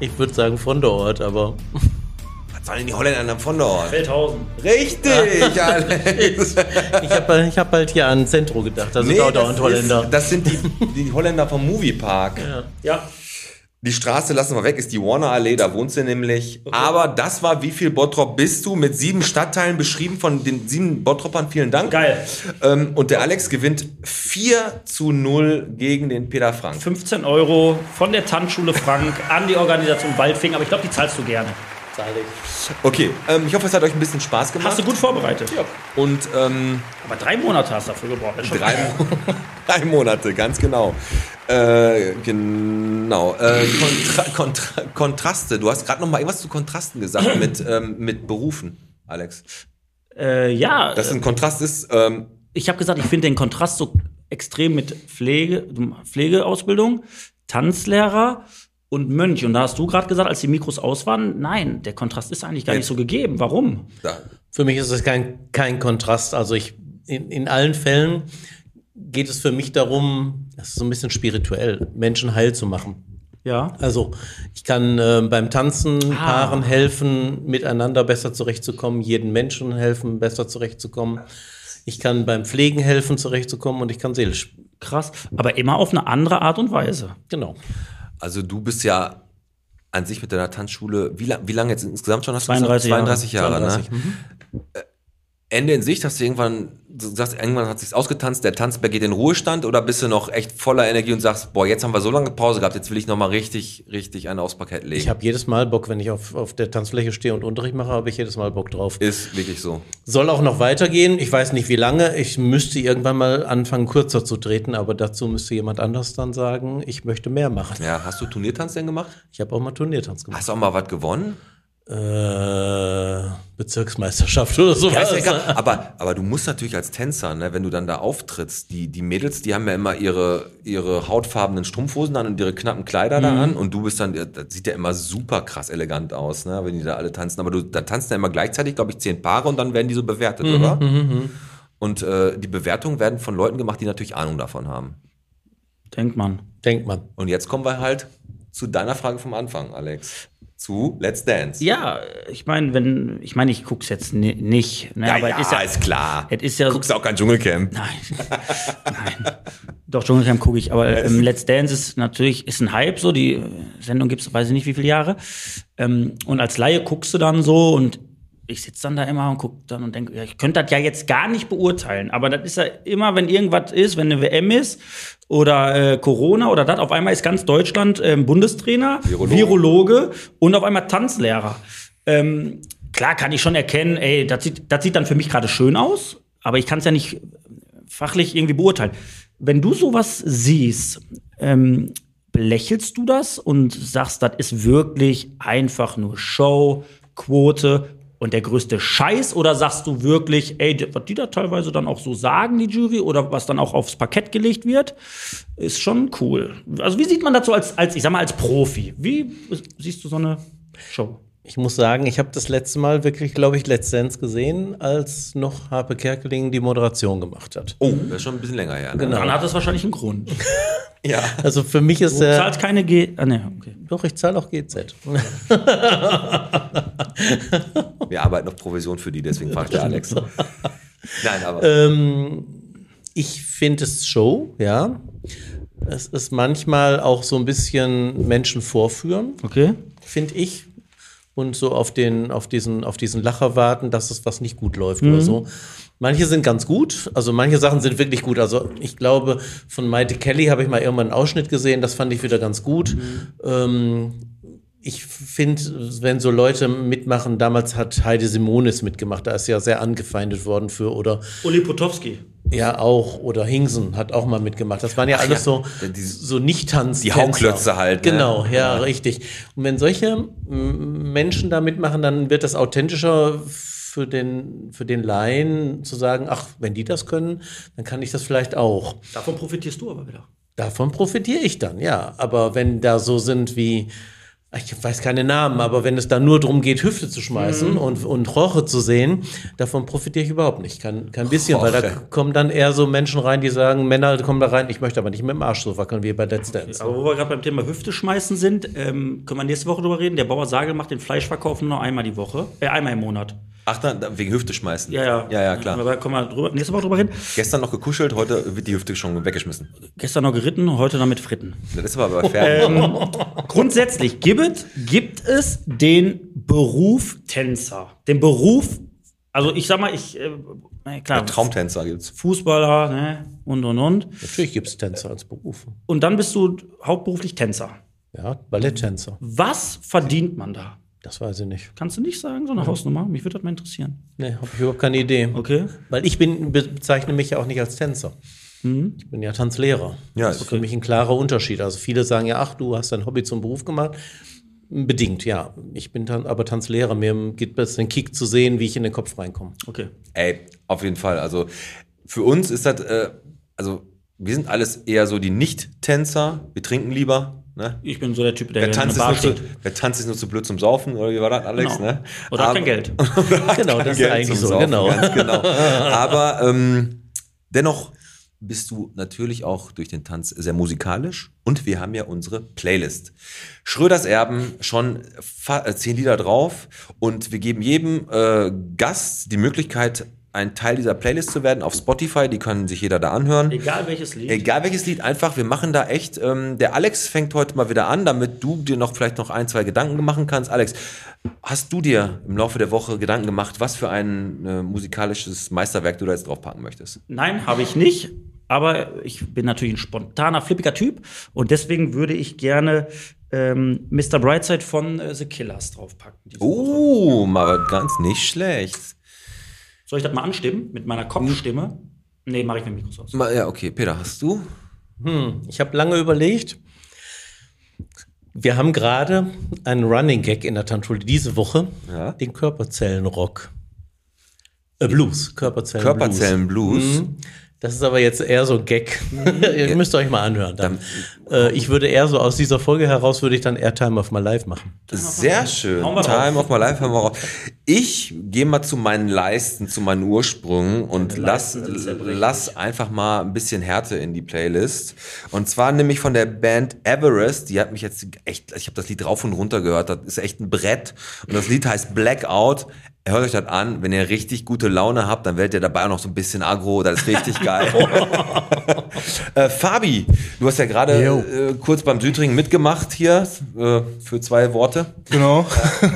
F: Ich würde sagen von der Ort, aber
B: was sollen denn die Holländer dann von dort?
D: Feldhausen.
B: Richtig, Alex.
F: ich habe ich hab halt hier an Zentro gedacht. Also
B: Nee, das,
F: und Holländer.
B: ist, das sind die, die Holländer vom Moviepark.
D: Ja,
B: Die Straße lassen wir weg, ist die Warner Allee, da wohnt sie nämlich. Aber das war, wie viel Bottrop bist du? Mit sieben Stadtteilen beschrieben von den sieben Bottropern. Vielen Dank.
D: geil.
B: Ähm, und der Alex gewinnt 4 zu 0 gegen den Peter Frank.
D: 15 Euro von der Tanzschule Frank an die Organisation Waldfing, aber ich glaube, die zahlst du gerne.
B: Okay, ähm, ich hoffe, es hat euch ein bisschen Spaß gemacht.
D: Hast du gut vorbereitet. Ja.
B: Und ähm,
D: Aber drei Monate hast du dafür gebraucht. Das
B: drei, drei Monate, ganz genau. Äh, genau. Äh, Kontra Kontra Kontraste. Du hast gerade noch mal irgendwas zu Kontrasten gesagt mit, ähm, mit Berufen, Alex.
D: Äh, ja,
B: Dass ein Kontrast ist. Ähm,
D: ich habe gesagt, ich finde den Kontrast so extrem mit Pflege, Pflegeausbildung, Tanzlehrer und Mönch. Und da hast du gerade gesagt, als die Mikros aus waren, nein, der Kontrast ist eigentlich gar nicht so gegeben. Warum?
F: Für mich ist es kein, kein Kontrast. Also ich, in, in allen Fällen geht es für mich darum, das ist so ein bisschen spirituell, Menschen heil zu machen.
D: Ja.
F: Also ich kann äh, beim Tanzen
D: Ah.
F: Paaren helfen, miteinander besser zurechtzukommen, jeden Menschen helfen, besser zurechtzukommen. Ich kann beim Pflegen helfen, zurechtzukommen und ich kann seelisch.
D: Krass. Aber immer auf eine andere Art und Weise.
F: Genau.
B: Also du bist ja an sich mit deiner Tanzschule, wie, lang, wie lange jetzt insgesamt schon hast du
D: 32
B: gesagt?
D: Jahre.
B: 32 Jahre,
F: 32,
B: ne? Ende in Sicht, hast du irgendwann, du sagst, irgendwann hat sich's ausgetanzt, der Tanzberg geht in Ruhestand oder bist du noch echt voller Energie und sagst, boah, jetzt haben wir so lange Pause gehabt, jetzt will ich noch mal richtig, richtig einen aufs Parkett legen.
F: Ich habe jedes Mal Bock, wenn ich auf, auf der Tanzfläche stehe und Unterricht mache, habe ich jedes Mal Bock drauf.
B: ist wirklich so.
F: Soll auch noch weitergehen. Ich weiß nicht, wie lange. Ich müsste irgendwann mal anfangen, kürzer zu treten, aber dazu müsste jemand anders dann sagen, ich möchte mehr machen.
B: Ja, hast du Turniertanz denn gemacht?
F: Ich habe auch mal Turniertanz gemacht.
B: Hast du auch mal was gewonnen?
F: Äh, Bezirksmeisterschaft oder so.
B: Ja, ist ja egal. Aber, aber du musst natürlich als Tänzer, ne, wenn du dann da auftrittst, die, die Mädels, die haben ja immer ihre, ihre hautfarbenen Strumpfhosen an und ihre knappen Kleider da an und du bist dann, das sieht ja immer super krass elegant aus, ne, wenn die da alle tanzen. Aber du, da tanzen ja immer gleichzeitig, glaube ich, zehn Paare und dann werden die so bewertet, oder? Und äh, die Bewertungen werden von Leuten gemacht, die natürlich Ahnung davon haben.
D: Denkt man.
F: Denkt man.
B: Und jetzt kommen wir halt zu deiner Frage vom Anfang, Alex. Zu Let's Dance.
D: Ja, ich meine, wenn, ich meine, ich guck's jetzt ni nicht. Ne,
B: ja,
D: aber
B: ja,
D: es ist ja,
B: ist klar.
D: es ist ja,
B: Guckst du auch kein Dschungelcamp?
D: Nein. Nein. Doch, Dschungelcamp gucke ich. Aber ähm, Let's Dance ist natürlich ist ein Hype, so. Die Sendung gibt's weiß ich nicht, wie viele Jahre. Ähm, und als Laie guckst du dann so und ich sitze dann da immer und gucke dann und denke, ja, ich könnte das ja jetzt gar nicht beurteilen. Aber das ist ja immer, wenn irgendwas ist, wenn eine WM ist oder äh, Corona oder das, auf einmal ist ganz Deutschland ähm, Bundestrainer,
B: Virologe.
D: Virologe und auf einmal Tanzlehrer. Ähm, klar kann ich schon erkennen, ey, das sieht, das sieht dann für mich gerade schön aus, aber ich kann es ja nicht fachlich irgendwie beurteilen. Wenn du sowas siehst, ähm, belächelst du das und sagst, das ist wirklich einfach nur Show, Quote und der größte Scheiß? Oder sagst du wirklich, ey, was die da teilweise dann auch so sagen, die Jury, oder was dann auch aufs Parkett gelegt wird, ist schon cool. Also wie sieht man so als, als ich sag mal, als Profi? Wie siehst du so eine Show?
F: Ich muss sagen, ich habe das letzte Mal wirklich, glaube ich, Let's Dance gesehen, als noch Harpe Kerkeling die Moderation gemacht hat.
B: Oh, das ist schon ein bisschen länger her. Ne?
F: Genau.
D: Dann hat das wahrscheinlich einen Grund.
B: Ja.
F: Also für mich ist
D: Du
F: der.
D: zahlst keine G. Ah, ne, okay.
F: Doch, ich zahle auch GZ.
B: Wir arbeiten auf Provision für die, deswegen fragt der Alex. Nein, aber.
F: ähm, ich finde es Show, ja. Es ist manchmal auch so ein bisschen Menschen vorführen,
D: Okay.
F: finde ich. Und so auf, den, auf, diesen, auf diesen Lacher warten, dass es was nicht gut läuft
D: Mhm.
F: oder so. Manche sind ganz gut, also manche Sachen sind wirklich gut. Also ich glaube, von Maite Kelly habe ich mal irgendwann einen Ausschnitt gesehen, das fand ich wieder ganz gut. Ähm, ich finde, wenn so Leute mitmachen, damals hat Heide Simonis mitgemacht, da ist ja sehr angefeindet worden für, oder
D: Uli Potowski.
F: Ja auch, oder Hingsen hat auch mal mitgemacht. Das waren ja alles so,
B: Ja, die-
F: so nicht tanz
B: die Hauklötze halt, ne?
F: Genau, ja, richtig. Und wenn solche Menschen da mitmachen, dann wird das authentischer für den, für den Laien zu sagen, ach, wenn die das können, dann kann ich das vielleicht auch.
D: Davon profitierst du aber wieder.
F: Davon profitiere ich dann, ja. Aber wenn da so sind wie, ich weiß keine Namen, aber wenn es da nur darum geht, Hüfte zu schmeißen und, und Roche zu sehen, davon profitiere ich überhaupt nicht. Kein, kein bisschen, weil da
B: Roche.
F: kommen dann eher so Menschen rein, die sagen, Männer kommen da rein, ich möchte aber nicht mit dem Arsch so wackeln wie bei Let's Dance.
D: Aber wo wir gerade beim Thema Hüfte schmeißen sind, ähm, können wir nächste Woche drüber reden. Der Bauer Sagel macht den Fleischverkauf nur einmal die Woche, äh, einmal im Monat.
B: Ach, dann, dann wegen Hüfte schmeißen.
D: Ja, ja.
B: Ja, ja, klar.
D: Aber da können wir drüber, nächste Woche drüber reden.
B: Gestern noch gekuschelt, heute wird die Hüfte schon weggeschmissen.
D: Gestern noch geritten, heute noch mit Fritten.
B: Das ist aber Pferden.
D: Ähm, grundsätzlich gibt, gibt es den Beruf Tänzer. Den Beruf, also ich sag mal, ich, äh, na klar,
B: Traumtänzer gibt's.
D: Fußballer, ne, und und und.
F: Natürlich gibt es Tänzer als Beruf.
D: Und dann bist du hauptberuflich Tänzer.
F: Ja, Balletttänzer.
D: Was verdient man da?
F: Das weiß ich nicht.
D: Kannst du nicht sagen, so eine Hausnummer? Mich würde das mal interessieren.
F: Nee, habe ich überhaupt keine Idee.
D: Okay.
F: Weil ich bin, bezeichne mich ja auch nicht als Tänzer. Ich bin ja Tanzlehrer.
B: Ja,
F: das ist für mich ein klarer Unterschied. Also viele sagen ja, ach, du hast dein Hobby zum Beruf gemacht. Bedingt, ja. Ich bin tan aber Tanzlehrer. Mir gibt es den Kick zu sehen, wie ich in den Kopf reinkomme.
D: Okay.
B: Ey, auf jeden Fall. Also für uns ist das, äh, also wir sind alles eher so die Nicht-Tänzer. Wir trinken lieber. Ne?
D: Ich bin so der Typ, der
B: Wer tanzt, ist
D: der
B: nur zu, wer tanzt ist nur zu blöd zum Saufen, oder wie war das, Alex?
D: Genau.
B: Ne?
D: Oder hat
B: Aber-
D: kein Geld.
F: Genau, das ist
B: Geld
F: eigentlich
B: zum
F: so,
B: Saufen,
F: genau.
B: Genau. Aber ähm, dennoch bist du natürlich auch durch den Tanz sehr musikalisch und wir haben ja unsere Playlist. Schröders Erben, schon äh, zehn Lieder drauf und wir geben jedem äh, Gast die Möglichkeit, ein Teil dieser Playlist zu werden auf Spotify. Die kann sich jeder da anhören.
D: Egal welches Lied.
B: Egal welches Lied, einfach, wir machen da echt, ähm, der Alex fängt heute mal wieder an, damit du dir noch vielleicht noch ein, zwei Gedanken machen kannst. Alex, hast du dir im Laufe der Woche Gedanken gemacht, was für ein äh, musikalisches Meisterwerk du da jetzt draufpacken möchtest?
D: Nein, habe ich nicht. Aber ich bin natürlich ein spontaner, flippiger Typ. Und deswegen würde ich gerne ähm, Mr. Brightside von äh, The Killers draufpacken.
B: Oh, mal ganz nicht schlecht.
D: Soll ich das mal anstimmen? Mit meiner Kopfstimme? Nee, mache ich mit dem Mikros aus.
B: Mal, ja, okay, Peter, hast du?
F: Ich habe lange überlegt. Wir haben gerade einen Running Gag in der Tanzschule diese Woche,
B: Ja.
F: den Körperzellenrock. Äh, Blues, Körperzellen,
B: Körperzellenblues.
F: Mhm. Das ist aber jetzt eher so ein Gag. Ihr müsst euch mal anhören. Dann. Äh, ich würde eher so aus dieser Folge heraus, würde ich dann eher Time of My Life machen.
B: Sehr schön. Time of my life haben wir auch. Ich gehe mal zu meinen Leisten, zu meinen Ursprüngen und lass, lass einfach mal ein bisschen Härte in die Playlist. Und zwar nämlich von der Band Everest. Die hat mich jetzt echt, ich habe das Lied rauf und runter gehört. Das ist echt ein Brett. Und das Lied heißt Blackout. Hört euch das an. Wenn ihr richtig gute Laune habt, dann werdet ihr dabei auch noch so ein bisschen aggro. Das ist richtig geil. äh, Fabi, du hast ja gerade äh, kurz beim Südring mitgemacht hier äh, für zwei Worte.
H: Genau.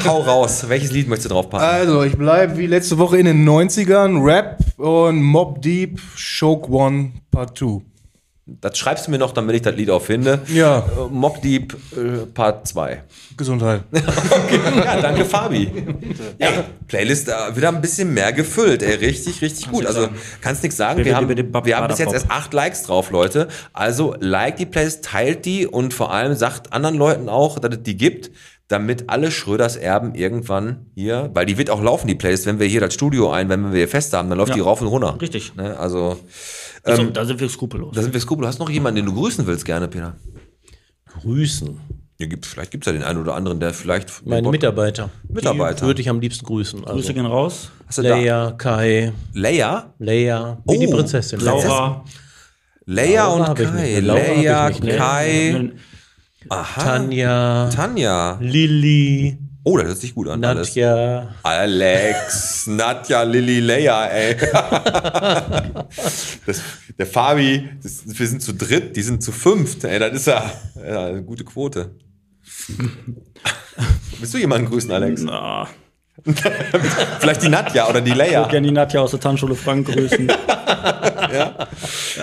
B: Hau raus. Welches Lied möchtest du draufpacken?
H: Also, ich bleibe wie letzte Woche in den 90ern. Rap und Mob Deep, Choke One, Part 2.
B: Das schreibst du mir noch, damit ich das Lied auch finde.
H: Ja.
B: Äh, Mock Deep äh, Part 2.
H: Gesundheit.
B: Ja, danke Fabi. Ja, Playlist äh, wieder ein bisschen mehr gefüllt, ey. Richtig, richtig gut. Also kannst nichts sagen. Wir haben, wir haben bis jetzt erst acht Likes drauf, Leute. Also like die Playlist, teilt die und vor allem sagt anderen Leuten auch, dass es die gibt, damit alle Schröders Erben irgendwann hier, weil die wird auch laufen, die Playlist, wenn wir hier das Studio ein, wenn wir hier fest haben, dann läuft
D: Ja.
B: die rauf und runter.
D: Richtig.
B: Ne? Also,
D: Also, da sind wir skrupellos.
B: da sind wir skrupel. Hast du noch jemanden, den du grüßen willst, gerne, Peter?
F: Grüßen.
B: Ja, gibt, vielleicht gibt es ja den einen oder anderen, der vielleicht.
F: Meine Mitarbeiter.
B: Mitarbeiter.
F: Würde ich am liebsten grüßen. Also
D: Grüße gehen raus.
B: Hast du da?
F: Leia, Kai,
B: Leia?
F: Leia, wie
B: Oh,
F: die Prinzessin.
D: Laura.
B: Leia
F: Laura
B: und Kai. Leia. Kai. Aha.
F: Tanja,
B: Tanja.
F: Lilly,
B: Oh, das hört sich gut an. Alles.
F: Nadja.
B: Alex, Nadja, Lilly, Leia, ey. das, der Fabi, das, wir sind zu dritt, die sind zu fünft. Ey, das ist ja, ja eine gute Quote. Willst du jemanden grüßen, Alex?
D: Na,
B: Vielleicht die Nadja oder die
D: ich
B: Leia.
D: würde gerne die Nadja aus der Tanzschule Frank grüßen.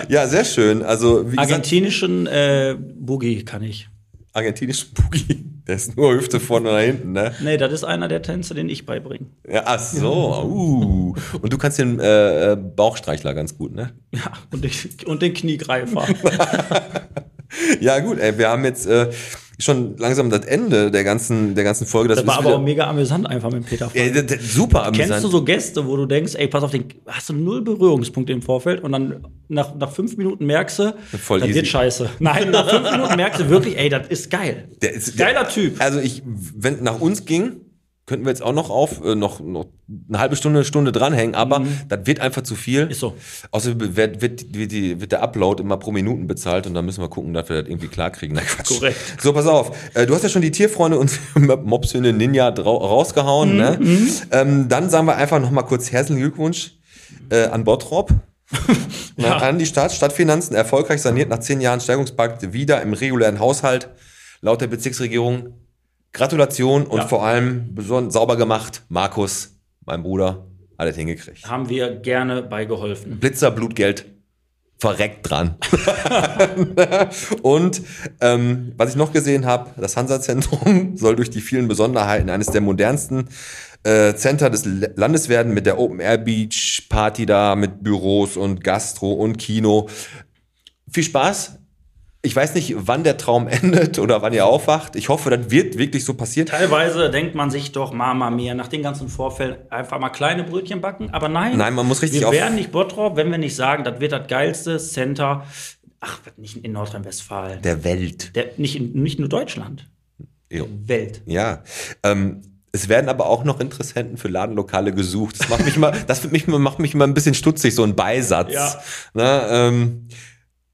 B: Ja, sehr schön. Also, wie gesagt,
D: Argentinischen äh, Boogie kann ich.
B: argentinischen Boogie. Der ist nur Hüfte vorne nach hinten, ne?
D: Nee, das ist einer der Tänze, den ich beibringe.
B: Ja, ach so. Uh. Und du kannst den äh, äh, Bauchstreichler ganz gut, ne?
D: Ja, und den, und den Kniegreifer.
B: Ja, gut, ey, wir haben jetzt äh, schon langsam das Ende der ganzen, der ganzen Folge.
D: Das war
B: ist
D: aber auch mega amüsant einfach mit Peter
B: ja, das, das, super amüsant.
D: Kennst du so Gäste, wo du denkst, ey, pass auf, den hast du null Berührungspunkte im Vorfeld und dann nach, nach fünf Minuten merkst du,
B: Voll
D: das
B: easy.
D: wird scheiße. Nein, nach fünf Minuten merkst du wirklich, ey, das ist geil.
B: Der ist,
D: Geiler
B: der,
D: Typ.
B: Also ich, wenn nach uns ging, könnten wir jetzt auch noch auf, äh, noch, noch eine halbe Stunde, Stunde dranhängen, aber das wird einfach zu viel.
D: Mhm. Ist so.
B: Außerdem wird, wird, wird, die, wird der Upload immer pro Minuten bezahlt und dann müssen wir gucken, dass wir das irgendwie klarkriegen. Na Quatsch.
D: Korrekt.
B: So, pass auf. Äh, du hast ja schon die Tierfreunde und Mobshühne Ninja rausgehauen. ne?
D: Mhm,
B: Ähm, dann sagen wir einfach noch mal kurz herzlichen Glückwunsch äh, an Bottrop. Na, An die Stadt. Stadtfinanzen erfolgreich saniert nach zehn Jahren Steigerungspakt wieder im regulären Haushalt. Laut der Bezirksregierung Gratulation und
D: Ja.
B: vor allem besonders sauber gemacht. Markus, mein Bruder, alles hingekriegt.
D: Haben wir gerne beigeholfen.
B: Blitzer, Blutgeld, verreckt dran. und ähm, was ich noch gesehen habe, das Hansa-Zentrum soll durch die vielen Besonderheiten eines der modernsten äh, Center des Landes werden mit der Open-Air-Beach-Party da, mit Büros und Gastro und Kino. Viel Spaß. Ich weiß nicht, wann der Traum endet oder wann ihr aufwacht. Ich hoffe, das wird wirklich so passieren.
D: Teilweise denkt man sich doch, Mama mia, nach den ganzen Vorfällen einfach mal kleine Brötchen backen. Aber nein,
B: Nein, man muss richtig
D: wir werden nicht Bottrop, wenn wir nicht sagen, das wird das geilste Center, ach, nicht in Nordrhein-Westfalen.
B: Der Welt.
D: Der, nicht, nicht nur Deutschland,
B: Jo.
D: Welt.
B: Ja. Ähm, es werden aber auch noch Interessenten für Ladenlokale gesucht. Das macht mich mal, das mich, macht mich immer ein bisschen stutzig, so ein Beisatz.
D: Ja.
B: Na, ähm,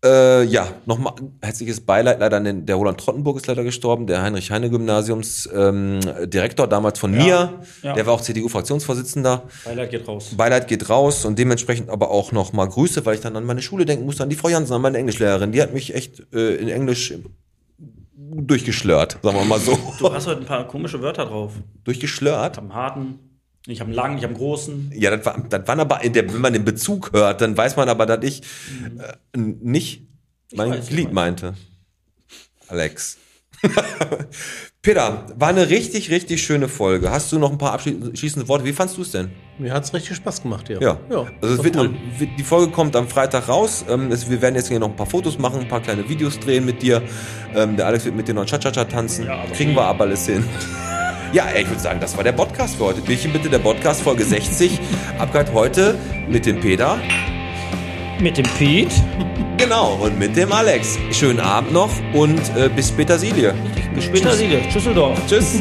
B: äh, ja, nochmal herzliches Beileid. Leider den, der Roland Trottenburg ist leider gestorben, der Heinrich-Heine-Gymnasiums ähm, Direktor damals von mir.
D: Ja.
B: Der war auch CDU-Fraktionsvorsitzender.
D: Beileid geht raus.
B: Beileid geht raus und dementsprechend aber auch nochmal Grüße, weil ich dann an meine Schule denken musste, an die Frau Jansen, an meine Englischlehrerin. Die hat mich echt äh, in Englisch durchgeschlört, sagen wir mal so.
D: Du hast heute ein paar komische Wörter drauf.
B: Durchgeschlört?
D: Einen harten, ich habe einen langen, ich habe einen großen.
B: Ja, das, war, das waren aber, in der, wenn man den Bezug hört, dann weiß man aber, dass ich äh, nicht mein
D: weiß,
B: Glied meinte. Alex. Peter, war eine richtig, richtig schöne Folge. Hast du noch ein paar abschließende Worte? Wie fandst du es denn?
F: Mir hat's richtig Spaß gemacht, ja.
B: Ja.
F: ja
B: also es wird,
F: war
B: die Folge kommt am Freitag raus. Ähm, es, wir werden jetzt hier noch ein paar Fotos machen, ein paar kleine Videos drehen mit dir. Ähm, der Alex wird mit dir noch ein Cha-Cha-Cha tanzen.
D: Ja, aber
B: Kriegen wir aber alles hin. Ja, ich würde sagen, das war der Podcast für heute. Bierchen bitte, der Podcast Folge 60. Abgehört heute mit dem Peter.
D: Mit dem Pete.
B: Genau, und mit dem Alex. Schönen Abend noch und äh, bis Petersilie.
D: Bis später, Siege. Tschüsseldorf.
B: Tschüss.